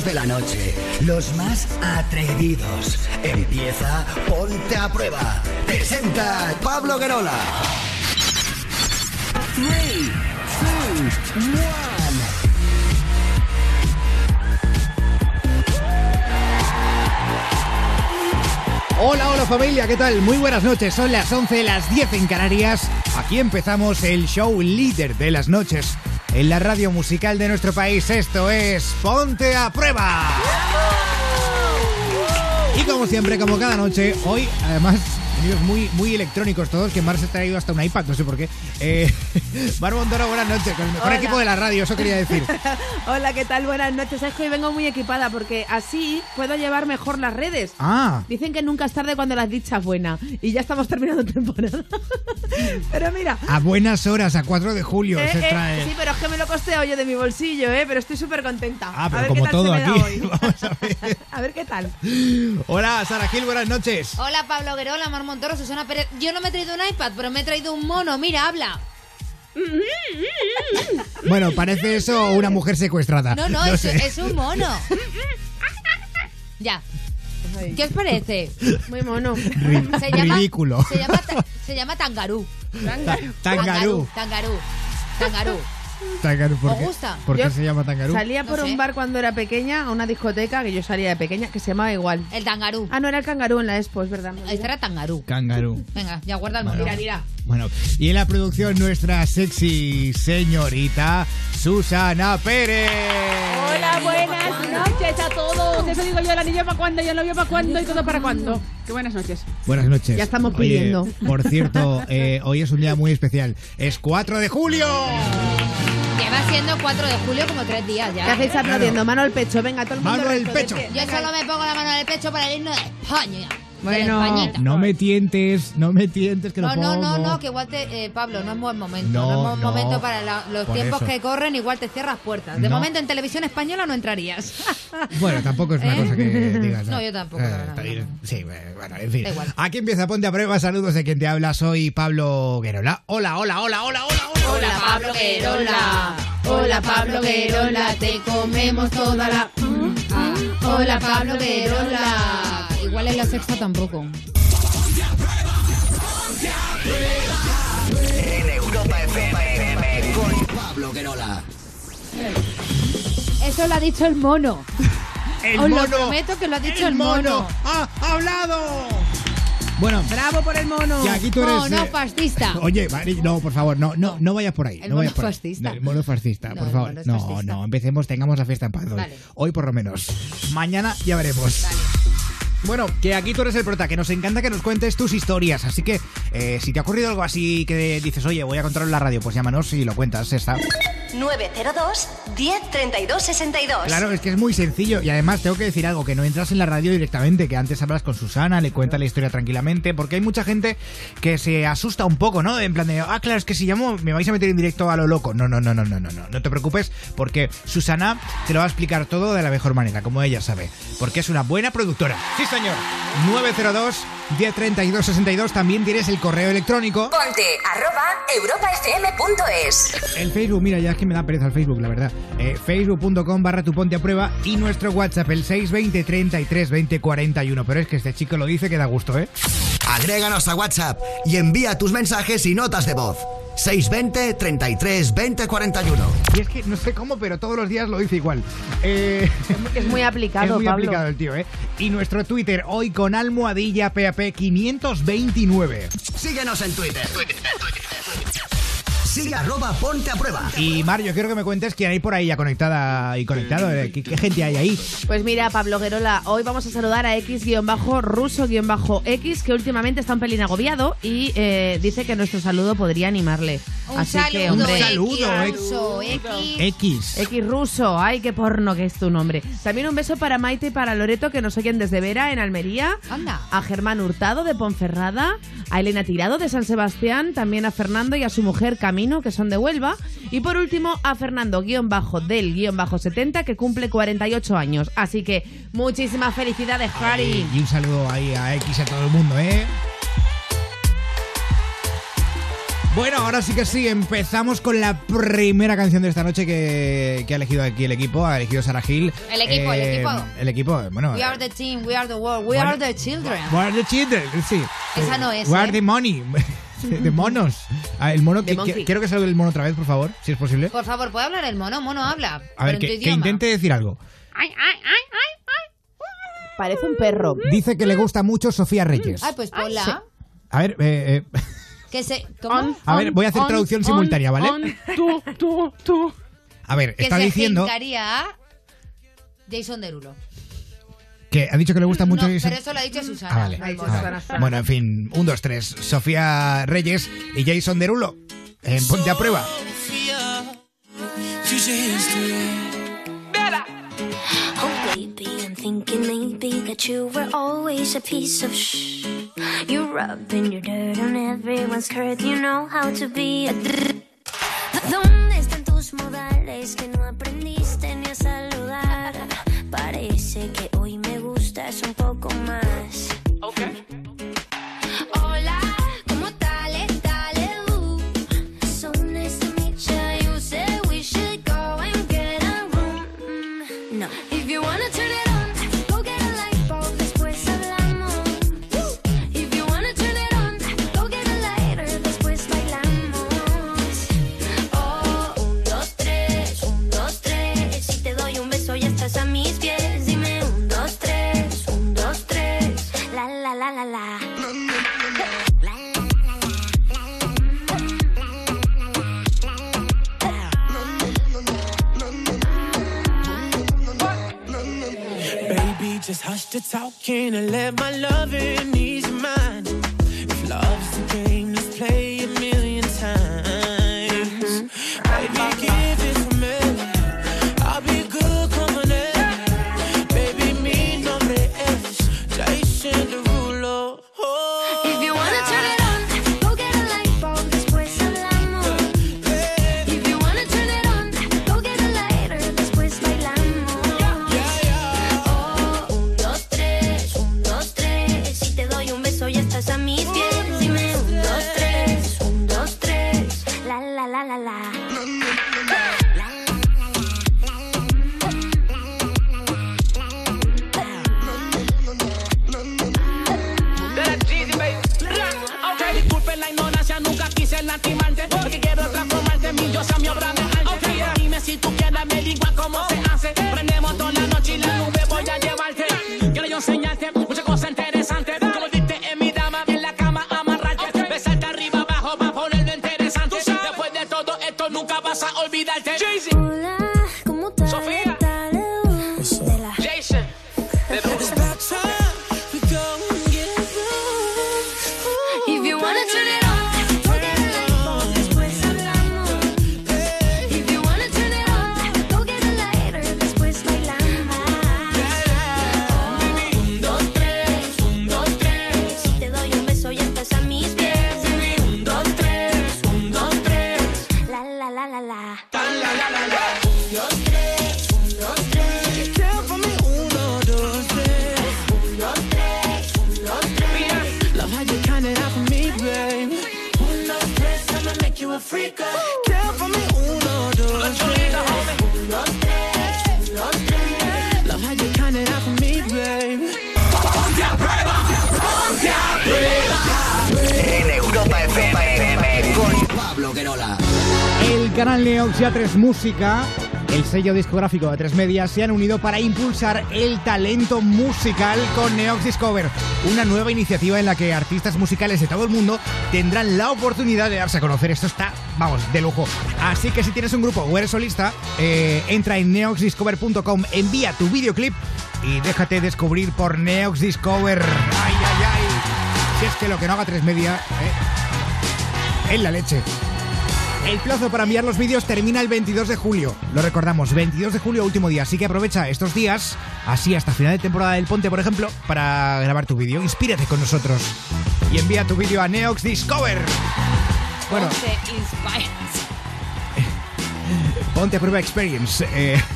de la noche, los más atrevidos. Empieza Ponte a Prueba. Presenta Pablo Guerola. 3, 2, 1. Hola, hola familia, ¿qué tal? Muy buenas noches, son las 11, las 10 en Canarias. Aquí empezamos el show líder de las noches en la radio musical de nuestro país. Esto es Ponte a Prueba. Y como siempre, como cada noche, hoy además muy, muy electrónicos todos, que Mar se ha traído hasta un iPad, no sé por qué. Eh, Mar buenas noches, con el mejor Hola. equipo de la radio, eso quería decir. Hola, ¿qué tal? Buenas noches. Es que hoy vengo muy equipada porque así puedo llevar mejor las redes. Ah, Dicen que nunca es tarde cuando las dichas buena y ya estamos terminando temporada. pero mira. a buenas horas, a 4 de julio eh, se eh, trae. sí, pero es que me lo costeo yo de mi bolsillo, ¿eh? Pero estoy súper contenta. Ah, a pero ver como qué tal todo se me da aquí. hoy. Vamos a ver. a ver qué tal. Hola, Sara Gil, buenas noches. Hola Pablo Guerola, Mar Montoro, Susana Pérez. Yo no me he traído un iPad, pero me he traído un mono. Mira, habla. Bueno, parece eso una mujer secuestrada. No, no, es, sé. es un mono. Ya. ¿Qué os parece? Muy mono. Se llama, ridículo. Se llama, ta- se llama Tangarú. Ta- Tangarú. Tangarú. Tangarú. Tangarú, ¿por ¿Os qué? gusta? ¿Por qué Yo se llama Tangarú? Salía por No sé. un bar cuando era pequeña, a una discoteca, que yo salía de pequeña, que se llamaba igual. El Tangarú. Ah, no, era el cangarú en la expo, es verdad. Ahí estará Tangarú. Kangaroo. Venga, ya guarda el Bueno. mono. Mira, mira. Bueno, y en la producción nuestra sexy señorita Susana Pérez. Hola, buenas noches a todos. Eso digo yo, el anillo para cuándo y el novio para cuándo y todo para cuándo. Qué buenas noches. Buenas noches. Ya estamos Oye, pidiendo. por cierto, eh, hoy es un día muy especial. Es 4 de julio. Lleva siendo 4 de julio como 3 días ya. ¿Qué hacéis aplaudiendo? Mano al pecho, venga, todo el mundo. Mano al pecho. Yo solo me pongo la mano el pecho para el himno de España. Bueno. No me tientes, no me tientes que No, lo no, pongo. no, no, que igual te. eh, Pablo, no es buen momento. No, No, es buen no, momento para la- los tiempos eso. que corren, igual te cierras puertas. De No. momento en televisión española no entrarías. Bueno, tampoco es una ¿Eh? cosa que digas. No, yo tampoco, no, no. Sí, bueno, en fin. Aquí empieza Ponte a Prueba. Saludos de quien te habla. Soy Pablo Guerola. Hola, hola, hola, hola, hola, hola. Hola Pablo Guerola, hola Pablo Guerola, te comemos toda la. Ah, Hola Pablo Guerola. Igual en la sexta tampoco. En Europa FM con Pablo Guerola. Eso lo ha dicho el mono. El Os lo prometo que lo ha dicho el mono. ¡Ha hablado! Bueno, Bravo por el mono. que aquí tú eres. Mono eh, fascista. Oye, Mari, no, por favor, no, no, no vayas por ahí. El no mono vayas por ahí. fascista. El mono fascista, No, por el favor. mono No, fascista. no, empecemos, tengamos la fiesta en paz hoy. Vale. Hoy por lo menos. Mañana ya veremos. Bueno, que aquí tú eres el prota, que nos encanta que nos cuentes tus historias. Así que eh, si te ha ocurrido algo así que dices, oye, voy a contarlo en la radio, pues llámanos y lo cuentas. Está. 902 10 32 62. Claro, es que es muy sencillo y además tengo que decir algo, que no entras en la radio directamente, que antes hablas con Susana, le cuentas la historia tranquilamente, porque hay mucha gente que se asusta un poco, ¿no? En plan de, ah, claro, es que si llamo me vais a meter en directo a lo loco. No, no, no, no, no, no, no, no te preocupes, porque Susana te lo va a explicar todo de la mejor manera, como ella sabe, porque es una buena productora. Sí, señor. 902 1032 62 también tienes el correo electrónico. Ponte arroba europafm.es. El Facebook, mira, ya es que me da pereza el Facebook, la verdad. Eh, Facebook.com barra tu ponte a prueba y nuestro WhatsApp, el 620 33 20 41. Pero es que este chico lo dice que da gusto, ¿eh? Agréganos a WhatsApp y envía tus mensajes y notas de voz. 620 33 20 41. Y es que no sé cómo, pero todos los días lo dice igual. Eh, Es muy aplicado, es muy Pablo. aplicado el tío, ¿eh? Y nuestro Twitter, hoy con almohadilla PAP 529. Síguenos en Twitter. Sigue arroba ponte a prueba. Y Mario, quiero que me cuentes quién hay por ahí ya conectada y conectado. eh, ¿Qué, qué gente hay ahí? Pues mira, Pablo Guerola, hoy vamos a saludar a X-ruso-X, que últimamente está un pelín agobiado y eh, dice que nuestro saludo podría animarle. Un Así saludo, que, hombre, Un saludo, X, ruso, X. X. X ruso, ay, qué porno que es tu nombre. También un beso para Maite y para Loreto, que nos oyen desde Vera, en Almería. Anda. A Germán Hurtado, de Ponferrada. A Elena Tirado, de San Sebastián. También a Fernando y a su mujer Camino, que son de Huelva. Y por último, a Fernando, guion bajo del guion bajo 70, que cumple 48 años. Así que muchísimas felicidades, Harry. Y un saludo ahí a X y a todo el mundo, ¿eh? Bueno, ahora sí que sí, empezamos con la primera canción de esta noche que, que ha elegido aquí el equipo, ha elegido Sara Gil. El equipo, el equipo. El equipo, bueno. We are the team, we are the world, we are the children. Where are the children? Sí. Esa no es, Where are ¿eh? the money? de monos. Ah, el mono, que- que- quiero que salga el mono otra vez, por favor, si es posible. Por favor, ¿puede hablar el mono? Mono habla. A ver, pero en que, tu que idioma. intente decir algo. Ay, ay, ay, ay, ay. Parece un perro. Dice que le gusta mucho Sofía Reyes. Ay, pues ponla. A ver, eh, eh, Que se. ¿Cómo? A ver, voy a hacer traducción simultánea, ¿vale? tú, tú, tú. a ver, Que está se diciendo a Jason Derulo. Que ha dicho que le gusta mucho. no, pero eso lo ha dicho Susana. Ah, vale. Ah, Susana Sá. Bueno, en fin, un, dos, tres. Sofía Reyes y Jason Derulo. En Ponte a Prueba. Oh, baby, I'm thinking maybe that you were always a piece of shh. You're rubbing your dirt on everyone's skirt. You know how to be a. dr- ¿Dónde están tus modales que no aprendiste ni a saludar? Parece que gustas un poco más. Hola, just hush the talking and let my loving ease your Música, el sello discográfico de Tres Medias, se han unido para impulsar el talento musical con Neox Discover, una nueva iniciativa en la que artistas musicales de todo el mundo tendrán la oportunidad de darse a conocer. Esto está, vamos, de lujo. Así que si tienes un grupo o eres solista, eh, entra en neoxdiscover.com, envía tu videoclip y déjate descubrir por Neox Discover. ¡Ay, ay, ay! Si es que lo que no haga Tres Media, eh, en la leche. El plazo para enviar los vídeos termina el 22 de julio. Lo recordamos, 22 de julio, último día. Así que aprovecha estos días, así hasta final de temporada del Ponte, por ejemplo, para grabar tu vídeo. Inspírate con nosotros. Y envía tu vídeo a Neox Discover. Bueno. Ponte a prueba experience. eh.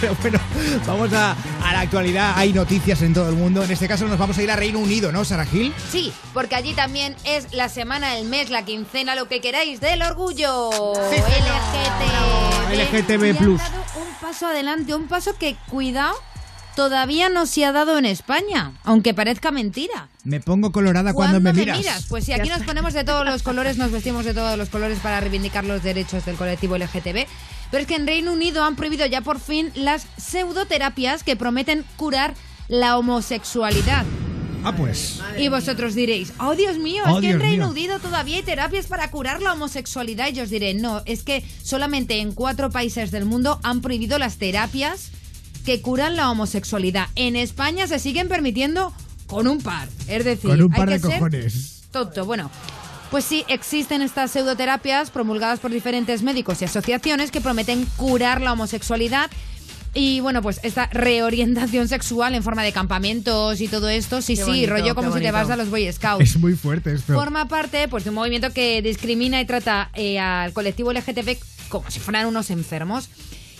Pero bueno, vamos a la la actualidad hay noticias en todo el mundo. En este caso nos vamos a ir a Reino Unido, ¿no, Sara Gil? Sí, porque allí también es la semana, el mes, la quincena, lo que queráis del orgullo. LGT. LGTB+. Han dado un paso adelante, un paso que, cuidado, todavía no se ha dado en España, aunque parezca mentira. Me pongo colorada cuando me ¿Cuándo miras. Pues sí, aquí nos ponemos de todos los colores, nos vestimos de todos los colores para reivindicar los derechos del colectivo LGTB. Pero es que en Reino Unido han prohibido ya por fin las pseudoterapias que prometen curar la homosexualidad. Ah, pues. Y vosotros diréis, oh Dios mío, Oh, es que en Reino mío. Unido todavía hay terapias para curar la homosexualidad. Y yo os diré, no, es que solamente en cuatro países del mundo han prohibido las terapias que curan la homosexualidad. En España se siguen permitiendo con un par. Es decir, Con un hay par que de ser cojones. tonto. Bueno, pues sí, existen estas pseudoterapias promulgadas por diferentes médicos y asociaciones que prometen curar la homosexualidad. Y bueno, pues esta reorientación sexual en forma de campamentos y todo esto, sí, Qué sí, bonito, rollo como si te vas a los Boy Scouts. Es muy fuerte esto. Forma parte pues, de un movimiento que discrimina y trata eh, al colectivo LGTB como si fueran unos enfermos.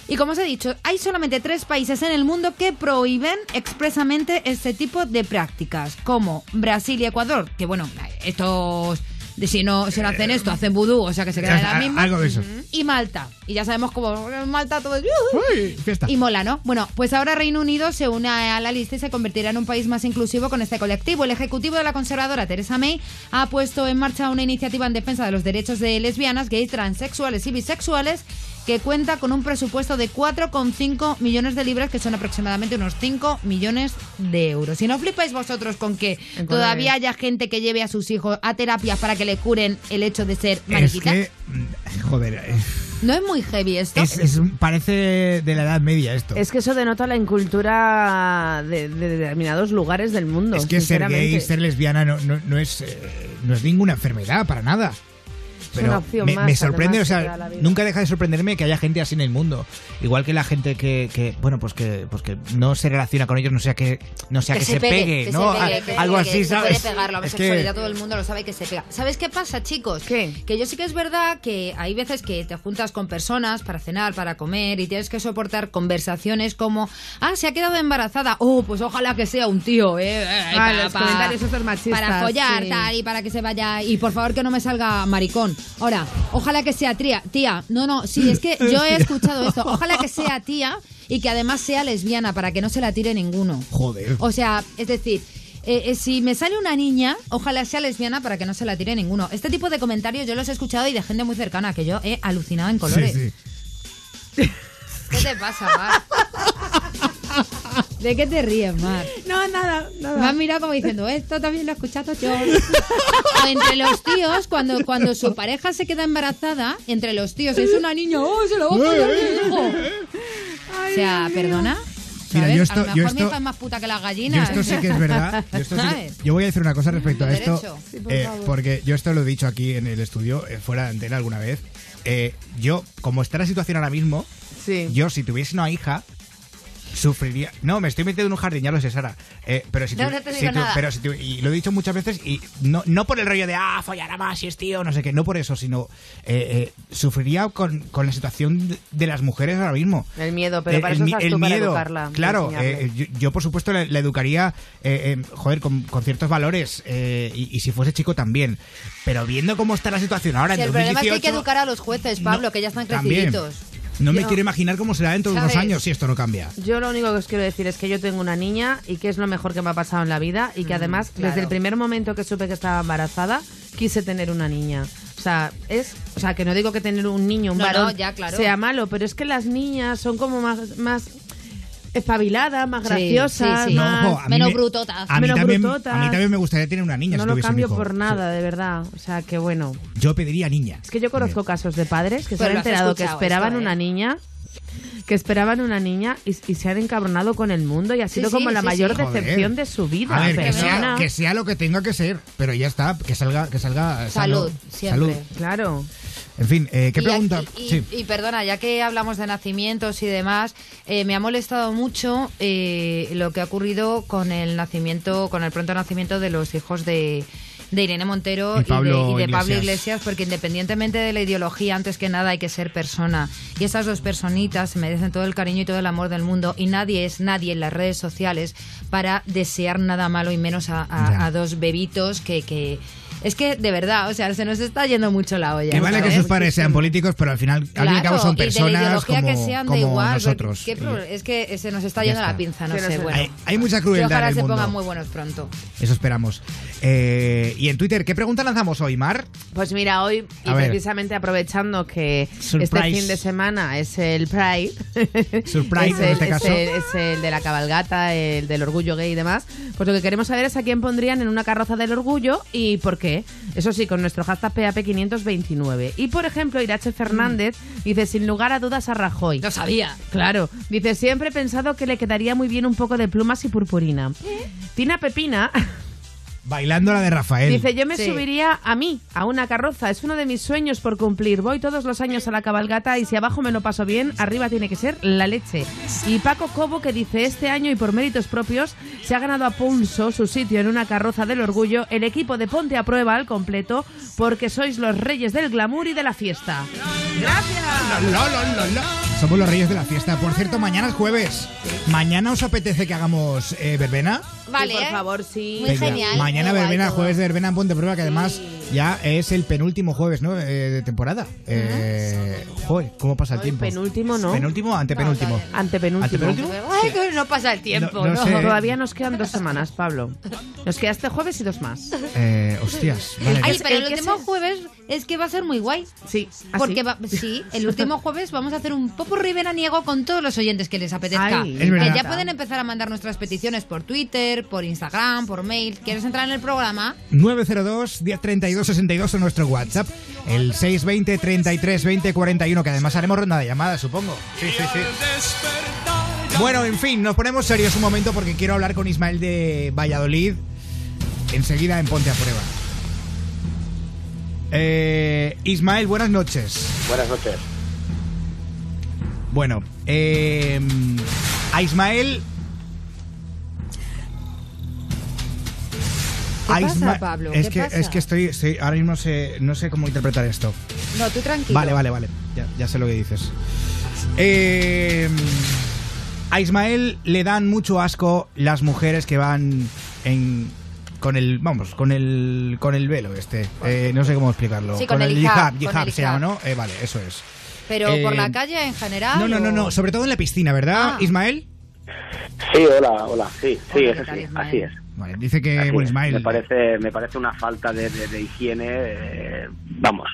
Y como os he dicho, hay solamente tres países en el mundo que prohíben expresamente este tipo de prácticas, como Brasil y Ecuador, que bueno, estos de si no, si no hacen esto, hacen vudú, o sea que se quedan en la misma. algo de eso. Y Malta. Y ya sabemos cómo Malta todo es... Uy, fiesta. Y mola, ¿no? Bueno, pues ahora Reino Unido se une a la lista y se convertirá en un país más inclusivo con este colectivo. El ejecutivo de la conservadora Theresa May ha puesto en marcha una iniciativa en defensa de los derechos de lesbianas, gays, transexuales y bisexuales que cuenta con un presupuesto de 4,5 millones de libras, que son aproximadamente unos 5 millones de euros. Y no flipáis vosotros con que todavía haya gente que lleve a sus hijos a terapias para que le curen el hecho de ser Es mariquita. que. mm, Joder. eh, ¿No es muy heavy esto? Es, es un- parece de la Edad Media esto. Es que eso denota la incultura de, de determinados lugares del mundo. Es que ser gay, ser lesbiana no, no, no es, eh, no es ninguna enfermedad para nada. Pero una opción me, me sorprende, o sea, nunca deja de sorprenderme que haya gente así en el mundo. Igual que la gente que, que, bueno, pues que, pues que no se relaciona con ellos, no sea que, no sea que, se, pegue, que ¿no? se pegue, Algo pegue, así, se ¿sabes? puede pegar la Es homosexualidad, que- todo el mundo lo sabe que se pega. ¿Sabes qué pasa, chicos? ¿Qué? Que yo sí que es verdad que hay veces que te juntas con personas para cenar, para comer y tienes que soportar conversaciones como, ah, se ha quedado embarazada. Oh, pues ojalá que sea un tío, ¿eh? Eh, Ah, los comentarios esos machistas, Para follar, sí. tal, y para que se vaya. Y por favor que no me salga maricón. Ahora, ojalá que sea tía. Tía, no, no, sí, es que yo he escuchado esto. Ojalá que sea tía y que además sea lesbiana para que no se la tire ninguno. Joder. O sea, es decir, eh, eh, si me sale una niña, ojalá sea lesbiana para que no se la tire ninguno. Este tipo de comentarios yo los he escuchado y de gente muy cercana que yo he alucinado en colores. Sí, sí. ¿Qué te pasa, Mar? ¿De qué te ríes, Mar? No, nada, nada. Me has mirado como diciendo, esto también lo he escuchado yo. O entre los tíos, cuando, cuando su pareja se queda embarazada, entre los tíos es una niña, ¡oh, se lo va a follar mi hijo! O sea, ¿perdona? Mira, ¿Sabes? yo a esto- lo yo mejor mi esto- hija es más puta que las Yo gallinas. esto sí que es verdad. Yo, esto sí que- ¿Sabes? yo voy a decir una cosa respecto a esto. Sí, por eh, porque yo esto lo he dicho aquí en el estudio, eh, fuera de antena alguna vez. Eh, yo, como está la situación ahora mismo, Sí. yo si tuviese una hija, sufriría. No, me estoy metiendo en un jardín, ya lo sé, Sara. Eh, pero si No, tu- no te si digo tu- nada. pero si tu- y lo he dicho muchas veces, y no, no por el rollo de, ah, follará más si es tío, no sé qué, no por eso, sino eh, eh, sufriría con, con la situación de, de las mujeres ahora mismo. El miedo, pero Eh, para el eso mi- estás el tú para miedo, educarla. Claro, eh, yo, yo, por supuesto la, la educaría, eh, eh, joder, con, con ciertos valores eh, y, y si fuese chico también. Pero viendo cómo está la situación ahora Si en el problema es que hay 2018, que educar a los jueces, Pablo, no, que ya están también. No me quiero imaginar cómo será dentro de unos ¿Sabes? años si esto no cambia. Yo lo único que os quiero decir es que yo tengo una niña y que es lo mejor que me ha pasado en la vida y que además claro. desde el primer momento que supe que estaba embarazada quise tener una niña. O sea, es, o sea, que no digo que tener un niño, un No, varón no, ya, claro. sea malo, pero es que las niñas son como más más espabiladas, más Sí, graciosas, sí, sí. No, más- ojo, a mí Menos me- brutotas. A mí, Menos también, brutotas. a mí también me gustaría tener una niña no si lo un cambio hijo. por Sí. nada, de verdad. O sea, que bueno. Yo pediría niña. Es que yo conozco casos de padres que se Pero han enterado que esperaban esto, ¿eh? una niña que esperaban una niña y, y se han encabronado con el mundo y ha sido sí, como la sí, mayor sí. decepción Joder. de su vida. A ver, que sea, que sea lo que tenga que ser, pero ya está, que salga, que salga Salud, siempre. Salud. Claro. En fin, eh, ¿qué Y pregunta? aquí- Y, sí. y perdona, ya que hablamos de nacimientos y demás, eh, me ha molestado mucho eh, lo que ha ocurrido con el nacimiento, con el pronto nacimiento de los hijos de de Irene Montero Y y, Pablo de, y de Pablo Iglesias. Iglesias, porque independientemente de la ideología, antes que nada hay que ser persona. Y esas dos personitas se merecen todo el cariño y todo el amor del mundo. Y nadie es nadie en las redes sociales para desear nada malo y menos a, a dos bebitos que, que... Es que, de verdad, o sea, se nos está yendo mucho la olla. Que vale que sus padres sean políticos, pero al final, al fin y al cabo, Claro, son de personas como, que sean como igual. nosotros. ¿qué pro- Y es que se nos está yendo está. la pinza, no sé. Bueno. hay, hay mucha Que crueldad en ojalá el se mundo. pongan muy buenos pronto. Eso esperamos. Eh, y en Twitter, ¿qué pregunta lanzamos hoy, Mar? Pues mira, hoy, y precisamente aprovechando que Surprise. este fin de semana es el Pride, Surprise, es, en el, este es caso. el- es el de la cabalgata, el del orgullo gay y demás, pues lo que queremos saber es a quién pondrían en una carroza del orgullo y por qué. Eso sí, con nuestro hashtag PAP529. Y por ejemplo, Irache Fernández dice, sin lugar a dudas, a Rajoy. Lo sabía. Claro, dice, siempre he pensado que le quedaría muy bien un poco de plumas y purpurina. Tina Pepina Bailando la de Rafael. Dice, yo me Sí. subiría a mí, a una carroza. Es uno de mis sueños por cumplir. Voy todos los años a la cabalgata y si abajo me lo paso bien, arriba tiene que ser la leche. Y Paco Cobo que dice, este año y por méritos propios, se ha ganado a pulso su sitio en una carroza del orgullo, el equipo de Ponte a Prueba al completo, porque sois los reyes del glamour y de la fiesta. Gracias. Lo, lo, lo, lo. Somos los reyes de la fiesta. Por cierto, mañana es jueves. ¿Mañana os apetece que hagamos eh, verbena? Vale, Sí, por ¿eh? favor, sí. Muy Venga, genial. Mañana verbena, jueves de verbena en Ponte Prueba, que además ya es el penúltimo jueves ¿no? Eh, de temporada. Eh, joder, ¿cómo pasa el Hoy tiempo? penúltimo, ¿no? ¿Penúltimo o antepenúltimo? Antepenúltimo. ¿Antepenúltimo? Ay, que no pasa el tiempo, No- ¿no? no sé. Todavía nos quedan dos semanas, Pablo. Nos queda este jueves y dos más. Eh, hostias. Vale. Ay, pero el el que último se- jueves es que va a ser muy guay. Sí, así. Porque va- sí, el último jueves vamos a hacer un popurrí veraniego con todos los oyentes que les apetezca. Ay, Es que verdad. ya pueden empezar a mandar nuestras peticiones por Twitter, por Instagram, por mail. ¿Quieres entrar en el programa? 902 1032 62 en nuestro WhatsApp. El 620 33 20 41, que además haremos ronda de llamadas, supongo. Sí, sí, sí. Bueno, en fin, nos ponemos serios un momento porque quiero hablar con Ismael de Valladolid enseguida en Ponte a Prueba. Eh, Ismael, buenas noches. Buenas noches. Bueno, eh, a Ismael. ¿Qué a pasa, Isma- Pablo? Es ¿Qué que, pasa? es que estoy, estoy- ahora mismo sé- no sé cómo interpretar esto. No, tú tranquilo. Vale, vale, vale. Ya, ya sé lo que dices. Eh, a Ismael le dan mucho asco las mujeres que van en con el vamos con el con el velo este Eh, no sé cómo explicarlo Sí, con el hijab, con hijab el se llama hijab. no Eh, vale eso es Pero por Eh, la calle en general. no no no no sobre todo en la piscina verdad Ah. Ismael Sí, hola, hola. Sí, sí, Hola, es ¿qué tal, así. Así es. Vale, dice que Así bueno es. Ismael Me parece, me parece una falta de, de- de higiene, eh, vamos,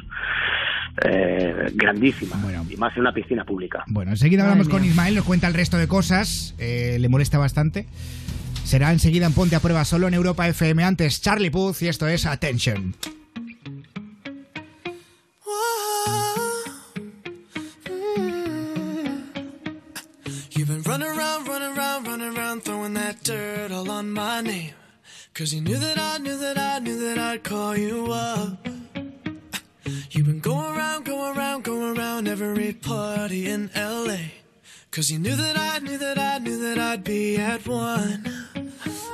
eh, grandísima. Bueno. Y más en una piscina pública. Bueno, enseguida hablamos con. Ismael, nos cuenta el resto de cosas, eh, le molesta bastante. Será enseguida en Ponte a Prueba solo en Europa FM. Antes, Charlie Puth y esto es Attention. That dirt all on my name. Cause you knew that I knew that I knew that I'd call you up. You've been going around, going around, going around every party in LA. Cause you knew that I knew that I knew that I'd be at one.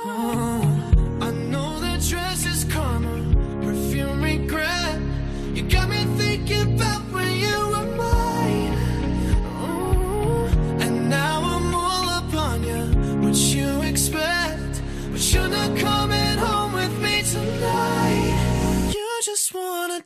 Oh, just wanna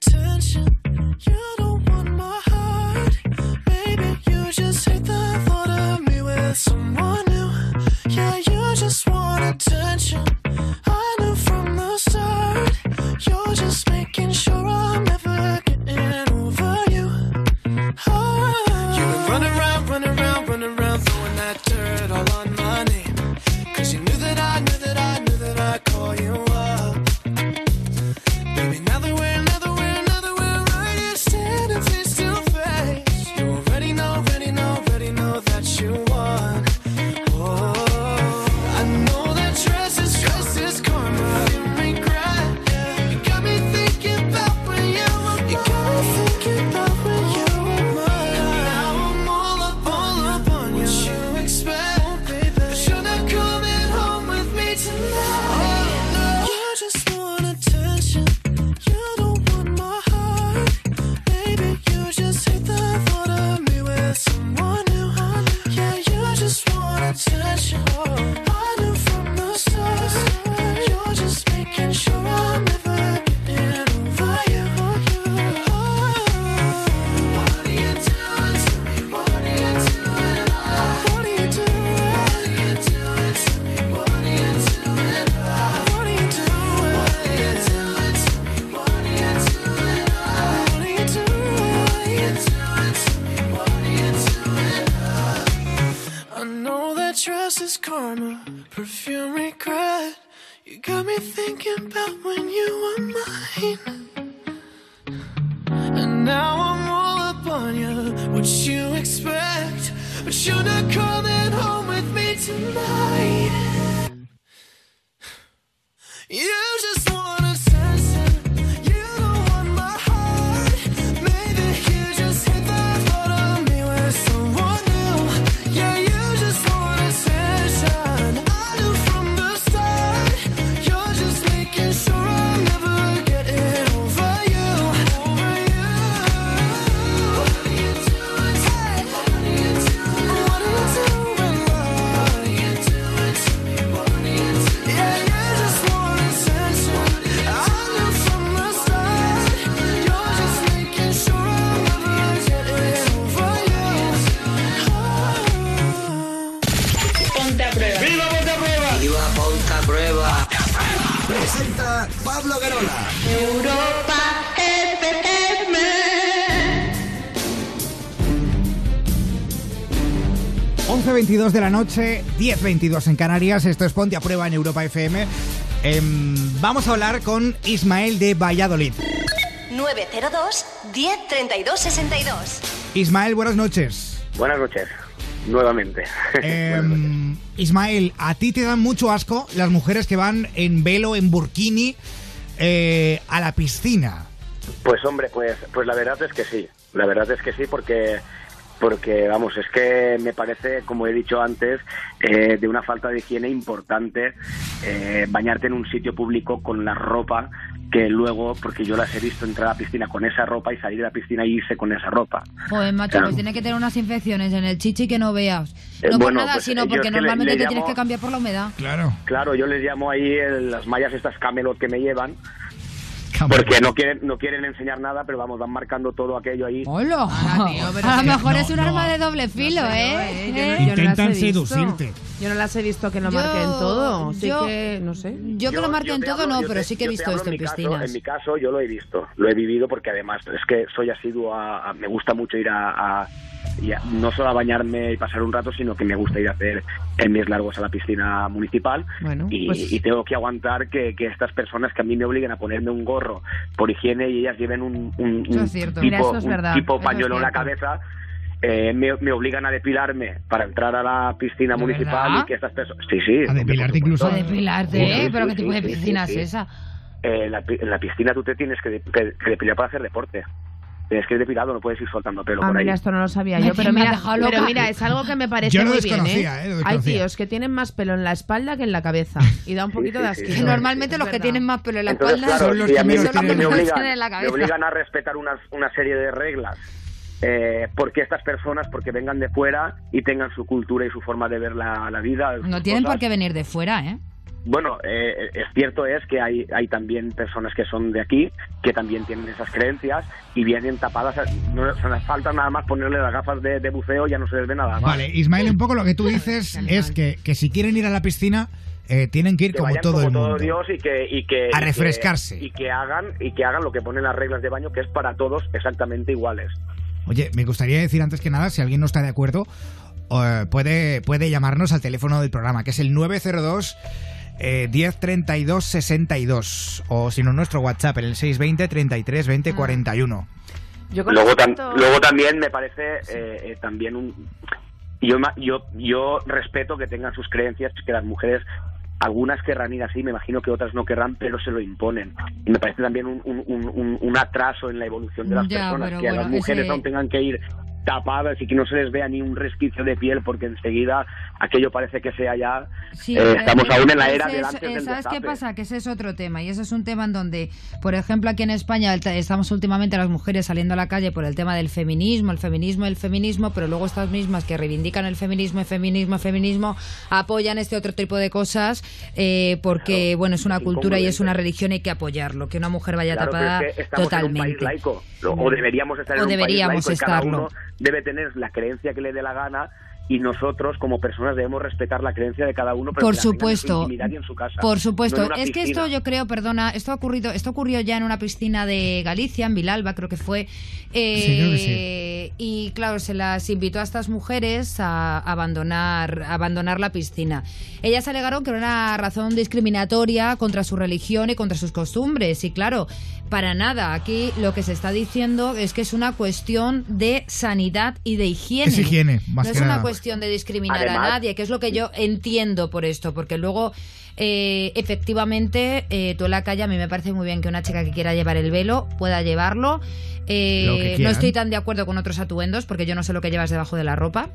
11.22 de la noche, 10.22 en Canarias. Esto es Ponte a Prueba en Europa FM. Em, vamos a hablar con Ismael de Valladolid. 902 10 32 62. Ismael, buenas noches. Buenas noches, nuevamente. Em, Ismael, ¿a ti te dan mucho asco las mujeres que van en velo, en burkini, eh, a la piscina? Pues hombre, pues, pues la verdad es que sí. La verdad es que sí, porque porque vamos, es que me parece, como he dicho antes, eh, de una falta de higiene importante eh, bañarte en un sitio público con la ropa que luego, porque yo las he visto entrar a la piscina con esa ropa y salir de la piscina y irse con esa ropa. Joder, macho, Claro. pues tiene que tener unas infecciones en el chichi que no veas. Eh, No por bueno, nada, pues, sino porque le- normalmente te tienes que cambiar por la humedad. Claro. Claro, yo les llamo ahí el- las mallas estas camelot que me llevan. Porque no quieren, no quieren enseñar nada, pero vamos, van marcando todo aquello ahí. ¡Hola! pero a lo mejor no, es un no. arma de doble filo, No sé yo, ¿eh? ¿eh? Yo ¿Eh? no- yo no las he Intentan visto. seducirte. Yo no las he visto que lo marquen todo. Sí yo- que, no sé. Yo que lo marquen todo hablo- no, pero te- sí que he visto esto en caso- piscinas. en mi caso yo lo he visto, lo he vivido porque además es que soy asiduo a, a- me gusta mucho ir a, a- y a- no solo a bañarme y pasar un rato, sino que me gusta ir a hacer en mis largos a la piscina municipal Bueno, y, pues- y tengo que aguantar que, que estas personas que a mí me obligan a ponerme un gorro por higiene y ellas lleven un, un- un tipo, Mira, eso es un tipo eso es pañuelo en la cabeza. eh, me, me obligan a depilarme para entrar a la piscina ¿De municipal verdad? y que estas personas... Sí, sí. A depilarte incluso. O depilarte, ¿eh? sí, ¿Pero sí, qué tipo sí, de piscina sí, es sí. esa? Eh, en, la, en la piscina tú te tienes que, de- que- que depilar para hacer deporte. Tienes que ir depilado, no puedes ir soltando pelo Ah, por ahí. mira, esto no lo sabía Me yo, pero me mira, pero mira, es algo que me parece Yo lo muy bien, ¿eh? ¿eh? Lo Hay tíos que tienen más pelo en la espalda que en la cabeza y da un poquito sí, de asquito. sí. Normalmente los que verdad. tienen más pelo en la Entonces, espalda claro, son los y que a mí, menos a mí tienen me, en la obligan, en la me cabeza. obligan a respetar unas, una serie de reglas. Eh, porque estas personas, porque vengan de fuera y tengan su cultura y su forma de ver la, la vida. No tienen por cosas. qué venir de fuera, ¿eh? Bueno, eh, es cierto es que hay, hay también personas que son de aquí que también tienen esas creencias y vienen tapadas. No se les falta nada más ponerle las gafas de, de buceo, ya no se les ve nada más. Vale, Ismael, un poco lo que tú dices es que, que si quieren ir a la piscina, eh, tienen que ir que como vayan todo como el todo mundo. Dios y que y que A y que- refrescarse. y que hagan y que hagan lo que ponen las reglas de baño que es para todos exactamente iguales Oye, me gustaría decir antes que nada, si alguien no está de acuerdo, eh, puede, puede llamarnos al teléfono del programa, que es el 902 eh, 10 32 62. O si no, nuestro WhatsApp, en el 620 33 20 Ah. 41. Yo luego tam- respecto- luego también me parece eh, eh, también un yo ma- yo yo respeto que tengan sus creencias que las mujeres algunas querrán ir así, me imagino que otras no querrán, pero se lo imponen. Y me parece también un, un- un- atraso en la evolución de las Ya, personas, pero que a bueno, las mujeres ese- aún tengan que ir tapadas y que no se les vea ni un resquicio de piel, porque enseguida aquello parece que sea ya... Sí, eh, estamos aún en la era del es- antes del ¿Sabes qué pasa? Que ese es otro tema y ese es un tema en donde, por ejemplo, aquí en España estamos últimamente las mujeres saliendo a la calle por el tema del feminismo, el feminismo, el feminismo, pero luego estas mismas que reivindican el feminismo, el feminismo, el feminismo, apoyan este otro tipo de cosas eh, porque, bueno, es una cultura y es una religión y hay que apoyarlo, que una mujer vaya Claro, tapada es que estamos totalmente. en un país laico, o deberíamos estar O en un deberíamos país laico estarlo. Debe tener la creencia que le dé la gana y nosotros como personas debemos respetar la creencia de cada uno, pero Por que la tengan en su supuesto. intimidad y en su casa. Por supuesto, no es que esto yo creo, perdona, esto ha ocurrido, esto ocurrió ya en una piscina de Galicia, en Vilalba, creo que fue. eh, Sí, creo que Y claro, se las invitó a estas mujeres a abandonar, a abandonar la piscina. Ellas alegaron que era una razón discriminatoria contra su religión y contra sus costumbres. Y claro, para nada. Aquí lo que se está diciendo es que es una cuestión de sanidad y de higiene. Es higiene, más no que es una nada. cuestión de discriminar Además- a nadie, que es lo que yo entiendo por esto, porque luego eh, efectivamente eh, tú en la calle a mí me parece muy bien que una chica que quiera llevar el velo pueda llevarlo. Eh, no estoy tan de acuerdo con otros atuendos porque yo no sé lo que llevas debajo de la ropa.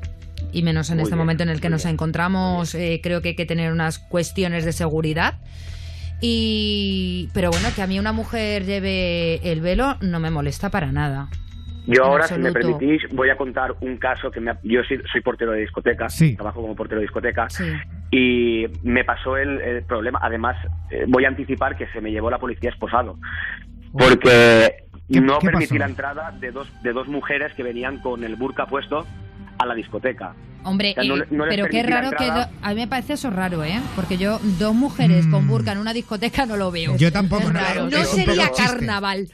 Y menos en Muy este bien, momento en el que nos bien, encontramos, eh, creo que hay que tener unas cuestiones de seguridad. Y pero bueno, que a mí una mujer lleve el velo no me molesta para nada. Yo ahora, si me permitís, voy a contar un caso que me ha- yo soy, soy portero de discoteca, Sí. trabajo como portero de discoteca, Sí. y me pasó el, el problema. Además, eh, voy a anticipar que se me llevó la policía esposado, porque ¿Qué- no qué permití pasó? la entrada de dos, de dos mujeres que venían con el burka puesto a la discoteca. Hombre, O sea, no le- no les pero qué raro que... A mí me parece eso raro, ¿eh? Porque yo dos mujeres con Mm. burka en una discoteca no lo veo. Yo tampoco, es no, raro. No sería carnaval.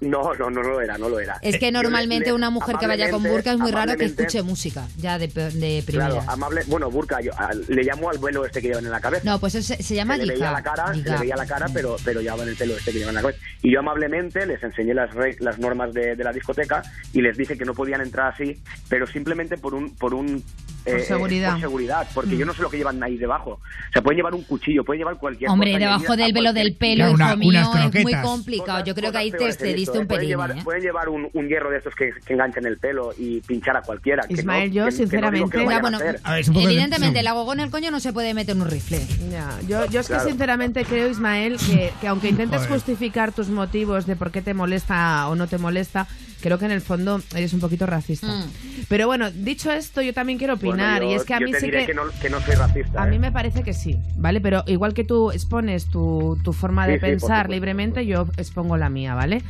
No, no, no lo era, no lo era. Es que Eh, normalmente le- una mujer que vaya con burka es muy raro que escuche música, ya de, de primeras. Claro, amable. Bueno, burka, yo, a- le llamo al vuelo este que llevan en la cabeza. No, pues eso se, se llama se le veía la cara, se le veía la cara, pero, pero llevaban el pelo este que llevan en la cabeza. Y yo amablemente les enseñé las, re- las normas de, de la discoteca y les dije que no podían entrar así, pero simplemente por un... Por un Por seguridad. por seguridad, porque Mm. yo no sé lo que llevan ahí debajo. O sea, pueden llevar un cuchillo, pueden llevar cualquier Hombre, cosa. debajo del velo del pelo, hijo una- mío, es muy complicado. Yo creo que ahí te, te diste un. Pueden llevar, ¿eh? pueden llevar un, un hierro de estos que, que enganchan el pelo y pinchar a cualquiera. que no- Ismael, yo, que- que no que lo sinceramente- bueno. A ver, evidentemente gogona en el coño no se puede meter en un rifle. Ya, yo, yo es que Claro. sinceramente creo, Ismael, que, que aunque intentes justificar tus motivos de por qué te molesta o no te molesta, creo que en el fondo eres un poquito racista. Mm. Pero bueno, dicho esto, yo también quiero Bueno, opinar yo- y es que a mí sí que... que no, que no soy racista. A ¿eh? mí me parece que sí, ¿vale? Pero igual que tú expones tu, tu forma Sí, de sí, pensar supuesto, libremente, yo expongo la mía, ¿vale?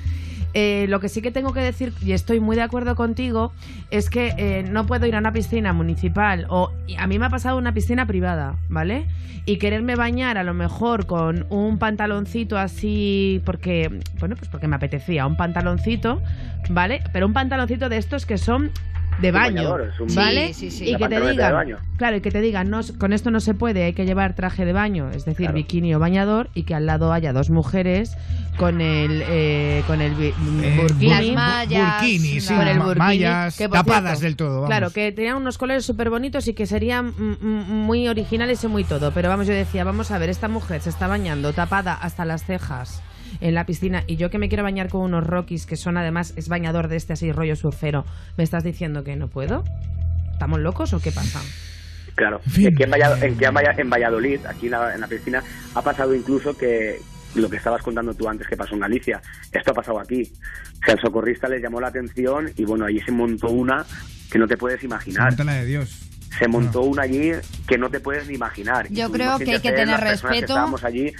Eh, lo que sí que tengo que decir, y estoy muy de acuerdo contigo, es que eh, no puedo ir a una piscina municipal o a mí me ha pasado una piscina privada, ¿vale? Y quererme bañar a lo mejor con un pantaloncito así, porque, bueno, pues porque me apetecía, un pantaloncito, ¿vale? Pero un pantaloncito de estos que son de baño, bañador, es un- ¿vale? Sí, sí, sí. Y que te digan, baño. claro, y que te digan, no, con esto no se puede, hay que llevar traje de baño, es decir, Claro. bikini o bañador, y que al lado haya dos mujeres con el eh, con el Eh, burkini. Las mallas, burkini, sí, con el burkini, mallas que, tapadas cierto, del todo. vamos. Claro, que tenían unos colores súper bonitos y que serían muy originales y muy todo. Pero vamos, yo decía, vamos a ver, esta mujer se está bañando tapada hasta las cejas en la piscina y yo que me quiero bañar con unos rockies que son además, es bañador de este así rollo surfero, ¿me estás diciendo que no puedo? ¿Estamos locos o qué pasa? Claro. Aquí en, Vallad- en, Valladolid, aquí en la, en la piscina, ha pasado incluso que lo que estabas contando tú antes que pasó en Galicia, esto ha pasado aquí. O sea, el socorrista les llamó la atención y bueno, allí se montó una que no te puedes imaginar. La de Dios. Se montó una allí que no te puedes ni imaginar. Yo creo que hay que tener las personas que respeto. estábamos allí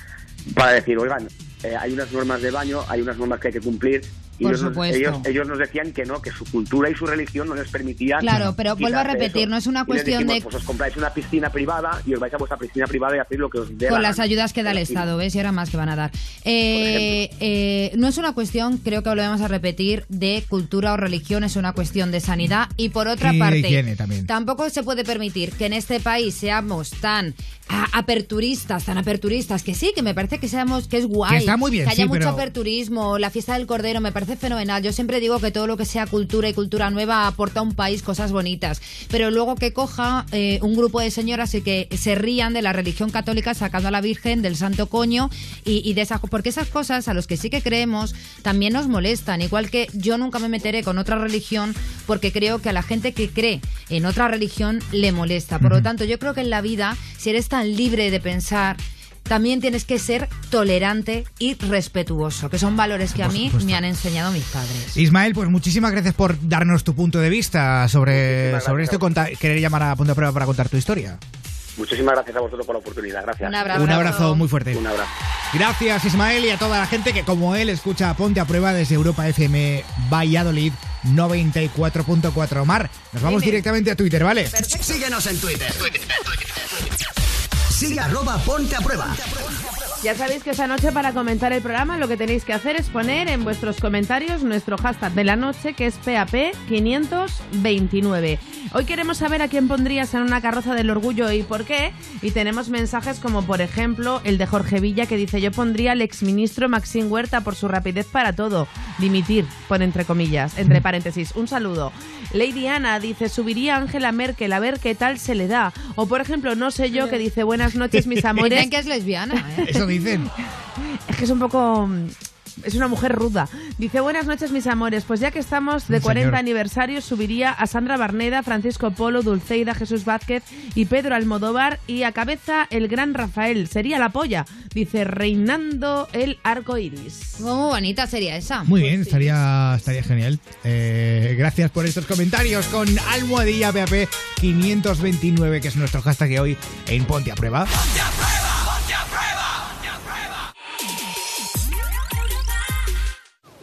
para decir, oigan, eh, hay unas normas de baño, hay unas normas que hay que cumplir. Y Por ellos, supuesto. ellos, ellos nos decían que no, que su cultura y su religión no les permitían. Claro, pero vuelvo a repetir, eso. no es una Y les cuestión dijimos, de- Pues os compráis una piscina privada y os vais a vuestra piscina privada y hacéis lo que os dé con la las gana. ayudas que da el Estado, ¿ves? Y ahora más que van a dar. Eh, eh, no es una cuestión, creo que volvemos a repetir, de cultura o religión, es una cuestión de sanidad. Y por otra Y de parte, tampoco se puede permitir que en este país seamos tan aperturistas, tan aperturistas, que sí, que me parece que seamos, que es guay. Que está muy bien, que haya sí, mucho pero- aperturismo, la fiesta del cordero, me parece fenomenal. Yo siempre digo que todo lo que sea cultura y cultura nueva aporta a un país cosas bonitas. Pero luego que coja eh, un grupo de señoras y que se rían de la religión católica sacando a la Virgen del santo coño y, y de esas porque esas cosas a los que sí que creemos también nos molestan. Igual que yo nunca me meteré con otra religión porque creo que a la gente que cree en otra religión le molesta. Por lo tanto, yo creo que en la vida, si eres tan libre de pensar también tienes que ser tolerante y respetuoso, que son valores que a mí supuesto. me han enseñado mis padres. Ismael, pues muchísimas gracias por darnos tu punto de vista sobre, sobre esto y querer llamar a punto de prueba para contar tu historia. Muchísimas gracias a vosotros por la oportunidad. Gracias. Un abrazo. Un abrazo muy fuerte. Un abrazo. Gracias Ismael y a toda la gente que como él escucha Ponte a Prueba desde Europa FM Valladolid 94.4. Omar, nos vamos Dime. directamente a Twitter, ¿vale? Síguenos en Twitter. Sigue arroba ponte a prueba. Ya sabéis que esta noche para comentar el programa lo que tenéis que hacer es poner en vuestros comentarios nuestro hashtag de la noche que es PAP529. Hoy queremos saber a quién pondrías en una carroza del orgullo y por qué. Y tenemos mensajes como por ejemplo el de Jorge Villa que dice yo pondría al exministro Maxim Huerta por su rapidez para todo. Dimitir, pone entre comillas, entre paréntesis. Un saludo. Lady Ana dice subiría a Angela Merkel a ver qué tal se le da. O por ejemplo no sé yo que dice buenas noches mis amores. Dicen que es lesbiana, ¿eh? Eso dicen. Es que es un poco... Es una mujer ruda. Dice, buenas noches mis amores. Pues ya que estamos de Un 40 señor. aniversario, subiría a Sandra Barneda, Francisco Polo, Dulceida, Jesús Vázquez y Pedro Almodóvar. Y a cabeza el gran Rafael. Sería la polla. Dice, reinando el arco iris. Muy bonita sería esa. Muy bien, estaría, estaría genial. Eh, gracias por estos comentarios con Almohadilla PAP 529, que es nuestro hashtag de hoy en Ponte a Prueba.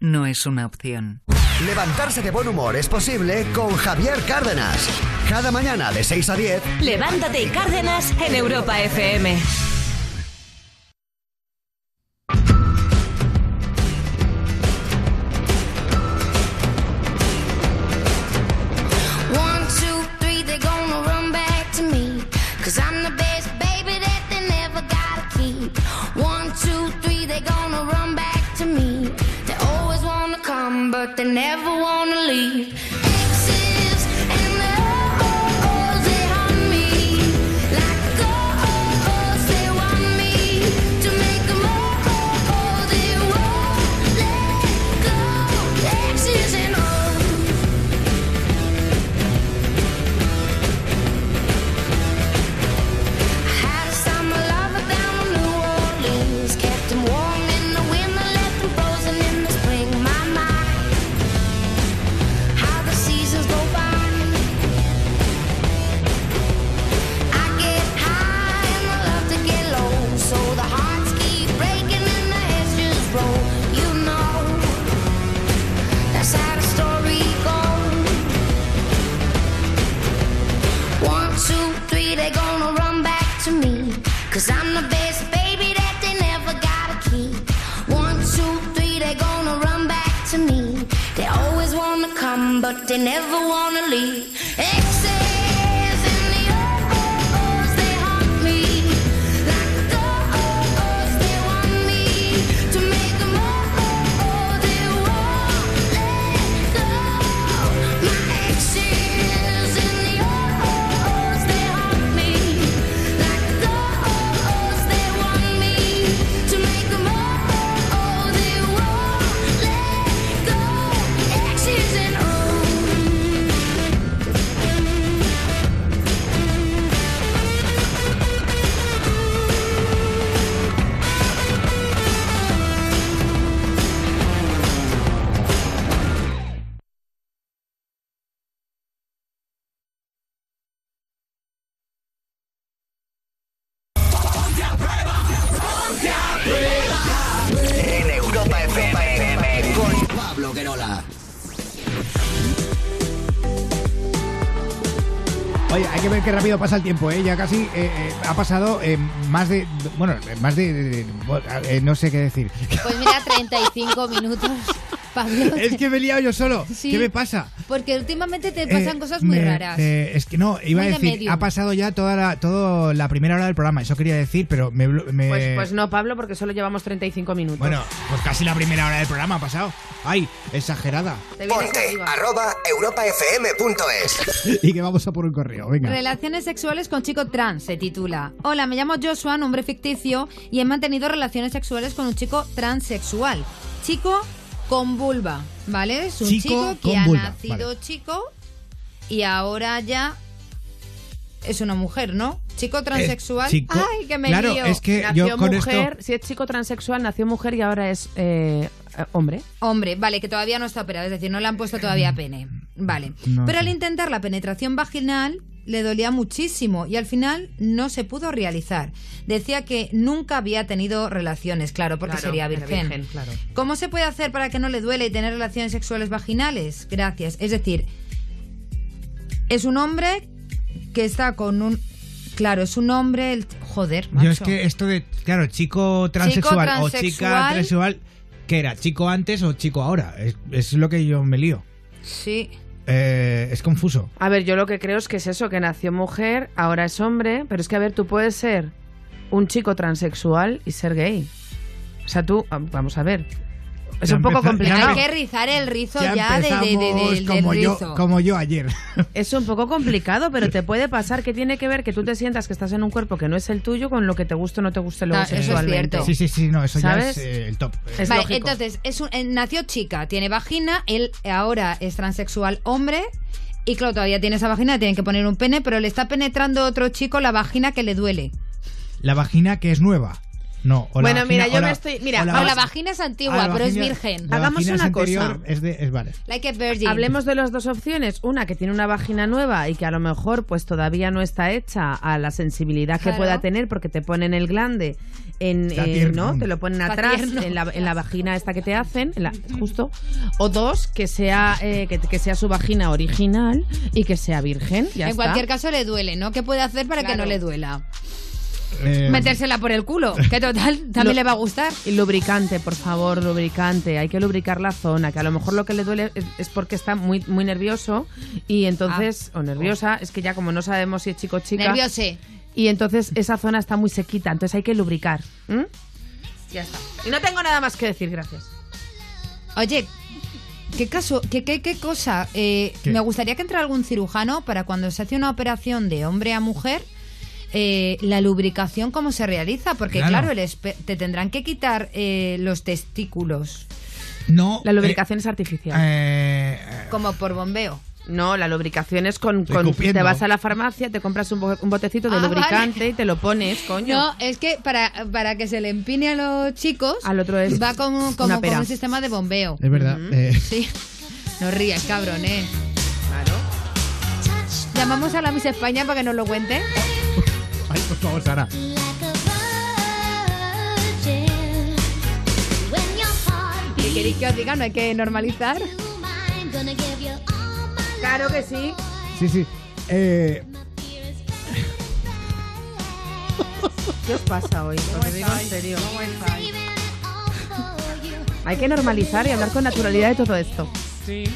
no es una opción. Levantarse de buen humor es posible con Javier Cárdenas. Cada mañana de 6 a 10. Levántate y Cárdenas en Europa FM. But they never wanna leave. They never wanna leave. Exes qué rápido pasa el tiempo, ¿eh? Ya casi eh, eh, ha pasado eh, más de... Bueno, más de... eh, no sé qué decir. Pues mira, 35 minutos. Pablo. Es que me he liado yo solo. Sí. ¿Qué me pasa? Porque últimamente te pasan Eh, cosas muy me- raras. eh, es que no, iba Muy a de decir, ha pasado ya toda la, todo la primera hora del programa, eso quería decir, pero me... Pues, pues no, Pablo, porque solo llevamos 35 minutos. Bueno, pues casi la primera hora del programa ha pasado. Ay, exagerada. Ponte arroba europafm.es. y que vamos a por un correo, venga. Relaciones sexuales con chico trans se titula. Hola, me llamo Joshua, nombre ficticio, y he mantenido relaciones sexuales con un chico transexual. Chico con vulva, ¿vale? Es un Chico chico, que ha vulva, nacido vale. chico y ahora ya es una mujer, ¿no? Chico transexual. chico- Ay, que me claro, lío. es que Nació yo con mujer, esto... si es chico transexual, nació mujer y ahora es eh, eh, hombre. Hombre, vale, que todavía no está operado, es decir, no le han puesto todavía pene. Vale. No Pero al intentar la penetración vaginal le dolía muchísimo y al final no se pudo realizar. Decía que nunca había tenido relaciones, claro, porque Claro, sería virgen. virgen, claro. ¿Cómo se puede hacer para que no le duele y tener relaciones sexuales vaginales? Gracias. Es decir, es un hombre que está con un... Claro, es un hombre... El... Joder, macho. Yo es que esto de, claro, chico transexual, o chica transexual. transexual, ¿qué era? ¿Chico antes o chico ahora? Es, es lo que yo me lío. Sí. Eh, es confuso. A ver, yo lo que creo es que es eso, que nació mujer, ahora es hombre, pero es que, a ver, tú puedes ser un chico transexual y ser gay. O sea, tú, ah, vamos a ver. Es un poco complicado. Hay que rizar el rizo ya, Ya de, de- de- del como yo, rizo. como yo ayer. Es un poco complicado, pero te puede pasar que tiene que ver que tú te sientas que estás en un cuerpo que no es el tuyo con lo que te guste o no te guste luego Ah, eso es sexualmente. cierto. Sí, sí, sí, no, eso ya es eh, el top. Es vale, lógico. entonces, es un- eh, nació chica, tiene vagina, él ahora es transexual hombre. Y claro, todavía tiene esa vagina, tienen que poner un pene, pero le está penetrando otro chico la vagina que le duele. La vagina que es nueva. No, o la Bueno, vagina- mira, yo o la- me estoy- mira, o la, la vagina es antigua, ah, la pero es vagina- virgen. la Hagamos vagina una es anterior, cosa. Es de, es vale. Like a virgin. Hablemos de las dos opciones. Una que tiene una vagina nueva y que a lo mejor pues todavía no está hecha a la sensibilidad Claro. que pueda tener porque te ponen el glande en, eh. ¿no? Te lo ponen atrás en la, en la vagina esta que te hacen, en la- justo. O dos, que sea eh, que, que sea su vagina original y que sea virgen. Ya en está. cualquier caso le duele, ¿no? ¿Qué puede hacer para que no le duela? Eh, Metérsela por el culo, que total también Lo- le va a gustar. Y lubricante, por favor, lubricante. Hay que lubricar la zona, que a lo mejor lo que le duele es, es porque está muy, muy nervioso y entonces, o nerviosa, es que ya como no sabemos si es chico o chica. Nerviose. Y entonces esa zona está muy sequita, entonces hay que lubricar. ¿m? Ya está. Y no tengo nada más que decir, gracias. Oye, ¿qué caso, qué, qué, qué cosa? Eh, ¿Qué? Me gustaría que entrara algún cirujano para cuando se hace una operación de hombre a mujer, eh, la lubricación, ¿cómo se realiza? Porque Claro. claro, el espe- te tendrán que quitar eh, los testículos, no. La lubricación es artificial. eh, como por bombeo. No, la lubricación es con... con- te vas a la farmacia, te compras un, bo- un botecito de Ah, lubricante vale. y te lo pones, coño. No, es que para, para que se le empine a los chicos, Al otro es va como, como una con pera. un sistema de bombeo. es verdad. eh, Sí. No rías, cabrón, ¿eh? Claro. Llamamos a la Miss España para que nos lo cuente. Ay, por favor, Sara. ¿Qué queréis que os diga? No hay que normalizar. Claro que sí. Sí, sí. Eh, ¿Qué os pasa hoy? Os lo digo en serio. Hay que normalizar y hablar con naturalidad de todo esto. Sí.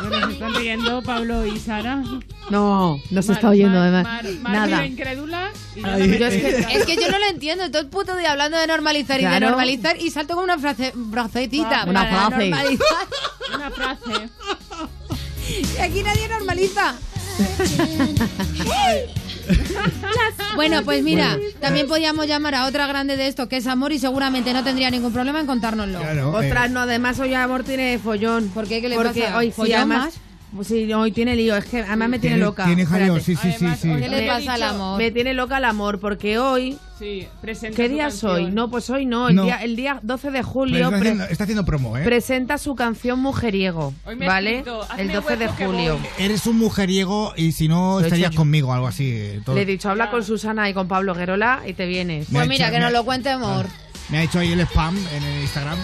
Bueno, se están riendo Pablo y Sara. No, no se Mar- está oyendo Mar- además. Mar- Mar Nada. incrédula y Ay, yo es que-. Es que yo no lo entiendo. Todo el puto día hablando de normalizar y de normalizar y salto con una frase, frasecita. Una para frase. normalizar. Una frase. Y aquí nadie normaliza. bueno, pues mira, también podíamos llamar a otra grande de esto que es Amor y seguramente no tendría ningún problema en contárnoslo. claro. eh, Ostras, no, además hoy amor tiene follón. ¿Por qué? ¿Qué le Porque pasa? hoy sí, ¿Follón además. más? pues sí, hoy tiene lío. Es que además me tiene, tiene, loca. Tiene jaleo, Espérate. sí, sí, sí, ¿Qué le pasa al amor? Me tiene loca el amor porque hoy. Sí, presenta ¿Qué su día canción. soy? No, pues hoy no. El, No. Día, el día 12 de julio está, pre- haciendo, está haciendo promo, ¿eh? presenta su canción Mujeriego. Hoy me ¿Vale? escrito, El 12 de julio. Eres un mujeriego y si no Lo he estarías yo. conmigo, algo así. todo. Le he dicho, habla con Susana y con Pablo Guerola y te vienes. Me Pues mira, hecho- que nos lo cuente Amor. Me ha hecho ahí el spam en el Instagram.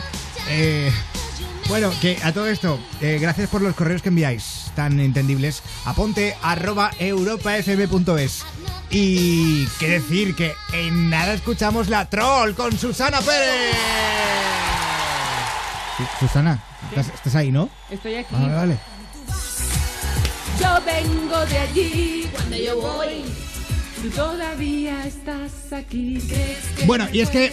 Eh, bueno, que a todo esto, eh, gracias por los correos que enviáis, tan entendibles. Aponte arroba europafm.es. Y qué decir que en nada escuchamos la troll con Susana Pérez. Sí, Susana, estás, estás ahí, ¿no? Estoy aquí. Vale, vale. Yo vengo de allí cuando yo voy. Tú todavía estás aquí. ¿Crees que Bueno, y es que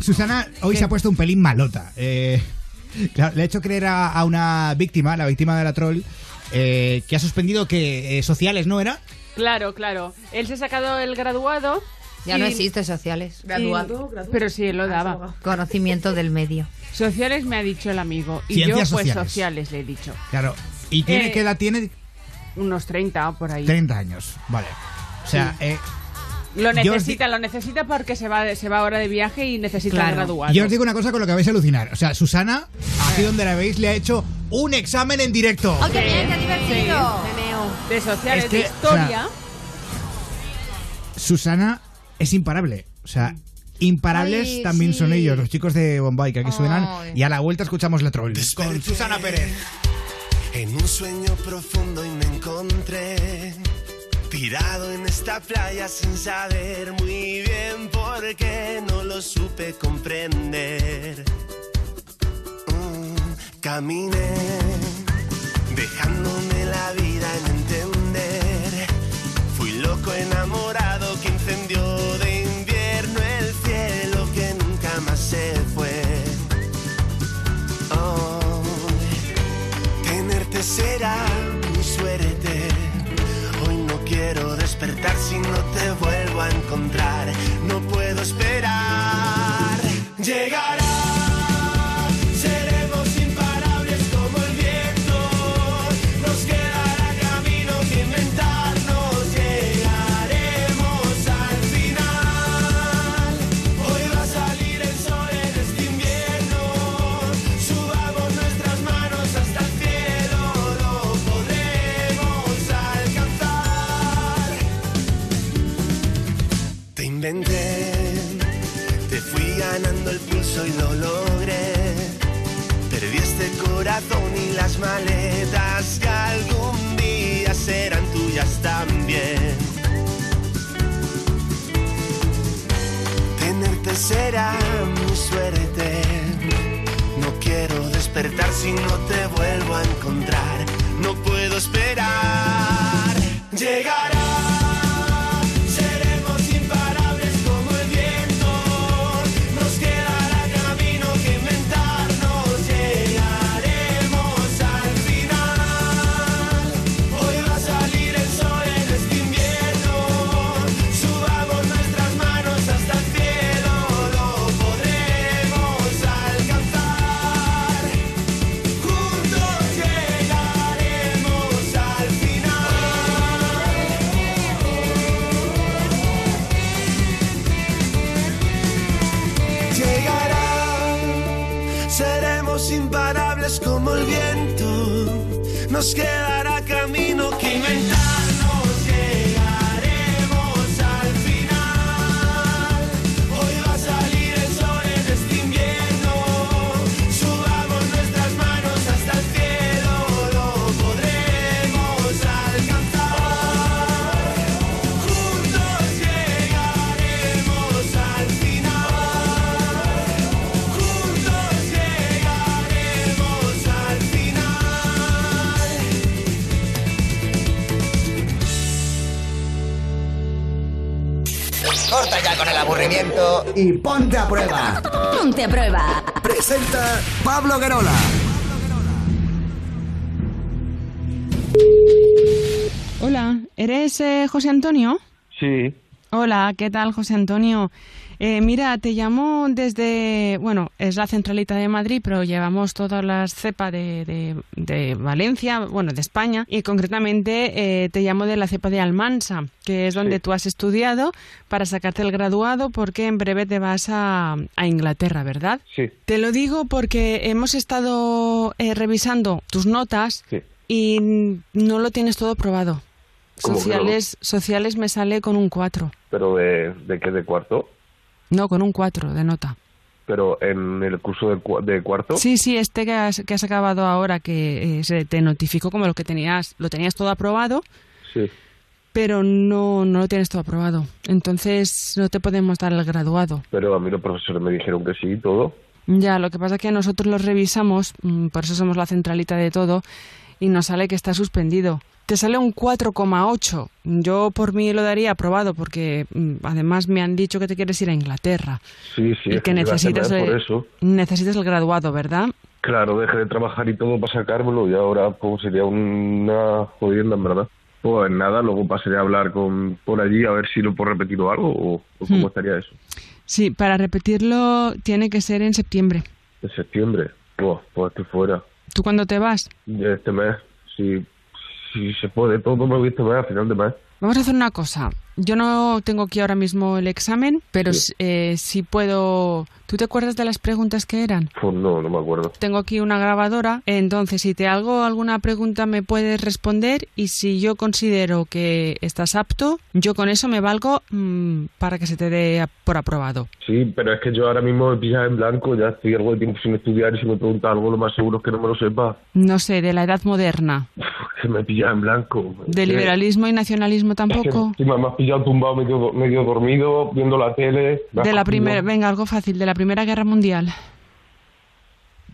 Susana hoy se ha puesto un pelín malota. Eh, claro, le ha hecho creer a, a una víctima, la víctima de la troll, eh, que ha suspendido que eh, sociales, ¿no era? Claro, claro. Él se ha sacado el graduado. Ya y- no existe sociales. Graduado, Pero sí, él lo daba. Conocimiento del medio. Sociales me ha dicho el amigo. Y Ciencias yo, pues sociales. sociales le he dicho. Claro. ¿Y tiene Eh, qué edad tiene? Unos 30 por ahí. 30 años, vale. O sea, Sí. eh, Lo necesita, lo necesita porque se va, se va ahora de viaje y necesita el graduado. yo os digo una cosa con lo que vais a alucinar. O sea, Susana, aquí donde la veis, le ha hecho un examen en directo. ¡Oh, qué bien, qué divertido! De sociales, Es que, de historia. Susana es imparable. O sea, imparables Ay, también sí. son ellos, los chicos de Bombay, que aquí suenan. Ay. Y a la vuelta escuchamos la troll. Con Susana Pérez. En un sueño profundo y me encontré tirado en esta playa sin saber muy bien por qué no lo supe comprender. Mm, caminé dejándome la vida en entender. Fui loco enamorado que incendió de invierno el cielo que nunca más se fue. Oh, tenerte será quiero despertar si no te vuelvo a encontrar. No puedo esperar. Llegará. Ganando el pulso y lo logré. Perdí este corazón y las maletas que algún día serán tuyas también. Tenerte será mi suerte. No quiero despertar si no te vuelvo a encontrar. No puedo esperar. Llegará. Nos quedará aburrimiento y ponte a prueba. Ponte a prueba. Presenta Pablo Guerola. Hola, ¿eres eh, José Antonio? Sí, Hola, ¿qué tal, José Antonio? Eh, mira, te llamo desde, bueno, es la centralita de Madrid, pero llevamos todas las cepas de, de- de Valencia, bueno, de España, y concretamente eh, te llamo de la cepa de Almansa, que es donde tú has estudiado para sacarte el graduado, porque en breve te vas a, a Inglaterra, ¿verdad? sí, Te lo digo porque hemos estado eh, revisando tus notas sí. y no lo tienes todo probado. Sociales, sociales me sale con un 4. Pero de, de qué de cuarto? No, con un 4 de nota. Pero en el curso de, cua- de cuarto. Sí, sí, este que has, que has acabado ahora, que eh, se te notificó como lo que tenías, lo tenías todo aprobado, Sí. pero no, no lo tienes todo aprobado. Entonces no te podemos dar el graduado. Pero a mí los profesores me dijeron que sí todo. Ya, lo que pasa es que nosotros los revisamos, mm, por eso somos la centralita de todo, y nos sale que está suspendido. Te sale un 4,8. Yo por mí lo daría aprobado porque mm, además me han dicho que te quieres ir a Inglaterra Sí, sí, y que necesitas, por eso. necesitas el graduado, ¿verdad? Claro, dejé de trabajar y todo para sacármelo y ahora pues sería una jodienda en verdad. Pues nada, luego pasaré a hablar con por allí a ver si lo puedo repetir o algo o, o cómo Hmm. estaría eso. Sí, para repetirlo tiene que ser en septiembre. En septiembre, pues, pues estoy fuera. ¿Tú cuándo te vas? Este mes, si, si se puede, todo me voy este mes, a final de mes. Vamos a hacer una cosa. Yo no tengo aquí ahora mismo el examen, pero Sí. eh, sí puedo... ¿Tú te acuerdas de las preguntas que eran? Pues no, no me acuerdo. Tengo aquí una grabadora, entonces si te hago alguna pregunta me puedes responder y si yo considero que estás apto, yo con eso me valgo mm, para que se te dé por aprobado. Sí, pero es que yo ahora mismo me pillas en blanco, ya estoy algo de tiempo sin estudiar y si me pregunta algo lo más seguro es que no me lo sepa. No sé, de la edad moderna, Que me pillas en blanco. de liberalismo y nacionalismo es que tampoco. me has pillado tumbado medio, medio dormido, viendo la tele. De la primera, venga, algo fácil, de la Primera Guerra Mundial.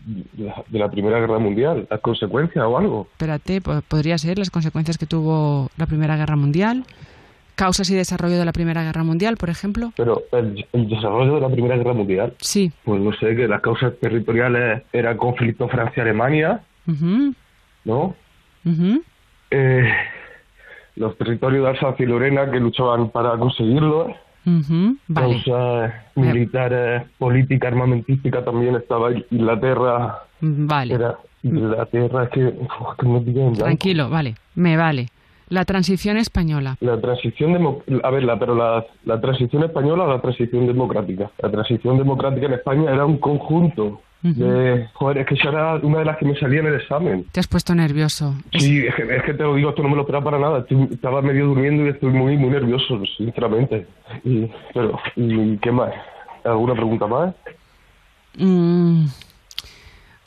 De la, de la Primera Guerra Mundial, las consecuencias o algo. Espérate, po- podría ser las consecuencias que tuvo la Primera Guerra Mundial, causas y desarrollo de la Primera Guerra Mundial, por ejemplo. Pero el, el desarrollo de la Primera Guerra Mundial, Sí. pues no sé, que las causas territoriales era el conflicto Francia-Alemania, Ujú, ¿no? ujú. Eh, los territorios de Alsacia y Lorena que luchaban para conseguirlo. Ujú, Vale, Causas militares, política armamentística también estaba Inglaterra. vale. Era Inglaterra, es que, uf, que en. Tranquilo, vale, me vale. La transición española. La transición demo- a ver, la, pero la, la transición española o la transición democrática. La transición democrática en España era un conjunto de, joder, es que esa era una de las que me salía en el examen. Te has puesto nervioso. Sí, es que, es que te lo digo, esto no me lo esperaba para nada. Estoy- estaba medio durmiendo y estoy muy, muy nervioso, sinceramente. Y, pero, ¿y qué más? ¿Alguna pregunta más? Mm,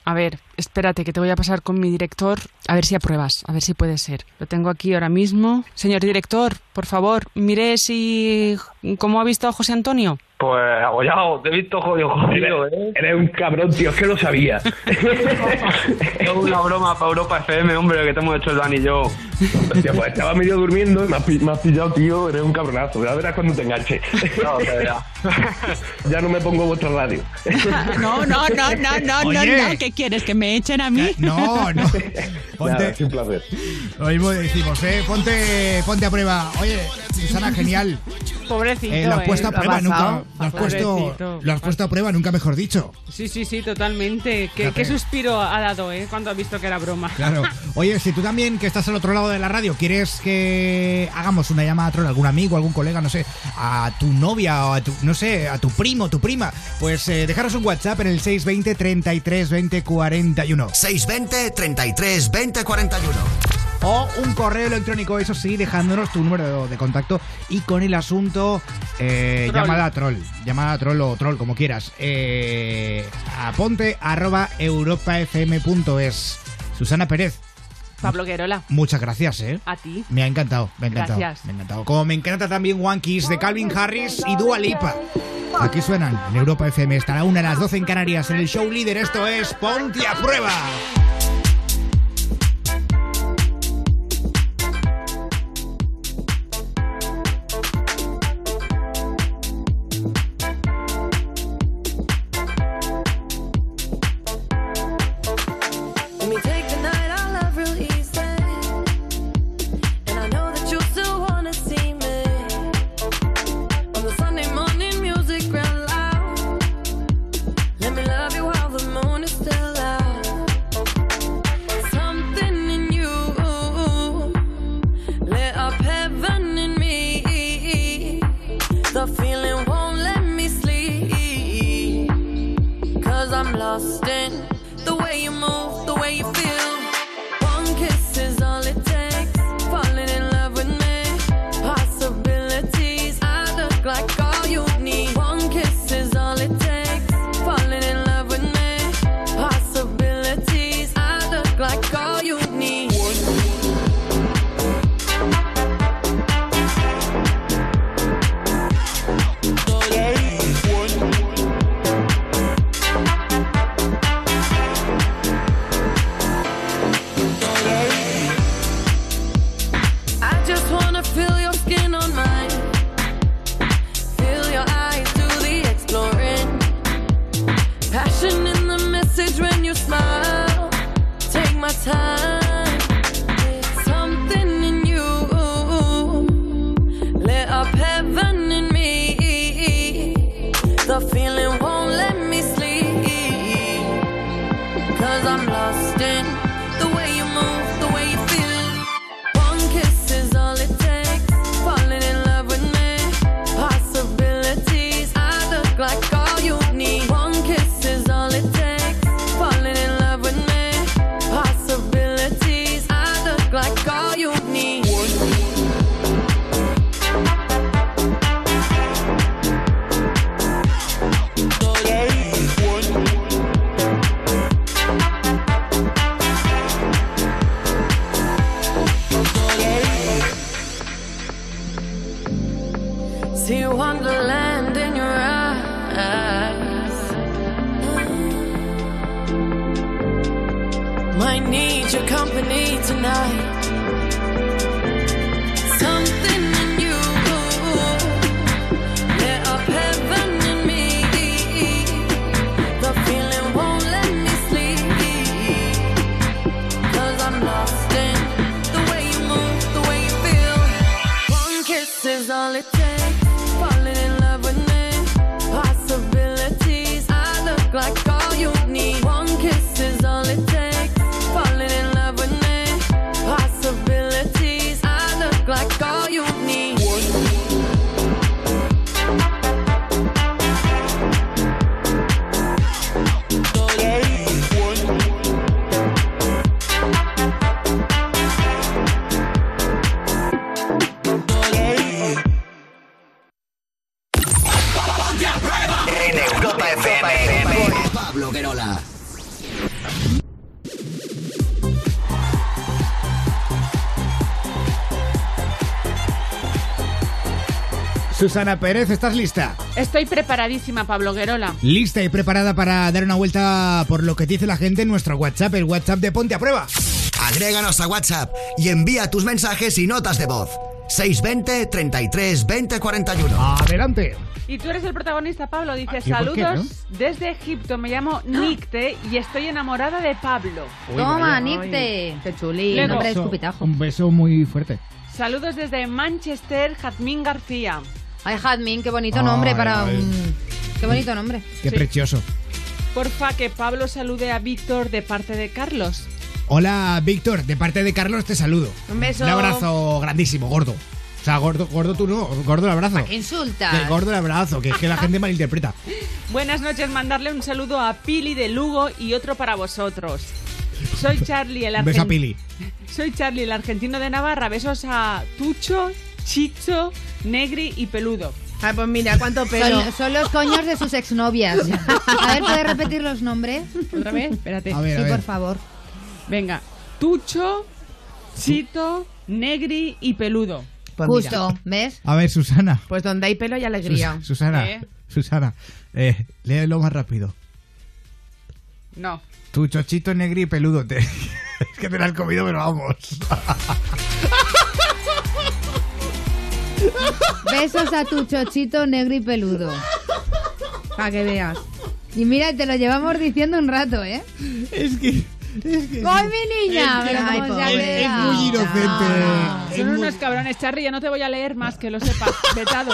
A ver, espérate, que te voy a pasar con mi director, a ver si apruebas, a ver si puede ser. Lo tengo aquí ahora mismo. Señor director, por favor, mire si... ¿Cómo ha visto a José Antonio? Pues abollado, te he visto jodido, jodido, ¿eh? Eres un cabrón, tío, es que lo sabía. Es una broma para Europa FM, hombre, que te hemos hecho el Dani y yo. Hostia, pues estaba medio durmiendo y me has, pi- me has pillado, tío, eres un cabronazo. Ya verás cuando te enganche. No, te verás. ya no me pongo vuestra radio. No, no, no, no, no, Oye. no, no. ¿Qué quieres? ¿Que me echen a mí? No, no. Ponte, Nada, es un placer. lo mismo decimos, ¿eh? Ponte, ponte a prueba. Oye, Susana, genial. Pobrecito. Eh, lo has ¿eh? puesto a ¿Lo ha prueba, nunca. Lo has puesto, lo has puesto a prueba, nunca mejor dicho. Sí, sí, sí, totalmente. ¿Qué, suspiro ha dado, ¿eh? Cuando ha visto que era broma. Claro. Oye, si tú también, que estás al otro lado de la radio, quieres que hagamos una llamada a troll, algún amigo, algún colega, no sé, a tu novia o a tu, no sé, a tu primo, tu prima, pues eh, dejaros un WhatsApp en el 620 33 20 41. 620 33 20 41. O un correo electrónico, eso sí, dejándonos tu número de contacto y con el asunto eh, Troll. llamada a troll. Llamada troll o troll, como quieras. Eh, aponte arroba europafm.es. Susana Pérez, Pablo Guerola. muchas gracias, ¿eh? A ti. Me ha encantado, me ha encantado. Gracias. Me ha encantado. Como me encanta también One Kiss de Calvin Harris y Dua Lipa. Aquí suenan en Europa FM. Estará una a las 12 en Canarias en el show líder. Esto es Ponte a Prueba. Susana Pérez, ¿estás lista? Estoy preparadísima, Pablo Guerola. Lista y preparada para dar una vuelta por lo que dice la gente en nuestro WhatsApp, el WhatsApp de Ponte a Prueba. Agréganos a WhatsApp y envía tus mensajes y notas de voz. 620 33 20 41. Adelante. Y tú eres el protagonista, Pablo. Dices, ¿Y por qué, saludos desde Egipto. Me llamo Nicte y estoy enamorada de Pablo. Toma. Nicte. Qué chuli. Luego- nombre de Beso- escupitajo. Un beso muy fuerte. Saludos desde Manchester, Jazmín García. Ay, Jadmin, qué bonito Ay, nombre para ay. un... Qué bonito nombre. Qué Sí. precioso. Porfa, que Pablo salude a Víctor de parte de Carlos. Hola, Víctor. De parte de Carlos te saludo. Un beso. Un abrazo grandísimo, gordo. O sea, gordo, gordo tú no, gordo el abrazo. ¿Qué insultas? Que gordo el abrazo, que es que la gente malinterpreta. Buenas noches, mandarle un saludo a Pili de Lugo y otro para vosotros. Soy Charlie, el Un beso a argentino. Pili. Soy Charlie, el argentino de Navarra. Besos a Tucho, Chicho, Negri y Peludo. Ay, pues mira, cuánto pelo. Son, son los coños de sus exnovias. A ver, ¿puedes repetir los nombres? ¿Otra vez? Espérate. A ver, sí, a ver. por favor. Venga. Tucho, Chito, Negri y Peludo. Pues mira. Justo, ¿ves? A ver, Susana. Pues donde hay pelo hay alegría. Sus- Susana. ¿Eh? Susana. Eh, léelo más rápido. No. Tu chochito negri y peludo. Te... es que te lo has comido, pero vamos. Besos a tu chochito negro y peludo. Para que veas. Y mira, te lo llevamos diciendo un rato, ¿eh? es que. Es que. ¡Ay, mi niña! Pero Ay, pobre. es, es muy inocente. Es Son muy- unos cabrones, Charlie. Ya no te voy a leer más, que lo sepas. Vetado.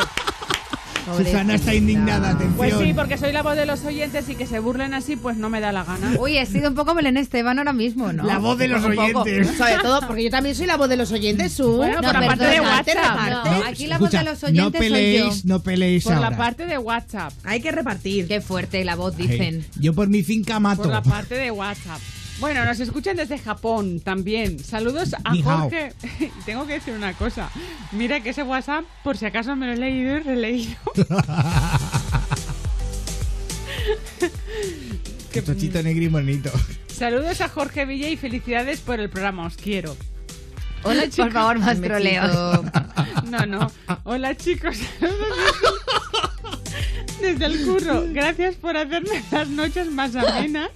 Susana está indignada, atención. Pues sí, porque soy la voz de los oyentes y que se burlen así, pues no me da la gana. Uy, he sido un poco Belén Esteban ahora mismo, ¿no? La voz de los Un poco. oyentes. Sobre todo porque yo también soy la voz de los oyentes, Su. Bueno, No, por la parte de WhatsApp. No, aquí la voz de los oyentes no peleéis, soy yo. no peleéis Por ahora. la parte de WhatsApp. Hay que repartir. Qué fuerte la voz, Ay, dicen. Yo por mi finca mato. Por la parte de WhatsApp. Bueno, nos escuchan desde Japón también. Saludos a Ni. Jorge. Tengo que decir una cosa. Mira que ese WhatsApp, por si acaso me lo he leído y releído. Qué chochito negri y bonito. Saludos a Jorge Villa y felicidades por el programa. Os quiero. Hola chicos. Por favor, más Un besito. troleo. No, no. Hola chicos. Desde, el curro. Gracias por hacerme las noches más amenas.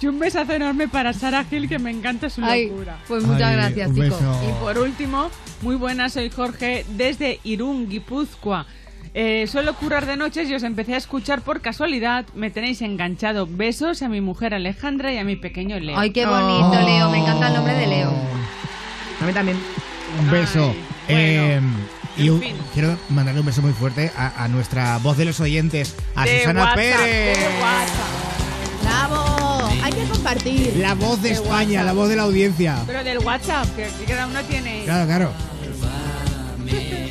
Y un besazo enorme para Sara Gil, que me encanta su Ay, locura. pues muchas Ay, gracias, chico. Y por último, muy buenas, soy Jorge desde Irún, Guipúzcoa. Eh, suelo currar de noches y os empecé a escuchar por casualidad. Me tenéis enganchado. Besos a mi mujer Alejandra y a mi pequeño Leo. Ay, qué bonito, Oh. Leo. Me encanta el nombre de Leo. A mí también. Un beso. Ay, bueno, Eh, y en un- fin. quiero mandarle un beso muy fuerte a, a nuestra voz de los oyentes, a De Susana WhatsApp, Pérez. de. ¡Bravo! Hay que compartir. La voz de De España, WhatsApp. la voz de la audiencia. Pero del WhatsApp, que, que cada uno tiene. Claro, claro.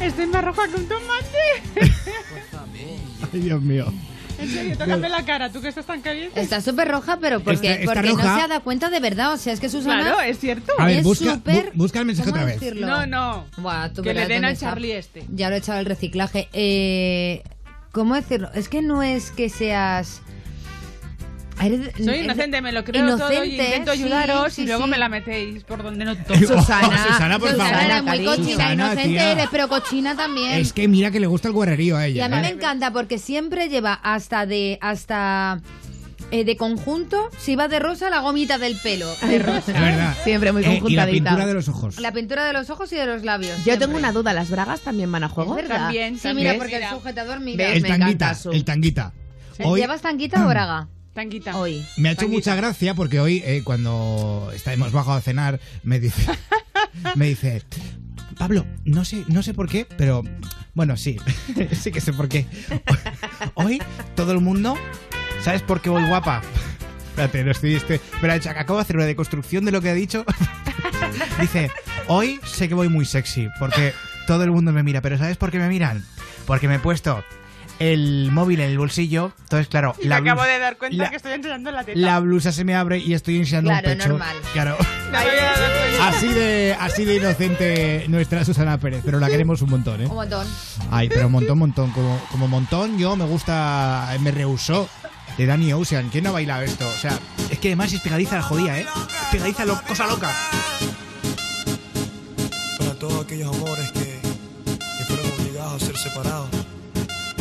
Estoy más roja que un tomate. Ay, Dios mío. En serio, tócame la cara, tú que estás tan caliente. Está súper roja, pero porque, Está- está porque roja. no se ha dado cuenta de verdad. O sea, es que Susana... Claro, es cierto. A ver, Es busca, súper- bu- busca el mensaje ¿Cómo otra vez. decirlo? No, no. Buah, tú Que le den al está. Charlie este. Ya lo he echado el reciclaje. Eh, ¿Cómo decirlo? Es que no es que seas... Eres- Soy inocente, me lo creo todo y inocente, intento sí, ayudaros sí, y luego sí. me la metéis por donde no toco. Susana, Susana, por Susana favor. eres muy cariño. cochina, Susana, inocente tía. eres, pero cochina también. Es que mira que le gusta el guerrerío a Y ella. a mí ¿eh? me encanta porque siempre lleva hasta de hasta eh, de conjunto, si va de rosa, la gomita del pelo de rosa. Es verdad. Siempre muy Eh, y la conjuntadita. pintura de los ojos. La pintura de los ojos y de los labios. Yo siempre. tengo una duda, ¿las bragas también van a juego? Es verdad. También, Sí, también. mira, porque el sujetador, mira. El me tanguita, encanta su- el tanguita. Hoy ¿Llevas tanguita o braga? Tanguita. Hoy. me ha hecho Tanguita. mucha gracia porque hoy, eh, cuando está- hemos bajado a cenar, me dice, me dice, Pablo, no sé, no sé por qué, pero bueno, sí, sí que sé por qué. Hoy todo el mundo, ¿sabes por qué voy guapa? Espérate, no estoy, este, espera, que acabo de hacer una deconstrucción de lo que ha dicho. Dice, hoy sé que voy muy sexy porque todo el mundo me mira, pero ¿sabes por qué me miran? Porque me he puesto el móvil en el bolsillo, entonces claro, Y me la acabo blusa- de dar cuenta la- que estoy enseñando la teta. la blusa se me abre y estoy enseñando Claro, un pecho. normal. Claro. Me. Así de, así de inocente nuestra Susana Pérez, pero la queremos un montón, ¿eh? Un montón. Ay, pero un montón, montón. Como, como montón, yo me gusta. Me rehusó de Danny Ocean. ¿Quién no ha bailado esto? O sea, es que además es pegadiza la jodida, ¿eh? Es pegadiza, lo- cosa loca. Para todos aquellos amores que, que fueron obligados a ser separados.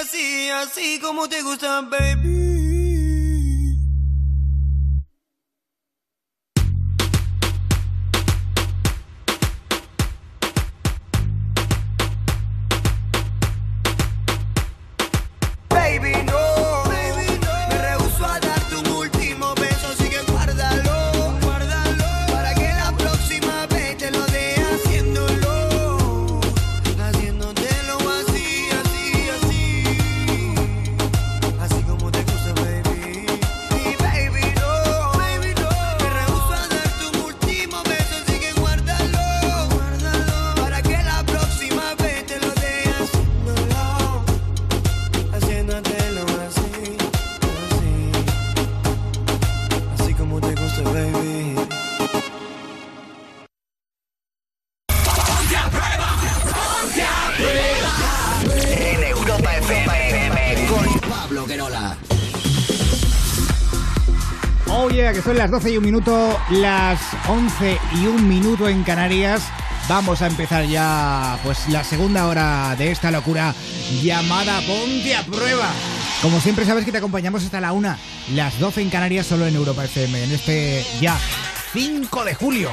Así, así, como te gusta. Baby, las 12 y un minuto, las 11 y un minuto en Canarias. Vamos a empezar ya pues la segunda hora de esta locura llamada Ponte a Prueba. Como siempre sabes que te acompañamos hasta la una, las 12 en Canarias solo en Europa FM, en este ya 5 de julio.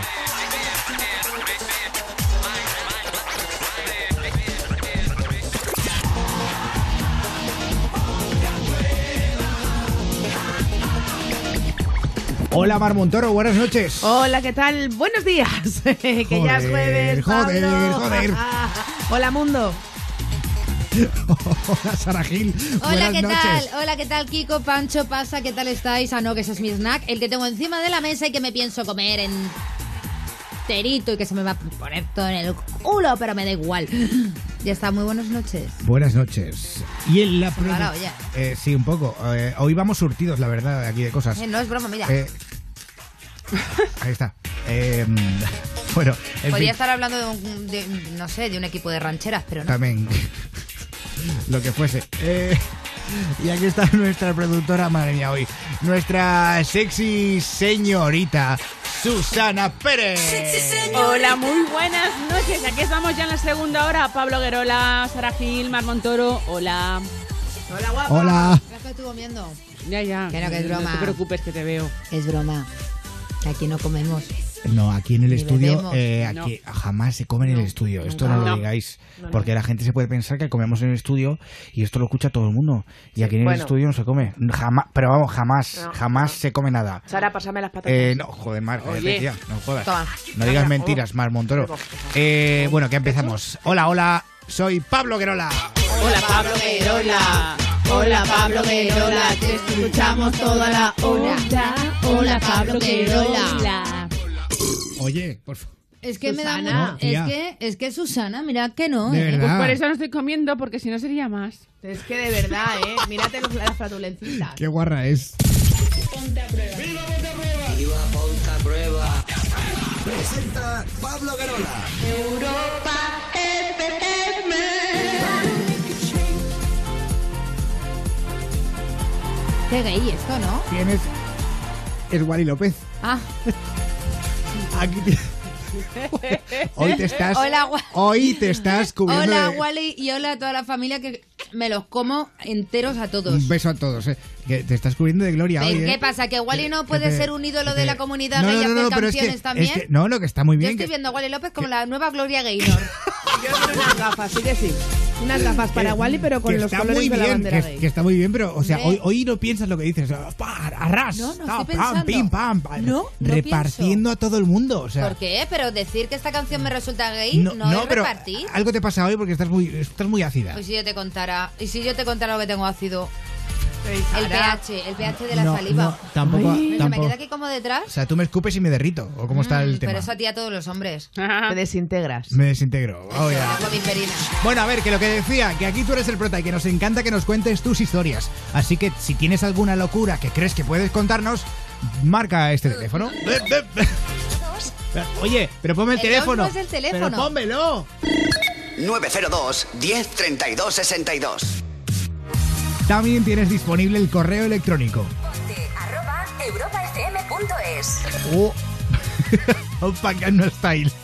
Hola Mar Montoro, buenas noches. Hola, ¿qué tal? Buenos días. que ya es Joder, jueves. joder, Pablo. joder. Hola, mundo. Hola Sara Gil. Hola, buenas ¿qué noches. tal? Hola, ¿qué tal, Kiko? Pancho, pasa, ¿qué tal estáis? Ah, no, que ese es mi snack, el que tengo encima de la mesa y que me pienso comer enterito y que se me va a poner todo en el culo, pero me da igual. Ya está, muy buenas noches. Buenas noches. Y en la Se me va la produ- olla. Eh, sí, un poco. Eh, hoy vamos surtidos, la verdad, aquí de cosas. Eh, no es broma, mira. Eh, ahí está. Eh, bueno, en Podría fin, estar hablando de, un, de, no sé, de un equipo de rancheras, pero no. también lo que fuese. Eh, y aquí está nuestra productora, madre mía, hoy. Nuestra sexy señorita, Susana Pérez. Hola, muy buenas noches. Aquí estamos ya en la segunda hora. Pablo Guerola, Sara Gil, Mar Montoro. Hola. Hola, guapa. Hola. ¿Qué estoy comiendo? Ya, ya. Que no, que es No broma. te preocupes que te veo. Es broma. Que aquí no comemos. No, aquí en el Ni estudio, eh, aquí jamás se come en el estudio. Esto no, No. lo digáis, No, no. porque la gente se puede pensar que comemos en el estudio y esto lo escucha todo el mundo. Y aquí en el estudio no se come. Jamás, pero vamos, jamás, No, jamás se come nada. Sara, pásame las patatas. Eh, no, joder, Mar, tía, no jodas. Toma. No digas mentiras, Mar Montoro. Vamos. Eh, bueno, que empezamos. Hola, hola, soy Pablo Guerola. Hola, Pablo Guerola. Hola, Pablo Guerola. Te escuchamos toda la hora. Hola, Pablo Guerola. Oye, por favor. Es que me da No, es que es que Susana, mira que no. De ¿eh? verdad. Pues por eso no estoy comiendo, porque si no sería más. Es que de verdad, ¿eh? Mírate los- las flatulencitas. Qué guarra es. Presenta Pablo Guerola. Europa FM. Qué gay esto, ¿no? Tienes. Es Wally López. Ah, Aquí Hoy te estás. Hola, Hoy te estás cubriendo. hola de- Wally y hola a toda la familia que me los como enteros a todos. Un beso a todos, eh. Que te estás cubriendo de gloria hoy, ¿Qué eh. pasa? ¿Que Wally no puede ser un ídolo que de la comunidad No, gay no, no, hacer no, pero es canciones que, también? es no, no, que está muy Yo bien. estoy que- viendo a Wally López como la nueva Gloria Gaynor. Yo quiero unas gafas, sí que sí. Unas gafas para Wally, pero con que los está colores muy de la bandera que, gay. que está muy bien, pero, o sea, hoy, hoy no piensas lo que dices. pa, Arras, No, no ta, estoy pam, pensando. pim, pam, pam, No, no repartiendo a todo el mundo. O sea, ¿Por qué? Pero decir que esta canción me resulta gay no, es pero repartir. algo te pasa hoy porque estás muy, estás muy ácida. Pues si yo te contara, y si yo te contara lo que tengo ácido, el pH, el pH de la No, saliva. no, tampoco, Se me tampoco. queda aquí como detrás. O sea, tú me escupes y me derrito. ¿O cómo está Mm, el tema? Pero eso a ti a todos los hombres. Te desintegras. Me desintegro. Oh, perina. Bueno, a ver, que lo que decía, que aquí tú eres el prota y que nos encanta que nos cuentes tus historias. Así que si tienes alguna locura que crees que puedes contarnos, marca este teléfono. Oye, pero ponme el, El teléfono. no es el teléfono. Pero pónmelo. 902 10 32 62. También tienes disponible el correo electrónico. Arroba europafm.es. Oh. Opa Style.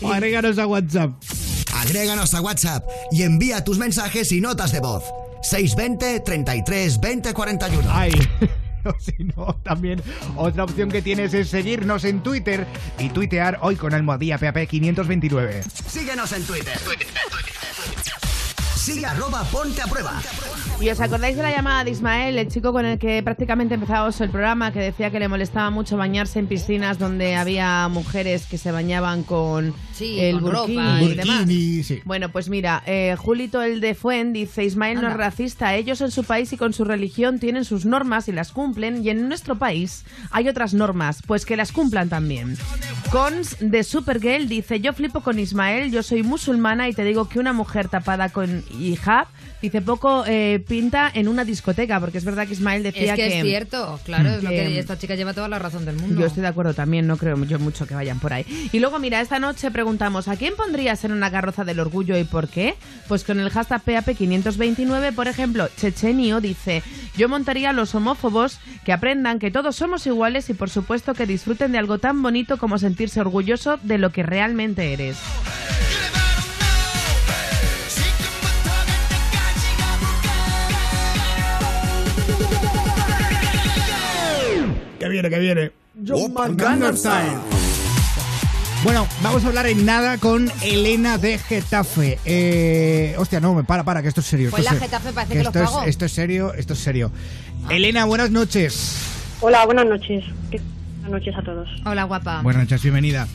O agréganos a WhatsApp. Agréganos a WhatsApp y envía tus mensajes y notas de voz. 620 33 20 41. Ay. O si no, también otra opción que tienes es seguirnos en Twitter y tuitear hoy con almohadilla PAP 529. Síguenos en Twitter. Sigue arroba ponte a prueba. ¿Y os acordáis de la llamada de Ismael, el chico con el que prácticamente empezábamos el programa, que decía que le molestaba mucho bañarse en piscinas donde había mujeres que se bañaban con Sí, el con burkini ropa y demás? Burkini, sí. Bueno, pues mira, eh, Julito el de Fuen dice, Ismael no es racista, ellos en su país y con su religión tienen sus normas y las cumplen, y en nuestro país hay otras normas, pues que las cumplan también. Cons de Supergirl dice, yo flipo con Ismael, yo soy musulmana y te digo que una mujer tapada con hijab, dice poco eh, pinta en una discoteca, porque es verdad que Ismael decía Es que, es cierto, claro, es lo que esta chica lleva toda la razón del mundo. yo estoy de acuerdo también, no creo yo mucho que vayan por ahí. Y luego, mira, esta noche preguntamos, ¿a quién pondrías en una carroza del orgullo y por qué? Pues con el hashtag PAP529, por ejemplo, Chechenio dice, yo montaría a los homófobos que aprendan que todos somos iguales y por supuesto que disfruten de algo tan bonito como sentirse orgulloso de lo que realmente eres. Que viene, que viene. Style. Bueno, vamos a hablar en nada con Elena de Getafe. Eh, hostia, no, para, para, que esto es serio. Pues esto la es- Getafe parece que que los esto, pagó. es, esto es serio, esto es serio. Elena, buenas noches. Hola, buenas noches. ¿Qué- Buenas noches a todos. Hola, guapa. Buenas noches, bienvenida.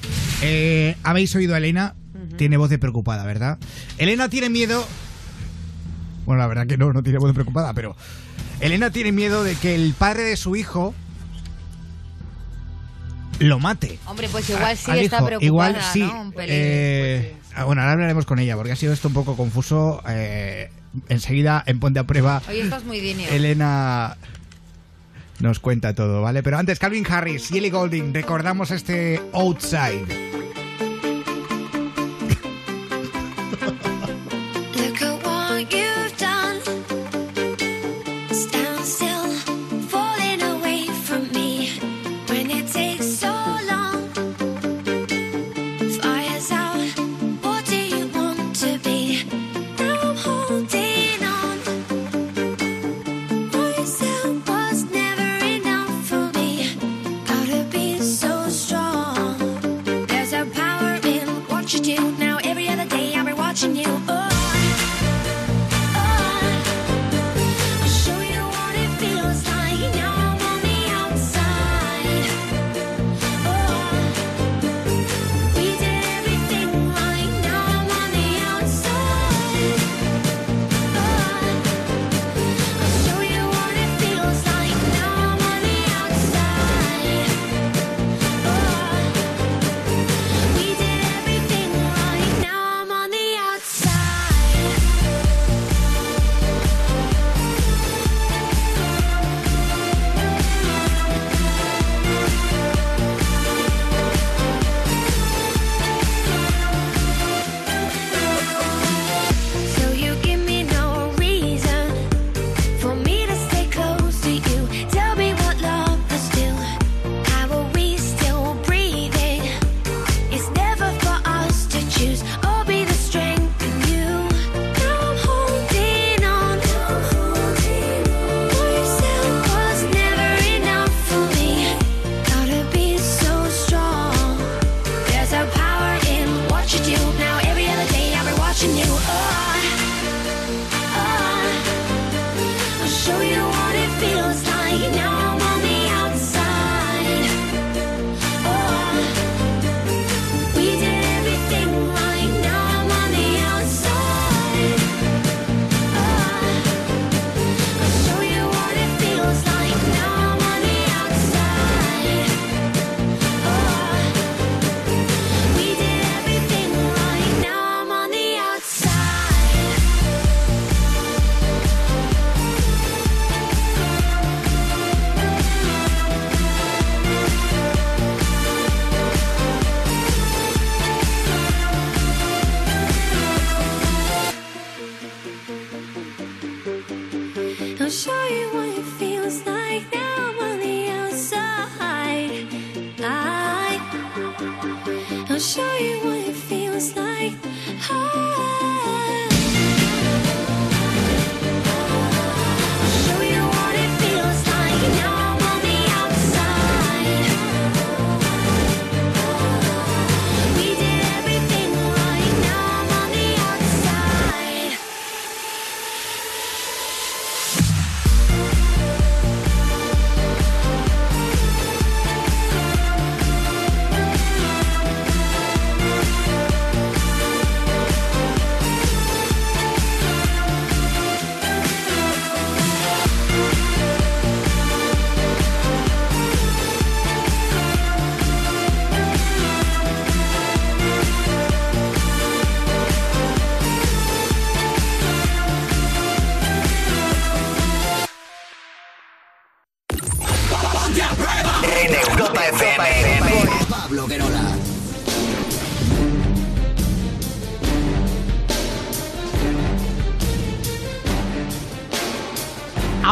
Eh, Habéis oído a Elena, tiene voz de preocupada, ¿verdad? Elena tiene miedo. Bueno, la verdad que no, no tiene voz de preocupada, pero. Elena tiene miedo de que el padre de su hijo lo mate. Hombre, pues igual sí está hijo. preocupada, Igual sí. ¿no? Un. Eh, bueno, ahora hablaremos con ella, porque ha sido esto un poco confuso. Eh, enseguida, en Ponte a Prueba, Oye, estás muy dinio. Elena nos cuenta todo, ¿vale? Pero antes, Calvin Harris y Ellie Golding, recordamos este Outside.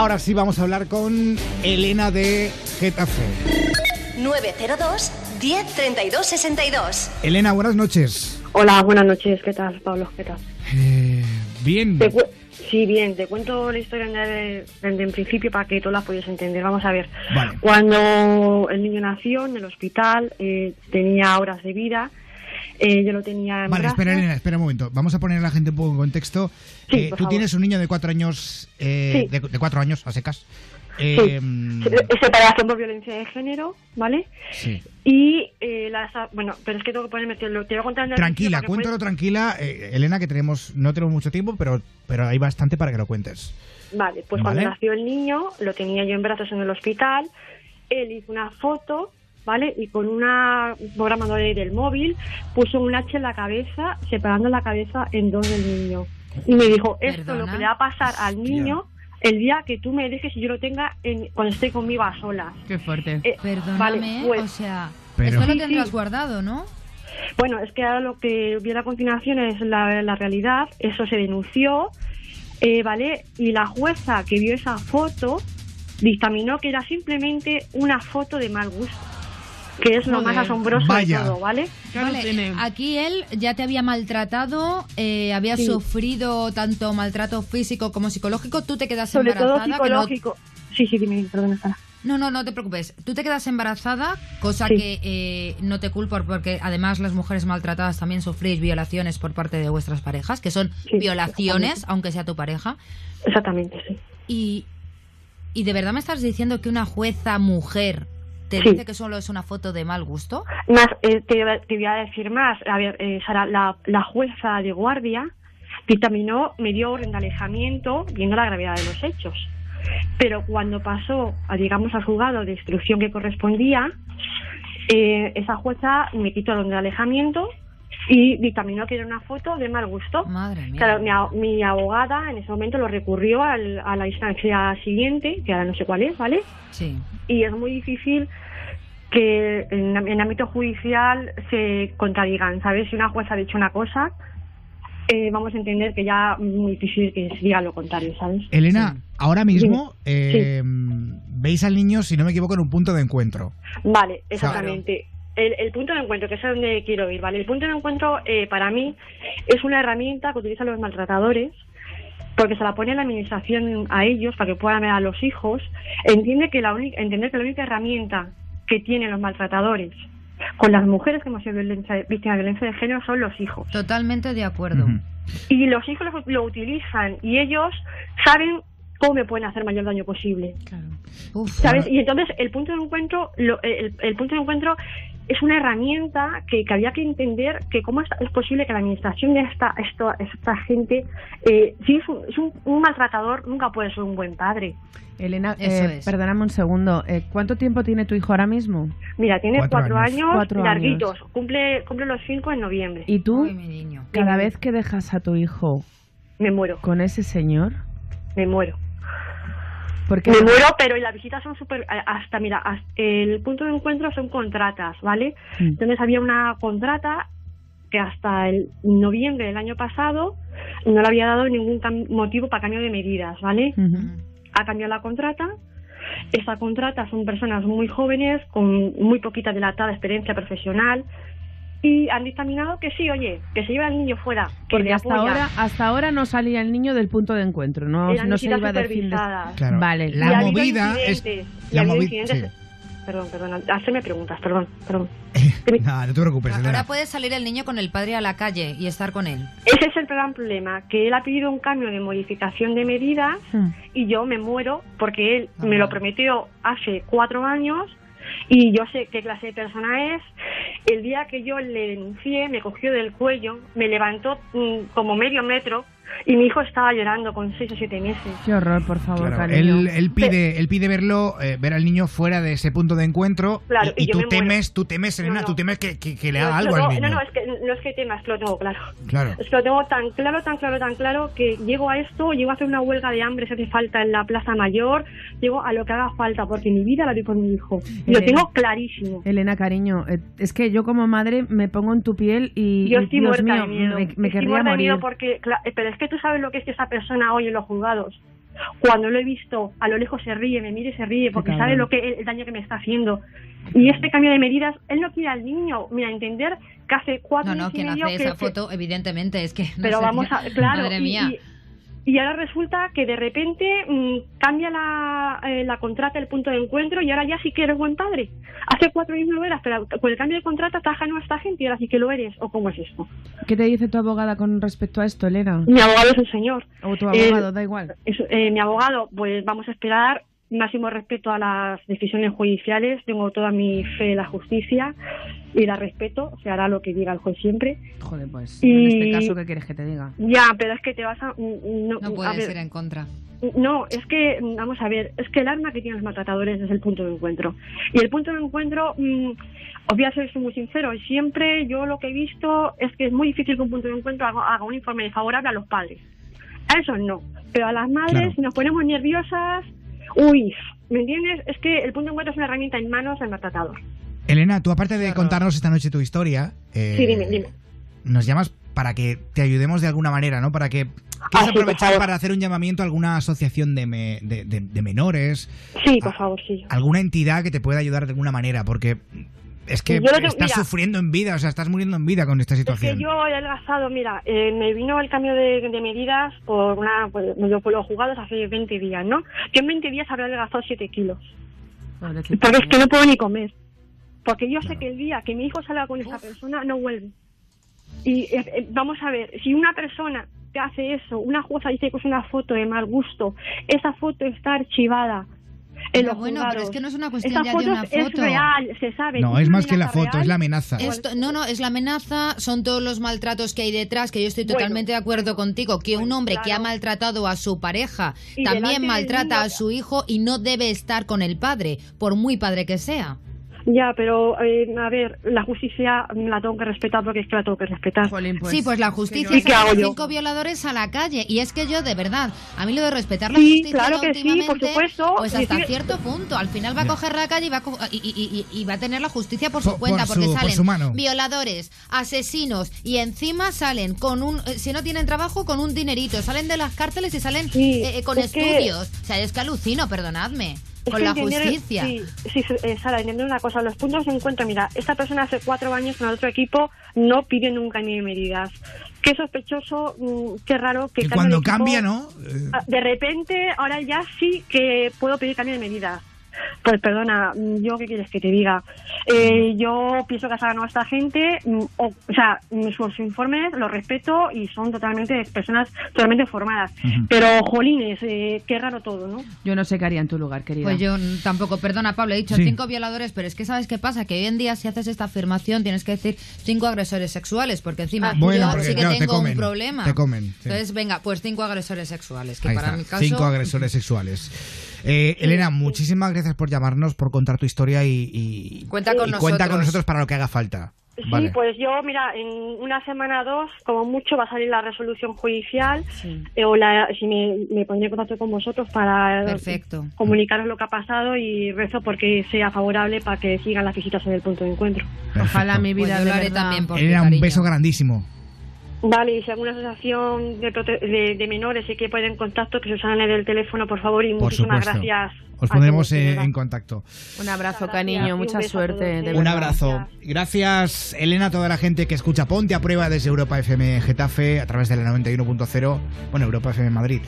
Ahora sí vamos a hablar con Elena de Getafe. 902 10 32 62. Elena, buenas noches. Hola, buenas noches. ¿Qué tal, Pablo? ¿Qué tal? Eh, bien. Sí, bien. Te cuento la historia de- desde el principio para que tú la puedas entender. Vamos a ver. Vale. Cuando el niño nació en el hospital, eh, tenía horas de vida Eh, yo lo tenía en Vale, brazos. espera, Elena, espera un momento. Vamos a poner a la gente un poco en contexto. Sí, Eh, tú favor. tienes un niño de cuatro años, eh, Sí. de, de cuatro años, a secas. Sí. Eh, Separación por violencia de género, ¿vale? sí. Y eh, las... Bueno, pero es que tengo que ponerme... Te lo, te voy a contar Tranquila, cuéntalo tranquila, eh, Elena, que tenemos no tenemos mucho tiempo, pero, pero hay bastante para que lo cuentes. Vale, pues Vale. cuando nació el niño, lo tenía yo en brazos en el hospital, él hizo una foto, ¿vale? Y con una un programa de- del móvil puso un H en la cabeza, separando la cabeza en dos del niño. Y me dijo, esto es lo que le va a pasar al niño el día que tú me dejes y yo lo tenga en, cuando esté conmigo a solas. Qué fuerte. Eh, Perdóname, vale, pues- o sea, Pero- esto lo Sí, tendrás sí. guardado, ¿no? Bueno, es que ahora lo que viene a continuación es la, la realidad. Eso se denunció, eh, ¿vale? Y la jueza que vio esa foto dictaminó que era simplemente una foto de mal gusto, que es lo más asombroso Vaya. de todo, ¿vale? Vale, aquí él ya te había maltratado, eh, había Sí. sufrido tanto maltrato físico como psicológico, tú te quedas Sobre todo embarazada. que no- psicológico. Sí, sí, dime, perdona, Sara. No, no, no te preocupes. Tú te quedas embarazada, cosa Sí. que eh, no te culpo porque además las mujeres maltratadas también sufrís violaciones por parte de vuestras parejas, que son Sí, violaciones, aunque sea tu pareja. Exactamente, sí. Y, y de verdad me estás diciendo que una jueza mujer te Sí. dice que solo es una foto de mal gusto. Más, eh, te, te voy a decir más. A ver, eh, Sara, la, la jueza de guardia dictaminó, me dio orden de alejamiento viendo la gravedad de los hechos. Pero cuando pasó, a, digamos, al juzgado de instrucción que correspondía, eh, esa jueza me quitó el orden de alejamiento y dictaminó que era una foto de mal gusto. Madre mía. Claro, mi, abogada en ese momento lo recurrió al- a la instancia siguiente, que ahora no sé cuál es, ¿vale? Sí. y es muy difícil que en, en ámbito judicial se contradigan, ¿sabes? Si una jueza ha dicho una cosa, eh, vamos a entender que ya es muy difícil que se diga lo contrario, ¿sabes? Elena, ahora mismo eh, veis al niño, si no me equivoco, en un punto de encuentro. Vale, exactamente. El, el punto de encuentro, que es a donde quiero ir, ¿vale? El punto de encuentro, eh, para mí, es una herramienta que utilizan los maltratadores porque se la pone la administración a ellos para que puedan ver a los hijos. Entiende que la única, entender que la única herramienta que tienen los maltratadores con las mujeres que hemos sido violencia- víctimas de violencia de género son los hijos. Totalmente de acuerdo. Y los hijos lo, lo utilizan y ellos saben cómo me pueden hacer mayor daño posible. Uf, ¿Sabes? Y entonces el punto de encuentro, lo- el, el punto de encuentro es una herramienta que, que había que entender que cómo es, es posible que la administración de esta, esto, esta gente, eh, si es, un, es un- un maltratador, nunca puede ser un buen padre. Elena, eh, es. perdóname un segundo. eh, ¿Cuánto tiempo tiene tu hijo ahora mismo? Mira, tiene Cuatro cuatro, años. años, Cuatro larguitos, Cumple, cumple los cinco en noviembre. ¿Y tú, Ay, mi niño. cada vez que dejas a tu hijo Me muero, con ese señor, me muero. Porque Me muero, pero las visitas son súper... Hasta, mira, hasta- el punto de encuentro son contratas, ¿vale? Mm. Entonces había una contrata que hasta el noviembre del año pasado no le había dado ningún motivo para cambio de medidas, ¿vale? Ha cambiado la contrata. Esa contrata son personas muy jóvenes, con muy poquita dilatada experiencia profesional, y han dictaminado que sí, oye, que se lleva al niño fuera, que Porque hasta ahora, hasta ahora no salía el niño del punto de encuentro, no, no se iba de fin de... supervisadas. Claro. Vale. Y La habido movida es. y La ha habido movi- incidentes- sí. Perdón, perdón, hacerme preguntas, perdón, perdón. Nada, no te preocupes, Ahora Elena. puede salir el niño con el padre a la calle y estar con él. Ese es el gran problema, que él ha pedido un cambio de modificación de medidas Hmm. y yo me muero porque él Ah, me lo vale. prometió hace cuatro años y yo sé qué clase de persona es. El día que yo le denuncié, me cogió del cuello, me levantó mm, como medio metro y mi hijo estaba llorando con seis o siete meses. Qué horror, por favor, Claro, cariño. él, él pide, él pide verlo, eh, ver al niño fuera de ese punto de encuentro. Claro, y, y yo tú temes, tú temes, Elena, No, no. tú temes que, que- que le No, haga que algo al niño. No, no, es que, no es que temas, lo tengo claro. Claro. Es que lo tengo tan claro, tan claro, tan claro que llego a esto, llego a hacer una huelga de hambre si hace falta en la Plaza Mayor, llego a lo que haga falta, porque mi vida la doy por mi hijo. Y lo Elena. tengo clarísimo. Elena, cariño, eh, es que yo como madre me pongo en tu piel y, Yo y, estoy Dios muerta mío, de miedo. me, me estoy querría muerta de morir. miedo porque, eh, pero es que tú sabes lo que es que esa persona hoy en los juzgados, cuando lo he visto, a lo lejos se ríe, me mira y se ríe, porque sabe lo que el daño que me está haciendo. Y este cambio de medidas, él no quiere al niño, mira, entender que hace cuatro No, no, años y quien hace que- esa que- foto, evidentemente, es que. no pero vamos a, claro, Madre mía. y- Y ahora resulta que de repente mm, cambia la, eh, la contrata, el punto de encuentro, y ahora ya sí que eres buen padre. Hace cuatro años no lo eras, pero con el cambio de contrata estás ajeno a esta gente y ahora sí que lo eres. ¿O cómo es esto? ¿Qué te dice tu abogada con respecto a esto, Elena? Mi abogado es un señor. O tu abogado, Eh, da igual. es- eh, mi abogado, pues vamos a esperar máximo respeto a las decisiones judiciales. Tengo toda mi fe en la justicia y la respeto. Se hará lo que diga el juez siempre. Joder, pues Y- en este caso, ¿qué quieres que te diga? Ya, pero es que te vas a... No, No a puedes ver, ir en contra. No, es que, mm, vamos a ver, es que el arma que tienen los maltratadores es el punto de encuentro. Y el punto de encuentro, mm, os voy a ser muy sincero, siempre yo lo que he visto es que es muy difícil que un punto de encuentro haga, haga un informe desfavorable a los padres. A eso no. Pero a las madres, Claro. si nos ponemos nerviosas, uy, ¿me entiendes? Es que el punto de encuentro es una herramienta en manos del maltratador. Elena, tú aparte de contarnos esta noche tu historia, eh, Sí, dime, dime. nos llamas para que te ayudemos de alguna manera, ¿no? Para que Ah, quieres sí, por aprovechar para hacer un llamamiento a alguna asociación de, me- de, de- de menores, Sí, por favor, sí. alguna entidad que te pueda ayudar de alguna manera, porque es que estás mira. sufriendo en vida, o sea, estás muriendo en vida con esta Es situación. que yo he adelgazado, mira, eh, me vino el cambio de, de medidas por una, pues, por los jugados hace 20 días, ¿no? Yo en 20 días habré adelgazado 7 kilos. Porque es que no puedo ni comer. Porque yo sé que el día que mi hijo salga con esa persona, no vuelve. Y eh, eh, vamos a ver, si una persona te hace eso, una jueza dice que es una foto de mal gusto, esa foto está archivada. En los bueno, pero es que no es una cuestión Esa ya de una Es foto. real, se sabe. No, es más que la amenaza foto, real. es la amenaza. Esto, no, no, es la amenaza, son todos los maltratos que hay detrás, que yo estoy Bueno, totalmente de acuerdo contigo, que un hombre que ha maltratado a su pareja Y también maltrata niño- a su hijo y no debe estar con el padre, por muy padre que sea. Ya, pero eh, a ver, la justicia la tengo que respetar porque es que la tengo que respetar. sí, pues la justicia ¿Y qué saca hago yo? cinco violadores a la calle. Y es que yo, de verdad, a mí lo de respetar la Sí, justicia claro que sí, por supuesto. pues hasta cierto punto. Al final va a coger la calle y va a, co- y, y- y- y va a tener la justicia por su Por- cuenta, por porque su- salen su mano. violadores, asesinos y encima salen con un, eh, si no tienen trabajo, con un dinerito. Salen de las cárceles y salen eh, eh, con es que- estudios. O sea, es que alucino, perdonadme. Es Con la entender- justicia. Sí, sí, eh, Sara, entender una cosa. Los puntos de encuentro, mira, esta persona hace cuatro años con el otro equipo no pide nunca ni medidas. Qué sospechoso, mm, qué raro que Que cambie cuando equipo. cambia, ¿no? De repente, ahora ya sí que puedo pedir cambio de medidas. Pues perdona, mm, yo qué quieres que te diga. Eh, yo pienso que has ganado a esta gente, mm, o, o sea, mm, sus informes los respeto y son totalmente personas totalmente formadas. Pero, jolines, eh, qué raro todo, ¿no? Yo no sé qué haría en tu lugar, querida. Pues yo tampoco, perdona Pablo, he dicho Sí. cinco violadores, pero es que sabes qué pasa, que hoy en día si haces esta afirmación tienes que decir cinco agresores sexuales, porque encima Ah, Bueno, yo porque, sí que claro, te tengo comen, un problema. te comen, sí. Entonces, venga, pues cinco agresores sexuales, que Ahí para está, mi caso... cinco agresores sexuales. Eh, Elena, muchísimas gracias por llamarnos, por contar tu historia y, y- Cuenta con y cuenta con nosotros. para lo que haga falta. Sí, Vale. pues yo, mira, en una semana o dos, como mucho, va a salir la resolución judicial. eh, o la, si me, me pondré en contacto con vosotros para Perfecto. comunicaros lo que ha pasado y rezo porque sea favorable para que sigan las visitas en el punto de encuentro. Ojalá mi Pues vida de lo haré también por Elena, un beso grandísimo. Vale, y si alguna asociación de, prote- de, de menores se quiere poner en contacto, que se usane del teléfono, por favor, y Por muchísimas supuesto. gracias. Os de eh, en contacto. Un abrazo, cariño, mucha suerte. de. Un abrazo. Gracias, Elena, a toda la gente que escucha Ponte a Prueba desde Europa FM Getafe a través de la 91.0, bueno, Europa FM Madrid.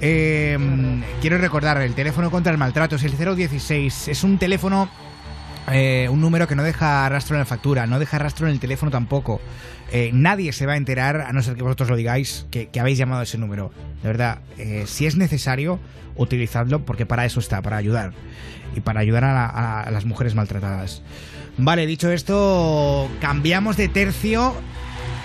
Eh, quiero recordar, el teléfono contra el maltrato es el 016. Es un teléfono, eh, un número que no deja rastro en la factura, no deja rastro en el teléfono tampoco. Eh, nadie se va a enterar, a no ser que vosotros lo digáis, que, habéis llamado a ese número. De verdad, eh, si es necesario, utilizadlo porque para eso está, para ayudar. Y para ayudar a- a las mujeres maltratadas. Vale, dicho esto, cambiamos de tercio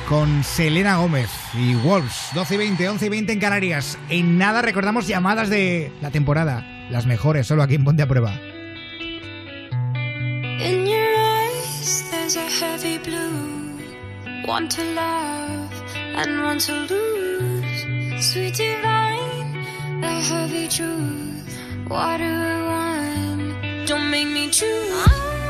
con Selena Gómez y Wolves. 12 y 20, 11 y 20 en Canarias. En nada recordamos llamadas de la temporada. Las mejores, solo aquí en Ponte a Prueba. In your eyes, there's a heavy blue. One to love and one to lose. Sweet divine, the heavy truth. What do I want? Don't make me choose.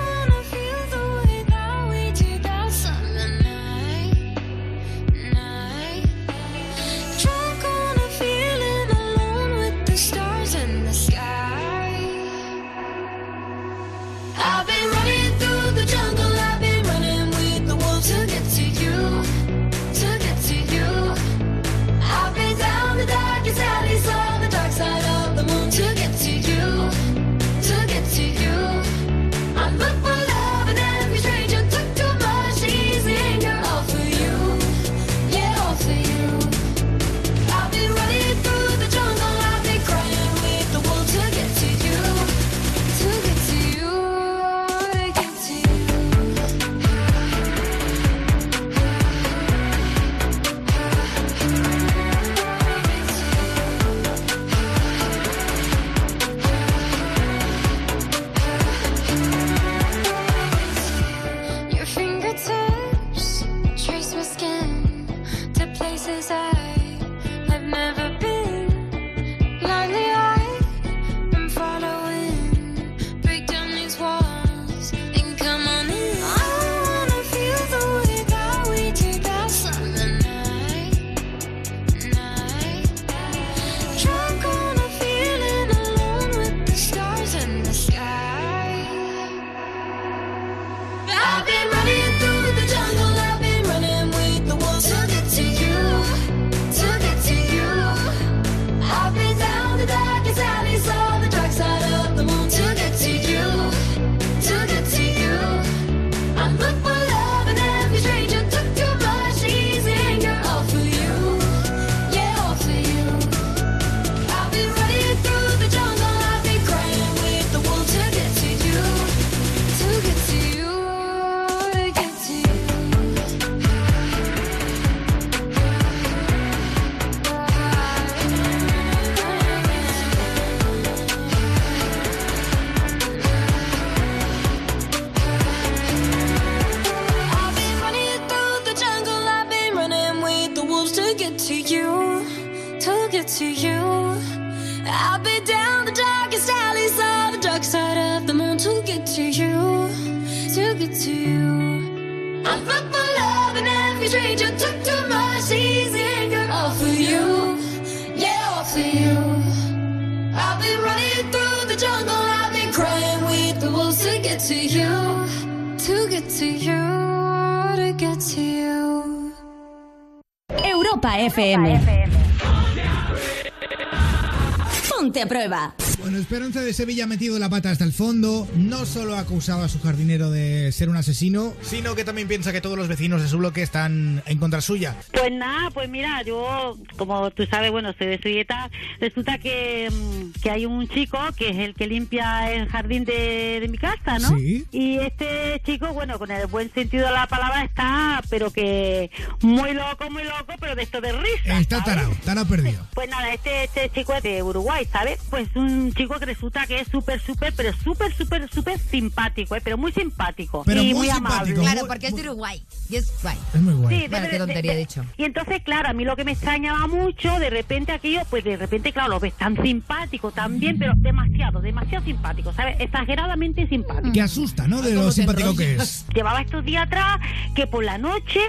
Ponte a prueba. Bueno, Esperanza de Sevilla ha metido la pata hasta el fondo. No solo ha acusado a su jardinero de ser un asesino, sino que también piensa que todos los vecinos de su bloque están en contra suya. Pues nada, pues mira, yo, como tú sabes, bueno, soy de Suyeta, resulta que, mm, que hay un chico que es el que limpia el jardín de, de mi casa, ¿no? Sí. Y este chico, bueno, con el buen sentido de la palabra está, pero que muy loco, muy loco, pero de esto de risa. Está tarado, tarado perdido. Pues nada, este, este chico es de Uruguay, ¿sabes? Pues un chico que resulta que es súper, súper, pero súper, súper, súper simpático, ¿eh? Pero muy simpático. Pero y muy muy, amable. Claro, porque es de Uruguay. Y es guay. Es muy guay. Sí, Bueno, de- qué de- tontería he de- dicho. Y entonces, claro, a mí lo que me extrañaba mucho, de repente aquello, pues de repente, claro, lo ves tan simpático también, pero demasiado, demasiado simpático, ¿sabes? Exageradamente simpático. Que asusta, ¿no? De lo simpático que es. Llevaba estos días atrás que por la noche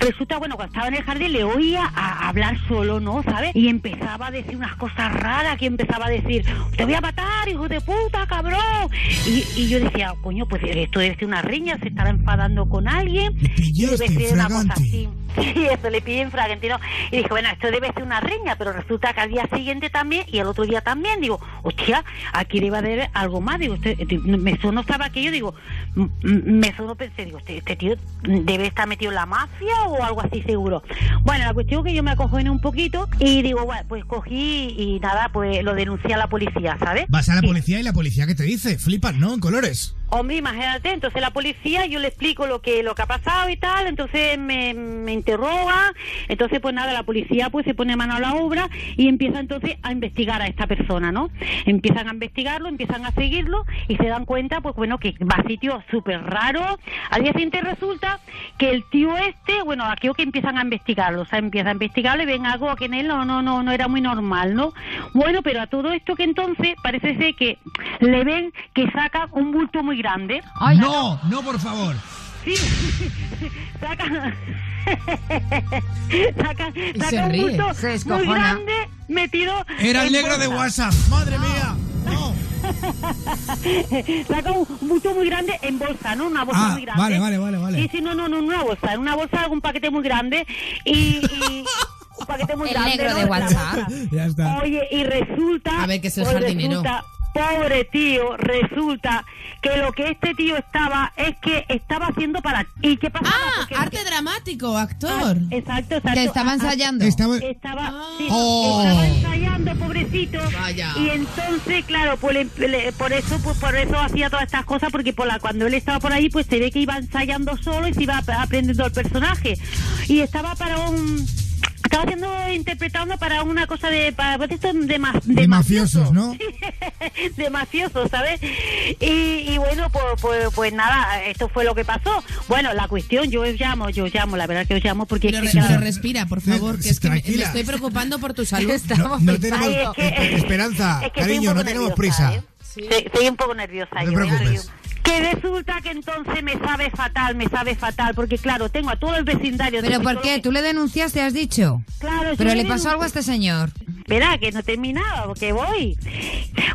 resulta, bueno, cuando estaba en el jardín le oía a hablar solo, ¿no? ¿Sabes? Y empezaba a decir unas cosas raras, que empezaba a decir, te voy a matar, hijo de puta, cabrón. Y, y yo decía, coño, pues esto debe ser una riña, se estará enfadando con alguien. Y debe ser una cosa así. Sí, eso le pillé en fragantino. Y dije, bueno, esto debe ser una riña, pero resulta que al día siguiente también y al otro día también. Digo, hostia, aquí debe haber algo más. Digo, este- este- me sonó estaba aquello, digo, me sonó pensé, digo, este, este tío debe estar metido en la mafia o algo así seguro. Bueno, la cuestión es que yo me acojoné un poquito y digo, bueno, pues cogí y nada, pues lo denuncié a la policía, ¿sabes? Vas a la Sí. policía y la policía que te dice, flipas, ¿no? En colores. Hombre, imagínate, entonces la policía, yo le explico lo que lo que ha pasado y tal, entonces me, me interroga, entonces pues nada, la policía pues se pone mano a la obra y empieza entonces a investigar a esta persona, ¿no? Empiezan a investigarlo, empiezan a seguirlo y se dan cuenta pues bueno que va a sitios súper raros. Al día siguiente resulta que el tío este, bueno, aquello que empiezan a investigarlo, o sea, empieza a investigarlo y ven algo que en él no, no, no, no era muy normal, ¿no? Bueno, pero a todo esto que entonces parece ser que le ven que saca un bulto muy grande. no, no, por favor. Sí, saca, saca, se saca un se muy grande metido. Era el negro de. WhatsApp, madre mía. saca un bulto muy grande en bolsa, ¿no? Una bolsa Ah, muy grande. vale, vale, vale, vale. Sí, sí, no, no, no, en una bolsa, en una bolsa, un paquete muy grande y, y un paquete muy El grande. negro ¿no? de WhatsApp. Ya está. Oye, y resulta. A ver, que es el jardinero. resulta, pobre tío, resulta que lo que este tío estaba es que estaba haciendo para. ¿Y qué pasaba? Ah, Porque- arte dramático, actor. Ah, exacto, exacto. Que estaba Ah, ah, ensayando. Estaba- Estaba, sí, Oh. estaba ensayando, pobrecito. Vaya. Y entonces, claro, por, le- por eso, pues por eso hacía todas estas cosas, porque por la, cuando él estaba por ahí, pues se ve que iba ensayando solo y se iba ap- aprendiendo el personaje. Y estaba para un estaba haciendo interpretando para una cosa de para pues esto de, ma- de De mafiosos, ¿no? de mafioso, ¿sabes? Y, y bueno, pues, pues, pues nada, esto fue lo que pasó. Bueno, la cuestión, yo os llamo, yo os llamo, la verdad que os llamo porque... Pero, es que re- cada- pero respira, por favor, que es que me, me Tranquila. estoy preocupando por tu salud. No, no tenemos Ay, es que- espe- esperanza, es cariño, no tenemos nerviosa, prisa. ¿eh? Sí, Estoy un poco nerviosa. No te yo, ¿eh? preocupes. Que resulta que entonces me sabe fatal, me sabe fatal, porque claro, tengo a todo el vecindario... de ¿Pero por qué? lo ¿Tú le denunciaste, has dicho? que- Claro, ¿Pero le le pasó algo a este señor? Verá, que no terminaba, porque voy.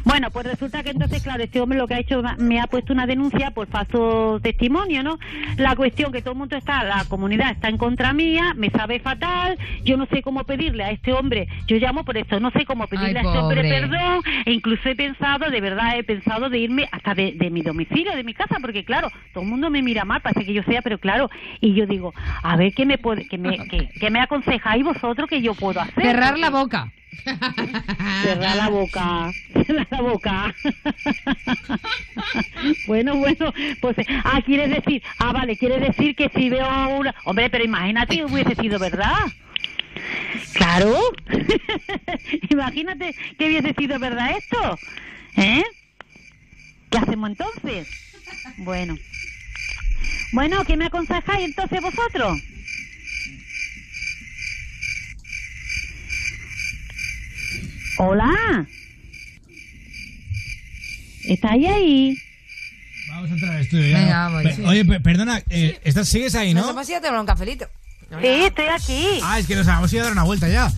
Bueno, pues resulta que entonces, claro, este hombre lo que ha hecho, me ha puesto una denuncia por falso testimonio, ¿no? La cuestión que todo el mundo está, la comunidad está en contra mía, me sabe fatal, yo no sé cómo pedirle a este hombre, yo llamo por eso, no sé cómo pedirle Ay, a este hombre perdón, e incluso he pensado, de verdad he pensado de irme hasta de, de mi domicilio, de mi casa, porque claro, todo el mundo me mira mal, parece que yo sea, pero claro, y yo digo, a ver qué me puede, que me, que, que me aconsejáis vosotros que yo puedo hacer. Cerrar la boca. Cerrar la boca, cerrar la boca. bueno, bueno, pues, ah, quieres decir, ah, vale, quieres decir que si veo una, hombre, pero imagínate que hubiese sido verdad. Claro, imagínate que hubiese sido verdad esto, ¿eh? ¿Qué hacemos entonces? Bueno. Bueno, ¿qué me aconsejáis entonces vosotros? Hola. ¿Estáis ahí? Vamos a entrar al estudio ya. Venga, voy. Oye, perdona, eh, estás, sigues ahí, ¿no? Nos hemos ido a tomar un cafelito. Sí, estoy aquí. Ah, es que nos vamos a ir a dar una vuelta ya.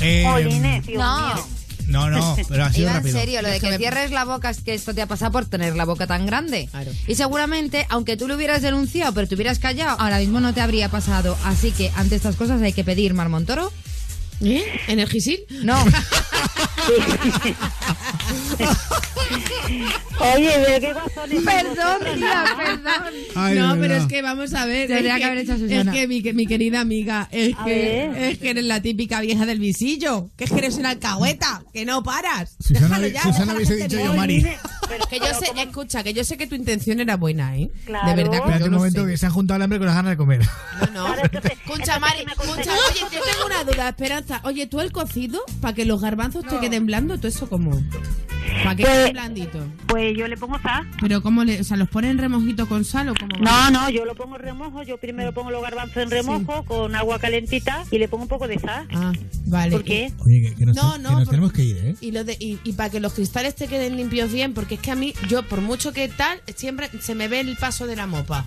Eh, Jolines, Dios mío no, no, pero ha sido Iba en rápido. serio, lo de que cierres la boca es que esto te ha pasado por tener la boca tan grande. Y seguramente, aunque tú lo hubieras denunciado, pero te hubieras callado, ahora mismo no te habría pasado. Así que ante estas cosas hay que pedir Marmontoro. ¿Eh? ¿Energisil? No. Oye, pero qué guasones. Perdón, tía, perdón. Ay, no, de pero es que vamos a ver. Tendría es que haber hecho es que mi, que mi querida amiga, es A que, ver. es que eres la típica vieja del visillo. Que es que eres una alcahueta, que no paras. Susana, Déjalo ya, Susana hubiese que dicho yo, diga. Mari. Que yo sé, escucha, que yo sé que tu intención era buena, ¿eh? Claro. De verdad que Espérate un momento sé. que se han juntado el hambre con las ganas de comer. No, no. Escucha, Mari, escucha, oye, yo tengo una duda, Esperanza. Oye, ¿tú el cocido, para que los garbanzos te queden blandos, todo eso cómo? ¿Para que Pues- queden blanditos? Pues yo le pongo sal. Pero ¿cómo le, o sea, los ponen remojito con sal o cómo? No, no, yo lo pongo en remojo. Yo primero pongo los garbanzos en remojo con agua calentita y le pongo un poco de sal. Ah, vale. ¿Por qué? Oye, que, que nos, No, que no, nos por- tenemos que ir, ¿eh? Y, lo de, y, y para que los cristales te queden limpios bien, porque es que a mí, yo por mucho que tal, siempre se me ve el paso de la mopa.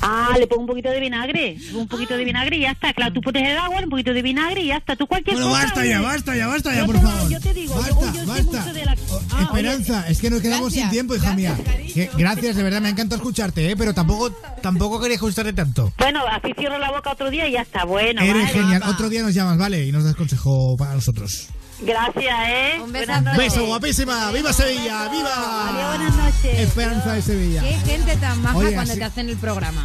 Ah, le pongo un poquito de vinagre. Un poquito de vinagre y ya está. Claro, tú pones el agua, un poquito de vinagre y ya está. Tú cualquier Bueno, cosa. basta ya, basta ya, basta ya, por lo- favor. yo te digo, yo- basta, yo basta. mucho de la- Oh, Ah, Esperanza, es que nos quedamos Gracias, sin tiempo, hija mía. gracias, Que- gracias, de verdad, me encanta escucharte, ¿eh? Pero tampoco, tampoco quería gustarte tanto. Bueno, así cierro la boca otro día y ya está. Bueno, Eres vale. genial. Otro día nos llamas, ¿vale? Y nos das consejo para nosotros. Gracias, ¿eh? Un noches. Beso, guapísima. ¡Viva Sevilla! Adiós, ¡Viva! buenas noches. Esperanza de Sevilla. Qué gente tan maja Oye, cuando así- te hacen el programa.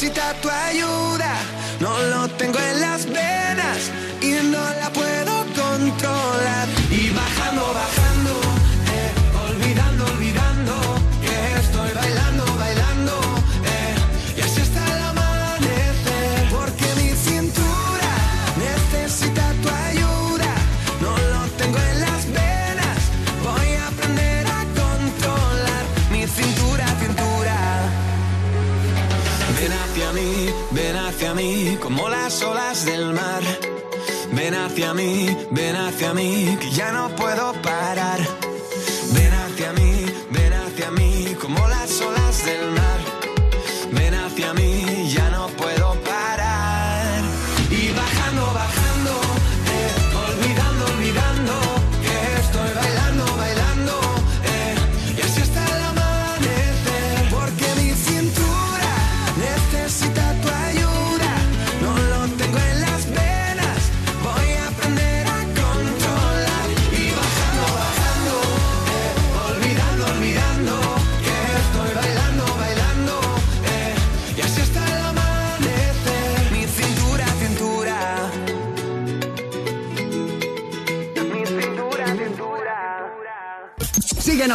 Necesita tu ayuda. No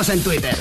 en Twitter.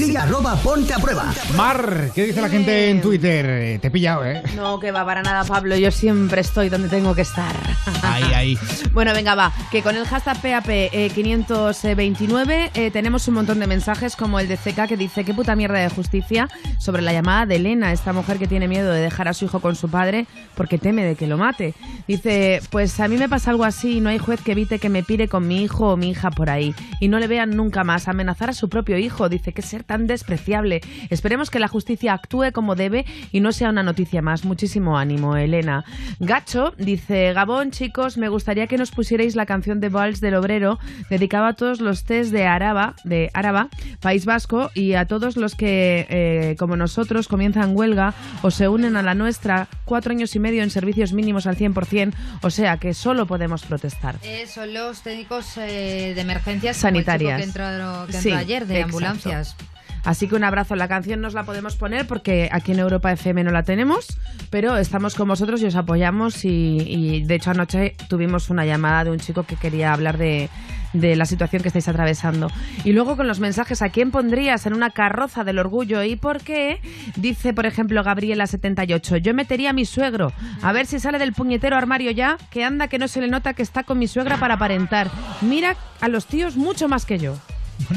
Sigue arroba ponte a prueba. Mar, ¿qué dice la gente en Twitter? Eh, Te he pillado, ¿eh? No, que va para nada, Pablo. Yo siempre estoy donde tengo que estar. Ahí, ahí. Bueno, venga, va. Que con el hashtag PAP eh, 529 eh, tenemos un montón de mensajes, como el de CK que dice: Qué puta mierda de justicia sobre la llamada de Elena, esta mujer que tiene miedo de dejar a su hijo con su padre porque teme de que lo mate. Dice: Pues a mí me pasa algo así y no hay juez que evite que me pire con mi hijo o mi hija por ahí y no le vean nunca más. Amenazar a su propio hijo. Dice: Que ser tan despreciable. Esperemos que la justicia actúe como debe y no sea una noticia más. Muchísimo ánimo, Elena. Gacho dice: Gabón, chicos, me gustaría que nos pusierais la canción de Vals del Obrero dedicada a todos los test de Araba, de Araba, País Vasco, y a todos los que, eh, como nosotros, comienzan huelga o se unen a la nuestra, cuatro años y medio en servicios mínimos al 100%, o sea que solo podemos protestar. Eh, son los técnicos eh, de emergencias Sanitarias. que entró, que entró Sí, ayer de exacto. ambulancias. Así que un abrazo. La canción nos la podemos poner porque aquí en Europa FM no la tenemos, pero estamos con vosotros y os apoyamos. Y, y, de hecho, anoche tuvimos una llamada de un chico que quería hablar de, de la situación que estáis atravesando. Y luego con los mensajes, ¿a quién pondrías en una carroza del orgullo y por qué? Dice, por ejemplo, Gabriela78, yo metería a mi suegro, a ver si sale del puñetero armario ya, que anda que no se le nota que está con mi suegra para aparentar. Mira a los tíos mucho más que yo.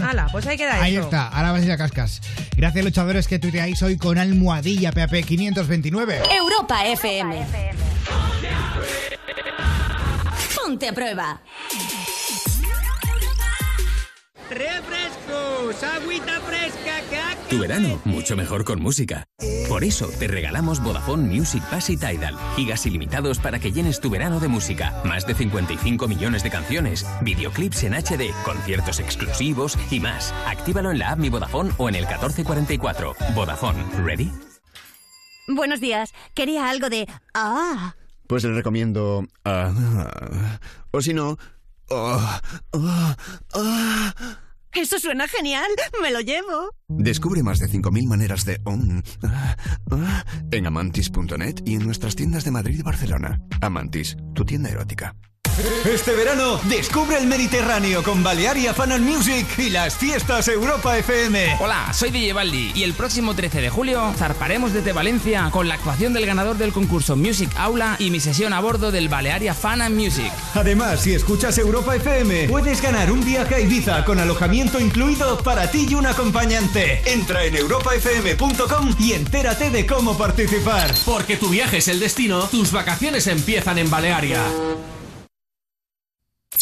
Hala, pues ahí queda Ahí eso. está, ahora vas a ir a cascas. Gracias, luchadores, que tuiteáis hoy con almohadilla PAP 529. Europa FM. Ponte a prueba. ¡Refrescos! ¡Agüita fresca, caca! Tu verano, mucho mejor con música. Por eso te regalamos Vodafone Music Pass y Tidal. Gigas ilimitados para que llenes tu verano de música. Más de 55 millones de canciones, videoclips en HD, conciertos exclusivos y más. Actívalo en la app Mi Vodafone o en el 1444. Vodafone, ¿ready? Buenos días. Quería algo de... Ah. Pues le recomiendo... ah, o si no... Eso suena genial. Me lo llevo. Descubre más de 5.000 maneras de... en amantis.net y en nuestras tiendas de Madrid y Barcelona. Amantis, tu tienda erótica. Este verano, descubre el Mediterráneo con Balearia Fan and Music y las fiestas Europa FM. Hola, soy DJ Baldi y el próximo 13 de julio zarparemos desde Valencia con la actuación del ganador del concurso Music Aula y mi sesión a bordo del Balearia Fan and Music. Además, si escuchas Europa FM, puedes ganar un viaje a Ibiza con alojamiento incluido para ti y un acompañante. Entra en europafm.com y entérate de cómo participar. Porque tu viaje es el destino, tus vacaciones empiezan en Balearia.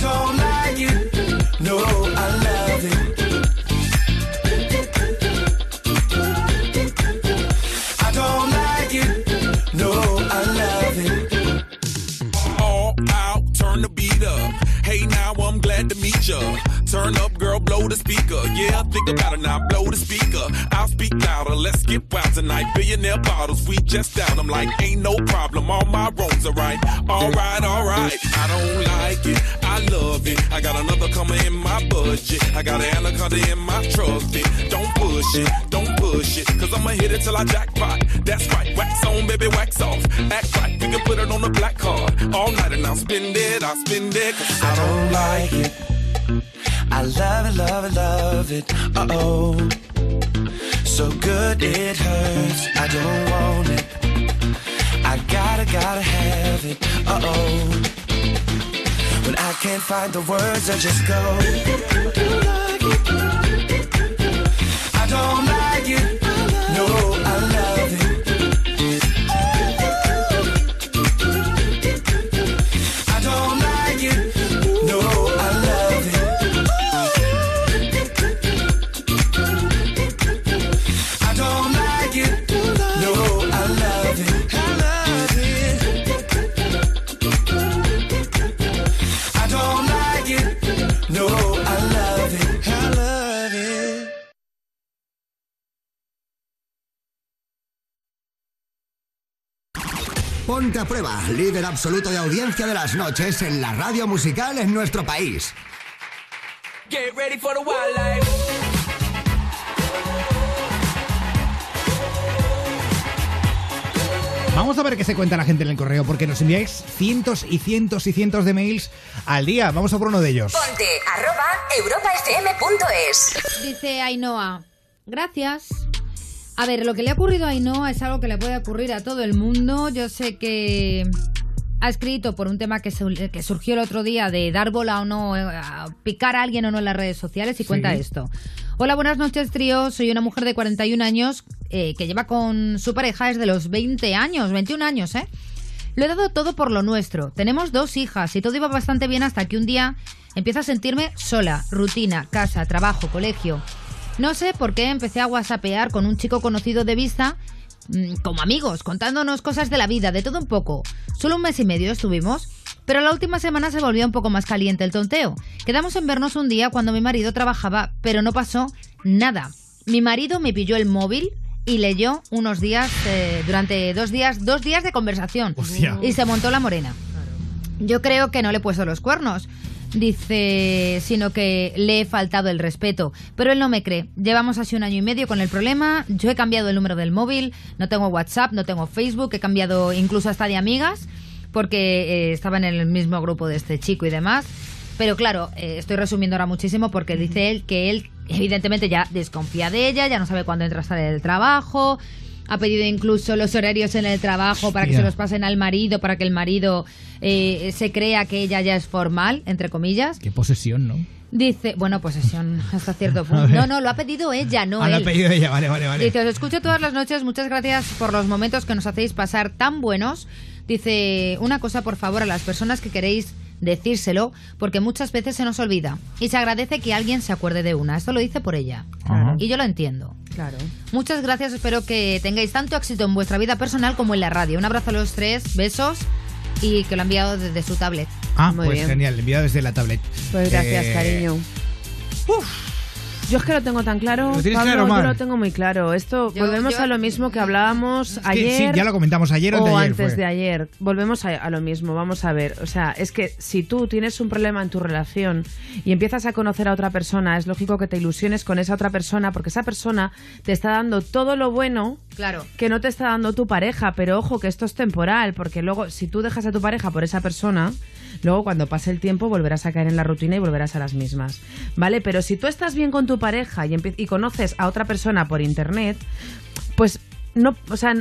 Don't like it. No, meet ya. Turn up, girl, blow the speaker. Yeah, think about it now, blow the speaker. I'll speak louder, let's get wild tonight. Billionaire bottles, we just down. I'm like, ain't no problem, all my roads are right. Alright, alright, I don't like it, I love it. I got another coming in my budget. I got an anaconda in my trusty. Don't push it, don't cause I'ma hit it till I jackpot. That's right, wax on, baby, wax off. Act right, we can put it on the black card. All night and I'll spend it, I'll spend it, cause I don't like it. I love it, love it, love it. Uh oh. So good it hurts. I don't want it. I gotta, gotta have it. Uh oh. When I can't find the words, I just go. I don't like Ponte a Prueba, líder absoluto de audiencia de las noches en la radio musical en nuestro país. Get ready for the wildlife. Vamos a ver qué se cuenta la gente en el correo, porque nos enviáis cientos y cientos y cientos de mails al día. Vamos a por uno de ellos. Ponte arroba europafm.es. Dice Ainhoa, gracias. A ver, lo que le ha ocurrido a Ainhoa es algo que le puede ocurrir a todo el mundo. Yo sé que ha escrito por un tema que, su- que surgió el otro día de dar bola o no, eh, a picar a alguien o no en las redes sociales y cuenta esto. Hola, buenas noches, trío. Soy una mujer de 41 años eh, que lleva con su pareja desde los 20 años, 21 años, ¿eh? Lo he dado todo por lo nuestro. Tenemos dos hijas y todo iba bastante bien hasta que un día empiezo a sentirme sola. Rutina, casa, trabajo, colegio. No sé por qué empecé a whatsappear con un chico conocido de vista mm, como amigos, contándonos cosas de la vida, de todo un poco. Solo un mes y medio estuvimos, pero la última semana se volvió un poco más caliente el tonteo. Quedamos en vernos un día cuando mi marido trabajaba, pero no pasó nada. Mi marido me pilló el móvil y leyó unos días, eh, durante dos días, dos días de conversación. Hostia. Y se montó la morena. Yo creo que no le he puesto los cuernos. Dice, sino que le he faltado el respeto. Pero él no me cree. Llevamos así un año y medio con el problema. Yo he cambiado el número del móvil. No tengo WhatsApp, no tengo Facebook. He cambiado incluso hasta de amigas. Porque eh, estaba en el mismo grupo de este chico y demás. Pero claro, eh, estoy resumiendo ahora muchísimo porque dice él que él evidentemente ya desconfía de ella, ya no sabe cuándo entra a sale del trabajo. Ha pedido incluso los horarios en el trabajo para que se los pasen al marido, para que el marido eh, se crea que ella ya es formal, entre comillas. Qué posesión, ¿no? Dice, bueno, posesión hasta cierto punto. No, no, lo ha pedido ella, no Ah, lo ha él. pedido ella, vale, vale, vale. Dice, os escucho todas las noches, muchas gracias por los momentos que nos hacéis pasar tan buenos. Dice, una cosa por favor a las personas que queréis decírselo, porque muchas veces se nos olvida. Y se agradece que alguien se acuerde de una. Esto lo dice por ella. Ajá. Y yo lo entiendo. Claro. Muchas gracias, espero que tengáis tanto éxito en vuestra vida personal como en la radio. Un abrazo a los tres, besos y que lo ha enviado desde su tablet. Ah, Muy pues bien. genial, enviado desde la tablet. Pues gracias, Eh, cariño. Yo es que lo tengo tan claro. ¿Lo tienes Pablo, claro, yo Mar? lo tengo muy claro. Esto, Yo- volvemos yo- a lo mismo que hablábamos que ayer. sí, ya lo comentamos ayer o o anteayer antes fue. de ayer. Volvemos a, a lo mismo. Vamos a ver. O sea, es que si tú tienes un problema en tu relación y empiezas a conocer a otra persona, es lógico que te ilusiones con esa otra persona porque esa persona te está dando todo lo bueno Claro. que no te está dando tu pareja, pero ojo que esto es temporal, porque luego si tú dejas a tu pareja por esa persona, luego cuando pase el tiempo volverás a caer en la rutina y volverás a las mismas, ¿vale? Pero si tú estás bien con tu pareja y, y conoces a otra persona por internet, pues no, o sea,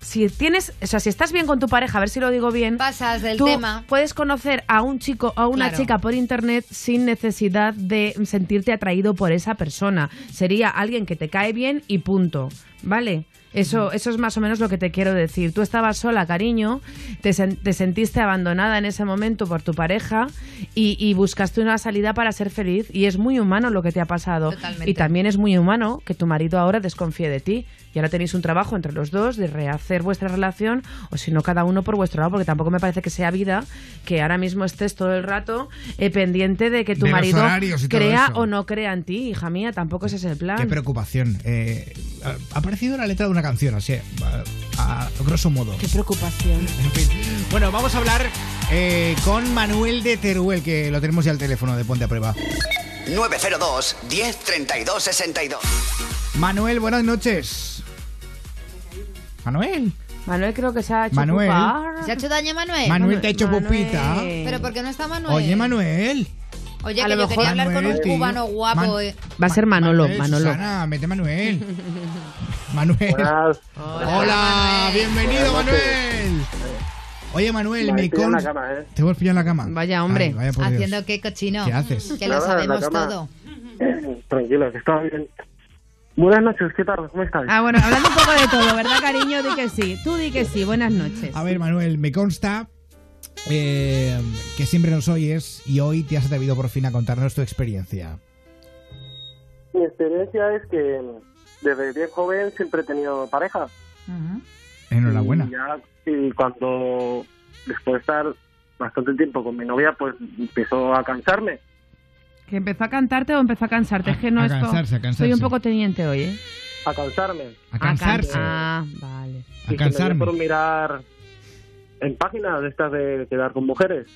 si tienes, o sea, si estás bien con tu pareja, a ver si lo digo bien, Pasas del tú tema. puedes conocer a un chico o a una Claro. chica por internet sin necesidad de sentirte atraído por esa persona. Sería alguien que te cae bien y punto, ¿vale? Eso, eso es más o menos lo que te quiero decir. Tú estabas sola, cariño, te, sen- te sentiste abandonada en ese momento por tu pareja y, y buscaste una salida para ser feliz y es muy humano lo que te ha pasado. Totalmente. Y también es muy humano que tu marido ahora desconfíe de ti y ahora tenéis un trabajo entre los dos de rehacer vuestra relación o si no cada uno por vuestro lado porque tampoco me parece que sea vida que ahora mismo estés todo el rato eh, pendiente de que tu De marido crea o no crea en ti, hija mía, tampoco ese es el plan. Qué preocupación. Eh, ha ha aparecido la letra de una canción, así, a, a grosso modo. Qué preocupación. En fin. Bueno, vamos a hablar eh, con Manuel de Teruel, que lo tenemos ya al teléfono de Ponte a Prueba. 902 10 32 62. Manuel, buenas noches. Manuel. Manuel creo que se ha hecho Manuel. ¿Se ha hecho daño Manuel? Manuel te ha hecho Manuel. pupita. Pero ¿por qué no está Manuel? Oye, Manuel. Oye, A que lo yo mejor quería hablar con un tío. cubano guapo. Man- eh. Va a ser Manolo, Manuel, Manolo. Susana, mete Manuel. Manuel. Buenas. Hola, bienvenido. Manuel. Oye Manuel, Me me en la cama, ¿eh? Te hemos pillado en la cama. Vaya, hombre. Ay, vaya por Dios. Haciendo qué cochino. ¿Qué haces? Que lo sabemos todo. Tranquilo, que estaba bien. Buenas noches, ¿qué tal? ¿Cómo estáis? Ah, bueno, hablando un poco de todo, ¿verdad, cariño? Di que sí. Tú di que sí. Buenas noches. A ver, Manuel, me consta eh, que siempre nos oyes y hoy te has atrevido por fin a contarnos tu experiencia. Mi experiencia es que desde bien joven siempre he tenido pareja. Enhorabuena. Y, ya- y cuando, después de estar bastante tiempo con mi novia, pues empezó a cansarme. ¿Que empezó a cantarte o empezó a cansarte? Es que no a esto... cansarse, a cansarse. Soy un poco teniente hoy, ¿eh? A cansarme. A cansarse. Ah, vale. Y que me dio por mirar en páginas de estas de quedar con mujeres.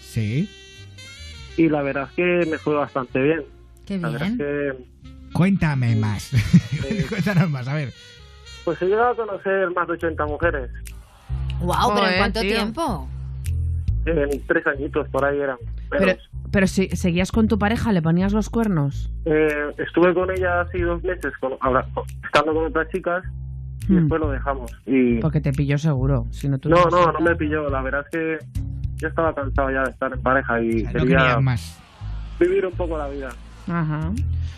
Sí. Y la verdad es que me fue bastante bien. Qué La verdad es que Cuéntame más. Cuéntanos más, a ver. pues he llegado a conocer más de 80 mujeres. Wow, pero ¿en cuánto tío. tiempo? En tres añitos por ahí eran. Pero, pero si seguías con tu pareja, ¿le ponías los cuernos? Eh, estuve con ella así dos meses, con, estando con otras chicas, y Hmm. después lo dejamos. Y Porque te pilló seguro. Si no, tú no, no, me pilló. La verdad es que yo estaba cansado ya de estar en pareja y No quería más. vivir un poco la vida. Ajá.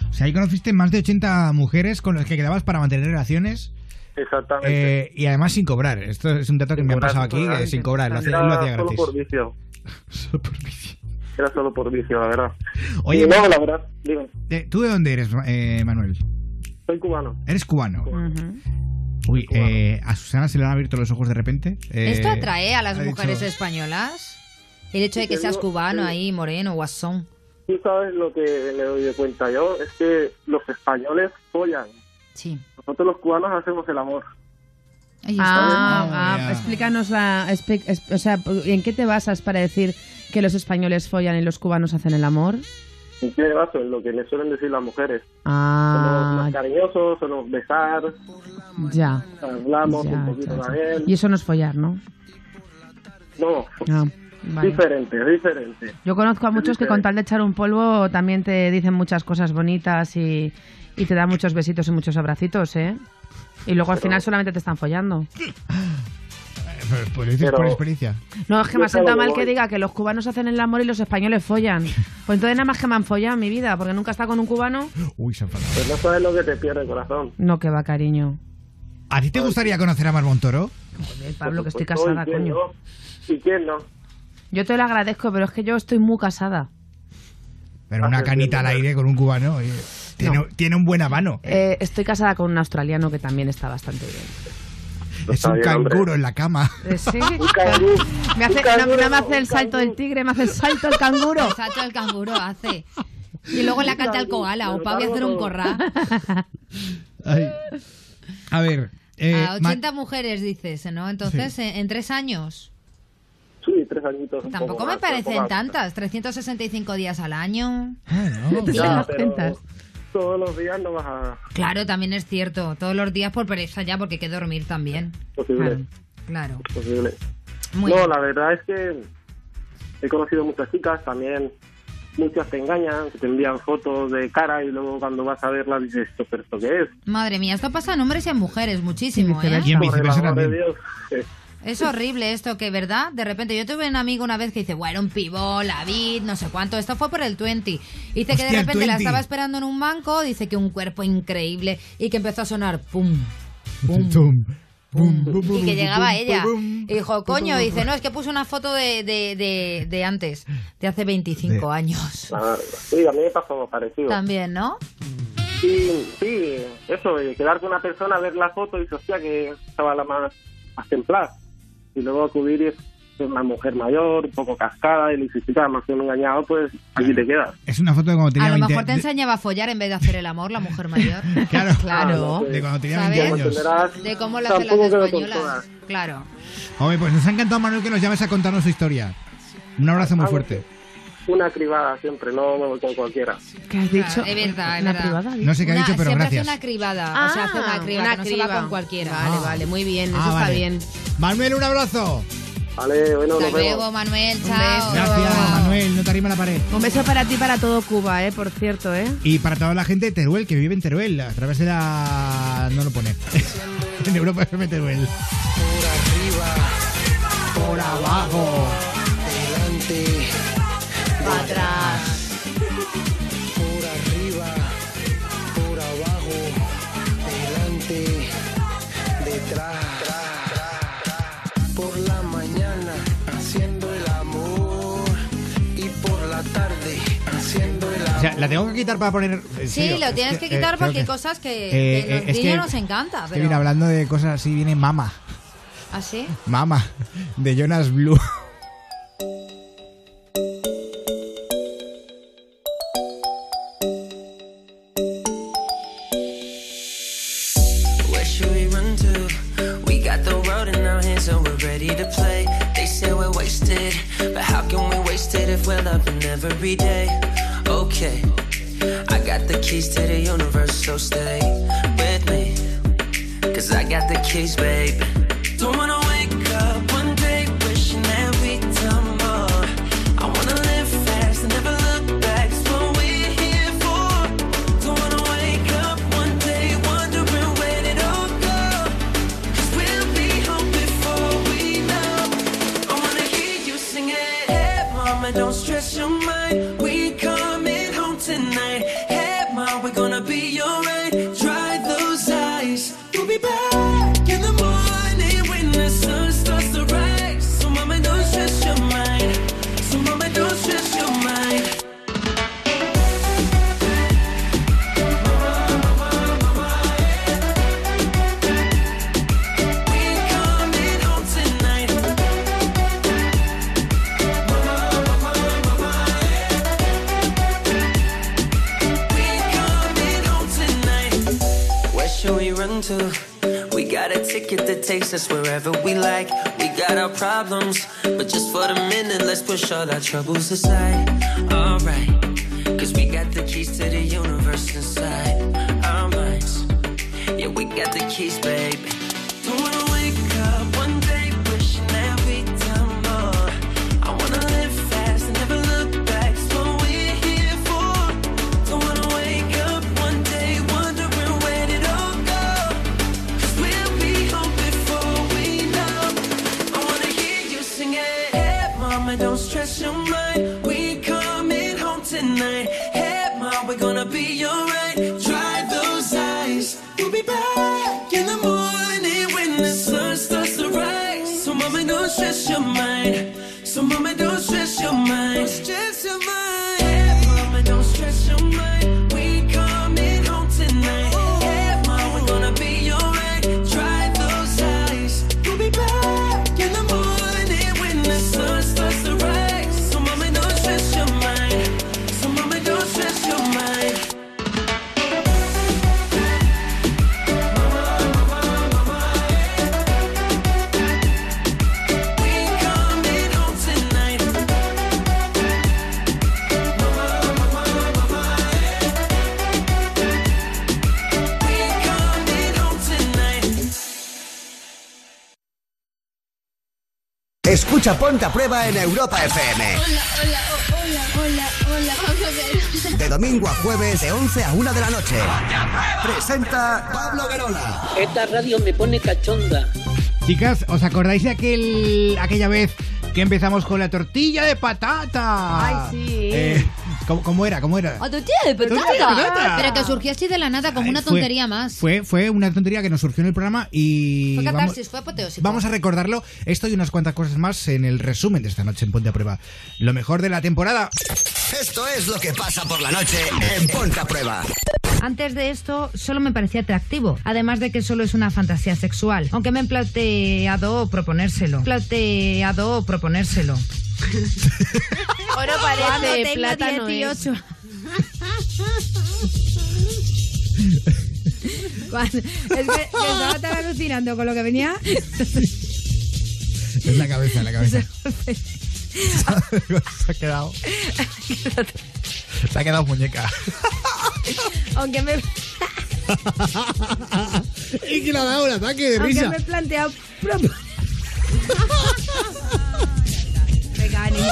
O sea, ahí conociste más de 80 mujeres con las que quedabas para mantener relaciones Exactamente. eh, y además sin cobrar. Esto es un dato que me ha cobrar, pasado sin aquí, sin cobrar. Lo hacía, lo hacía solo gratis. por vicio. Era solo por vicio, la verdad. Oye, Y no, Ma- la verdad, digo, ¿Tú de dónde eres, eh, Manuel? soy cubano. ¿Eres cubano? Uy, eh, ¿a Susana se le han abierto los ojos de repente? Eh, ¿Esto atrae a las dicho- mujeres españolas? El hecho de que seas cubano ahí, moreno, guasón. Tú sabes lo que me doy de cuenta yo, es que los españoles follan. Sí. Nosotros los cubanos hacemos el amor. Ah, ah, ya. explícanos la. o sea, ¿en qué te basas para decir que los españoles follan y los cubanos hacen el amor? ¿En qué me baso? En lo que me suelen decir las mujeres. Somos Ah, más cariñosos, somos besar, ya. hablamos Ya, un poquito ya, ya. también. Y eso no es follar, ¿no? No, Ah, vale. diferente, diferente. Yo conozco a muchos que con tal de echar un polvo también te dicen muchas cosas bonitas y, y te dan muchos besitos y muchos abracitos, ¿eh? Y luego al Pero- final solamente te están follando. Pues, lo dices Pero- por experiencia. No, es que me ha sentado mal que diga que los cubanos hacen el amor y los españoles follan. Pues entonces nada más que me han follado en mi vida, porque nunca he estado con un cubano. Uy, se ha enfadado. Pues no sabes lo que te pierde el corazón. No, que va, cariño. ¿A ti te gustaría conocer a Mar Montoro? Joder, Pablo, que estoy casada, ¿y quién coño. no? ¿Y quién no? Yo te lo agradezco, pero es que yo estoy muy casada. Pero una canita al aire con un cubano. oye, tiene, tiene un buen habano. Eh, estoy casada con un australiano que también está bastante bien. Es un canguro en la cama. Eh, sí. canguro. Me hace, Un canguro, no, no me hace el salto del tigre, me hace el salto el canguro. El salto del canguro hace. Y luego la canta el koala, o Pau voy a hacer un corral. Ay. A ver. eh, A Ma- 80 mujeres dices, ¿no? Entonces, en, en tres años. Sí, tres añitos. Tampoco poco me más, parecen tantas. 365 días al año. Ya, pero todos los días no vas a... Claro, también es cierto. Todos los días por pereza ya, porque hay que dormir también. Posible. Claro. Posible. Muy no, bien. la verdad es que he conocido muchas chicas, también muchas te engañan, te envían fotos de cara y luego cuando vas a verla dices, ¿esto, pero esto qué es? Madre mía, esto pasa en hombres y en mujeres muchísimo, ¿eh? Y en viceversa también. Es horrible esto, que verdad, de repente yo tuve un amigo una vez que dice, bueno, un pibó, la vid, no sé cuánto, esto fue por el 20. Dice que de repente la 20. estaba esperando en un banco, dice que un cuerpo increíble y que empezó a sonar pum, Tum, bum, bum, y que llegaba bum, ella. bum, Y dijo, coño, dice, no, es que puse una foto de, de, de, de antes, de hace 25 años. ah, sí, a mí me pasó parecido. También, ¿no? Sí, sí, eso, de quedar con una persona, ver la foto y hostia, que estaba la más, más templada. Y luego acudir y es una mujer mayor, un poco cascada, y me has engañado, pues aquí te quedas. Es una foto de cuando tenía A lo 20 mejor te de- enseñaba a follar en vez de hacer el amor, la mujer mayor. Claro, Claro. de cuando tenía ¿Sabes? 20 años. De cómo lo hacen las españolas. Claro. Oye, pues nos ha encantado, Manuel, que nos llames a contarnos su historia. Un abrazo muy Ah, fuerte. Una cribada siempre, no me voy con cualquiera. ¿Qué has dicho? Es verdad, es ¿Una verdad. privada? No sé qué ha Una- dicho, pero siempre gracias. hace una cribada. o sea, hace una criba, una que no se va criba. con cualquiera. Vale, vale, muy bien, Ah, eso está vale. bien. Manuel, un abrazo. Vale, bueno, Hasta nos vemos. luego, Manuel. Chao. Gracias, Manuel. No te arrima la pared. Un beso para ti y para todo Cuba, eh, por cierto, eh. Y para toda la gente de Teruel, que vive en Teruel, a través de la... No lo pone. en Europa FM Teruel. Por abajo. Para atrás. por arriba, por abajo, delante, detrás. Por la mañana haciendo el amor y por la tarde haciendo el O amor. sea, la tengo que quitar para poner... en Sí, serio. lo tienes que Eh, quitar creo porque hay cosas que, Eh, que eh, los es niños que- nos encanta. Es que Pero... mira, hablando de cosas así, viene Mama. ¿Así? Mama, de Jonas Blue. We're loving every day. Okay, I got the keys to the universe, so stay with me. Cause I got the keys, baby. Don't wanna wherever we like. We got our problems, but just for the minute, let's push all our troubles aside. Alright, cause we got the keys to the Escucha Ponte a Prueba en Europa FM. Hola, hola, oh, hola, hola, hola. Vamos a ver. De domingo a jueves, de 11 a 1 de la noche. Presenta Pablo Guerola. Esta radio me pone cachonda. Chicas, ¿os acordáis de aquel, aquella vez que empezamos con la tortilla de patata? Ay, sí. Eh, ¿cómo, cómo era? ¿Cómo era? ¡A tortilla de Tortilla de patata. Pero que surgió así de la nada como Ay, una fue- tontería más. Fue, fue una tontería que nos surgió en el programa y Fue vamos, catarsis, fue apoteósico. vamos a recordarlo. Esto y unas cuantas cosas más en el resumen de esta noche en Ponte a Prueba. Lo mejor de la temporada. Esto es lo que pasa por la noche en Ponte a Prueba. Antes de esto, solo me parecía atractivo, además de que solo es una fantasía sexual, aunque me he planteado proponérselo. Planteado proponérselo. Ahora Cuando parece tenga plátano. 18. Cuando- es que, que estaba tan alucinando con lo que venía. Es la cabeza, la cabeza. Se ha quedado. Se ha quedado muñeca. Aunque me, y que le ha dado un ataque de aunque risa. me he planteado. Venga, ánimo.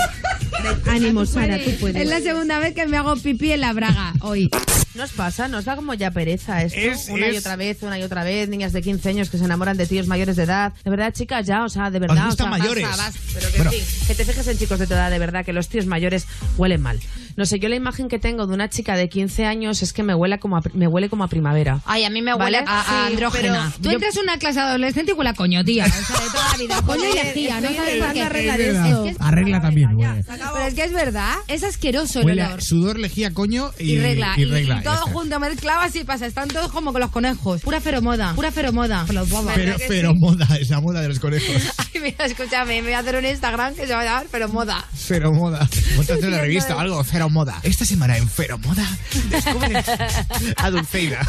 Ánimo, Sara, tú puedes. Es la segunda vez que me hago pipí en la braga hoy. Nos pasa, nos da como ya pereza esto. Es- una y otra vez, una y otra vez. Niñas de 15 años que se enamoran de tíos mayores de edad. De verdad, chicas, ya, o sea, de verdad. Os gustan o sea, mayores. basta, basta. Pero que Bueno. sí, que te fijes en chicos de tu edad, de verdad, que los tíos mayores huelen mal. No sé, yo la imagen que tengo de una chica de 15 años es que me huele como a, me huele como a primavera. Ay, a mí me ¿Vale? huele a, a Sí, andrógena. pero Tú yo- entras en una clase adolescente y huele a coño, tía. O sea, de toda la vida. Coño y lejía, no sabes por qué. arreglar Es esto. que es- Arregla también, huele. Pero es que es verdad, es asqueroso el Huele a olor. sudor, lejía, coño y, Y regla, y y, regla, y todo está. junto, mezclado así pasa. Están todos como con los conejos. Pura feromoda, pura feromoda. Con los bobas. Pero, pero moda, esa moda de los conejos. Ay, mira, escúchame, me voy a hacer un Instagram que se va a llamar feromoda. Cero moda. Montate una revista o algo, cero moda. Esta semana en Cero Moda, descubre a Dulceida.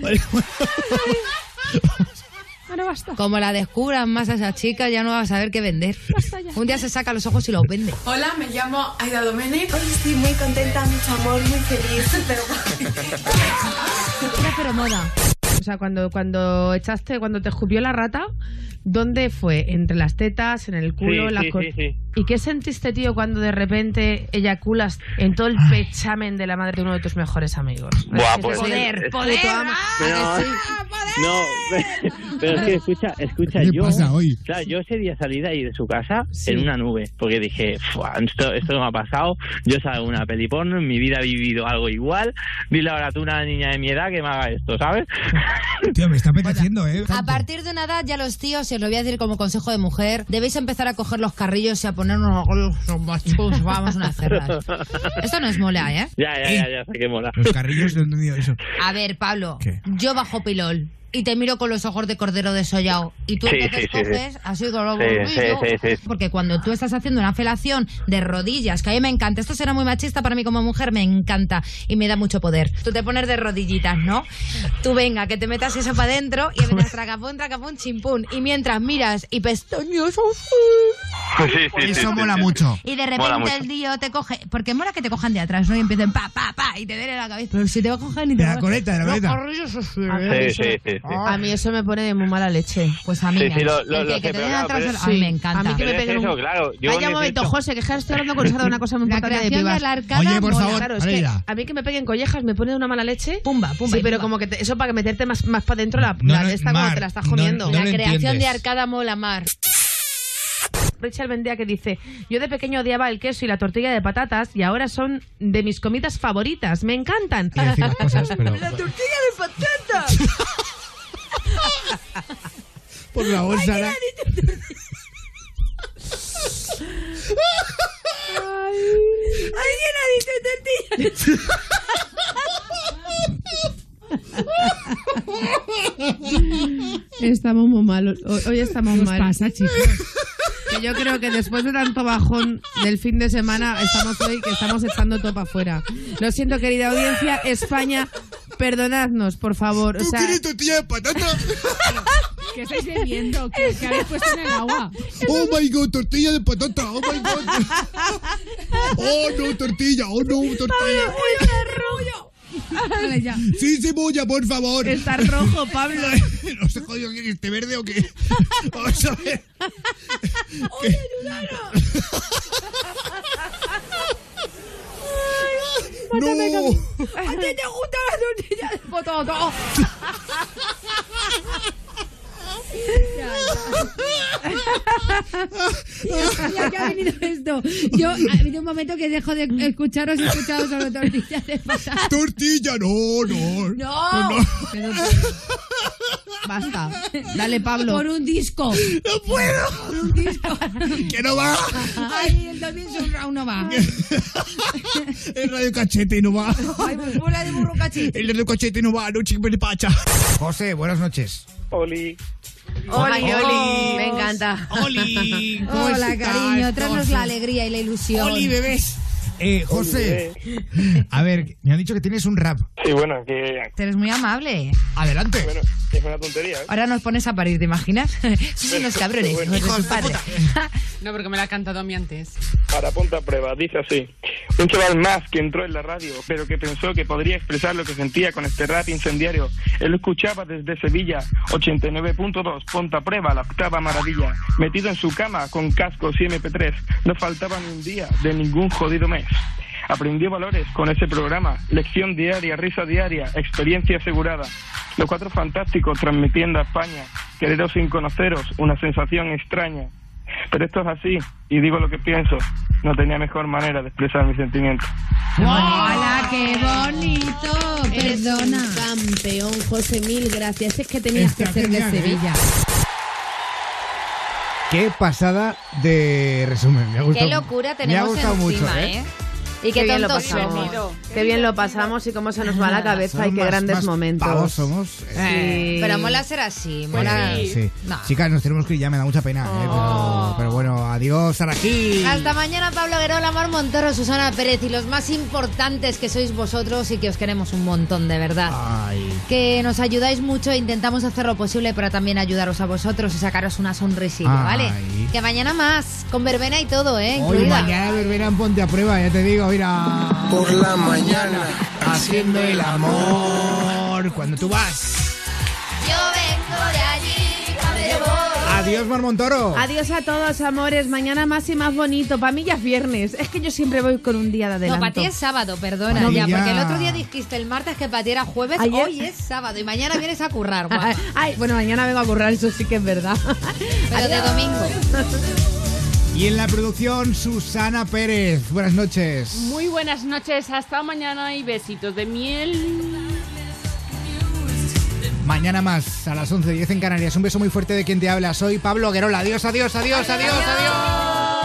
Vale, bueno. Ahora basta. Como la descubran más a esa chica, ya no va a saber qué vender. Un día se saca los ojos y los vende. Hola, me llamo Aida Domenech. Hoy estoy muy contenta, mucho amor, muy feliz. Pero... Una feromoda. O sea, cuando, cuando echaste, cuando te escupió la rata, ¿dónde fue? ¿Entre las tetas, en el culo, Sí, en las sí, co- sí, sí. ¿Y qué sentiste, tío, cuando de repente eyaculas en todo el pechamen de la madre de uno de tus mejores amigos? Buah, Es pues- Poder, puto poder, ¿A que sí? no, pero es que escucha, escucha, ¿Qué yo, pasa hoy? claro, yo ese día salí de ahí de su casa Sí. en una nube, porque dije, "Fua, esto, esto no me ha pasado, yo salgo de una peli porno, en mi vida he vivido algo igual, dile ahora tú a una niña de mi edad que me haga esto, ¿sabes? Tío, me está apeteciendo, ¿eh? A partir de una edad, ya los tíos, y os lo voy a decir como consejo de mujer, debéis empezar a coger los carrillos y a ponernos los machos, vamos a hacerlas. Esto no es mola, ¿eh? Ya, ya, ya, ya sé que mola. Los carrillos no he entendido eso. A ver, Pablo, ¿Qué? yo bajo pilol y te miro con los ojos de cordero desollado y tú Sí, entonces sí, sí, sí. coges así con los Sí, bolsillos. sí, sí, sí. Porque cuando tú estás haciendo una felación de rodillas, que a mí me encanta, esto será muy machista para mí como mujer, me encanta y me da mucho poder. Tú te pones de rodillitas, ¿no? Tú venga, que te metas eso para adentro y vengas tracapón, tracapón, chimpún. Y mientras miras y pestañas Sí, sí, sí, Eso sí, mola sí. mucho. y de repente el tío te coge, porque mola que te cojan de atrás, ¿no? Y empiecen pa, pa, pa, y te den en la cabeza. Pero si te va a coger ni te De la va a- coleta, de la coleta. Sí, sí, sí, sí. A mí eso me pone de muy mala leche. Pues a mí, Sí, me- sí, lo- lo- que, que te den atrás, pero mí me Sí, encanta. a mí que me peguen un... claro, yo Vaya un momento, José, que estoy hablando con Sara de una cosa muy La importante de creación pibas. de la arcada Oye, por mola. favor, Claro, es que a mí que me peguen collejas me pone de una mala leche. Pumba, pumba. Sí, y pero pumba. como que te- eso para que meterte más, más para adentro la, No, la no, de esta Mar, te la estás comiendo. no La creación de arcada mola mar. Rachel Vendea que dice, yo de pequeño odiaba el queso y la tortilla de patatas y ahora son de mis comidas favoritas, me encantan. Quiero decir las cosas, pero... ¡La tortilla de patatas! Por favor, Sara. ¿Alguien ha dicho tortilla? Estamos muy malos. Hoy, estamos ¿Qué os mal. pasa, chicos? Que yo creo que después de tanto bajón del fin de semana, estamos hoy que estamos echando topa afuera. Lo siento, querida audiencia. España, perdonadnos, por favor. O sea, tortilla de patata? ¿Qué estáis bebiendo? ¿Qué, qué habéis puesto en el agua? Oh my god, tortilla de patata. Oh my god. Oh no, tortilla. Oh no, tortilla. Vale, ya. Sí, cebolla, por favor. está rojo, Pablo. No se jodido que esté verde o qué. Vamos a ver. No. ¿A ti te gusta la tortilla de Ya que ha venido esto. Yo, ha habido un momento que dejo de escucharos y escuchado sobre tortillas de patata. Tortilla, no, no. ¡No! Pero- Basta. Dale, Pablo. Por un disco. No puedo. Por un disco. Que no va. Ay, el David Surround no va. El radio cachete no va. Ay, pues bola de burro cachete. El radio cachete no va, no chico de pacha. José, buenas noches. Oli. Oli, Hola, Oli. Me encanta. Oli. ¿cómo Hola, cariño. José? la alegría y la ilusión. Oli, bebés. Eh, José, a ver, me han dicho que tienes un rap. Sí, bueno, que. Eres muy amable. Adelante. Bueno, es una tontería, ¿eh? Ahora nos pones a parir, ¿te imaginas? Son unos cabrones, Bueno. hijos de. No, porque me la ha cantado a mí antes. Para ponta a prueba, dice así. Un chaval más que entró en la radio, pero que pensó que podría expresar lo que sentía con este rap incendiario. Él lo escuchaba desde Sevilla, 89.2, ponta a prueba, la octava maravilla. Metido en su cama con cascos y MP3, no faltaba ni un día de ningún jodido mes. Aprendió valores con ese programa, lección diaria, risa diaria, experiencia asegurada. Los cuatro fantásticos transmitiendo a España, quereros sin conoceros, una sensación extraña. Pero esto es así, y digo lo que pienso. No tenía mejor manera de expresar mis sentimientos. ¡Hola, qué bonito! Eres Perdona. un campeón, José, mil gracias. Es que tenías Está que ser de ¿eh? Sevilla. Qué pasada de resumen, me ha gustado. Qué locura me ha tenemos encima, mucho, ¿eh? Y qué Qué bien lo pasamos. Qué bien lo pasamos y cómo se nos va la cabeza y qué más- grandes más momentos. pavos somos. Sí. Pero mola ser así, mola. sí. No. Chicas, nos tenemos que ir ya, me da mucha pena. eh, pero, pero bueno, adiós. Hasta mañana, Pablo Guerola, Mar Montoro, Susana Pérez y los más importantes que sois vosotros y que os queremos un montón, de verdad. Ay. Que nos ayudáis mucho e intentamos hacer lo posible para también ayudaros a vosotros y sacaros una sonrisilla, Ay. ¿vale? Que mañana más, con verbena y todo, ¿eh? Hoy mañana verbena en Ponte a Prueba, ya te digo, mira. Por la mañana, haciendo el amor. Cuando tú vas. Yo vengo de allí, voy. Adiós, Marmontoro. Adiós a todos, amores. Mañana más y más bonito. Para mí ya es viernes. Es que yo siempre voy con un día de No, adelanto. para ti es sábado, perdona, ya, porque el otro día dijiste el martes que para ti era jueves, Ayer- hoy es sábado y mañana vienes a currar. Ay, bueno, mañana vengo a currar, eso sí que es verdad. Pero de domingo. Y en la producción, Susana Pérez. Buenas noches. Muy buenas noches, hasta mañana y besitos de miel. Mañana más, a las 11.10 en Canarias. Un beso muy fuerte de quien te habla. Soy Pablo Guerola. Adiós, adiós, adiós, adiós, adiós.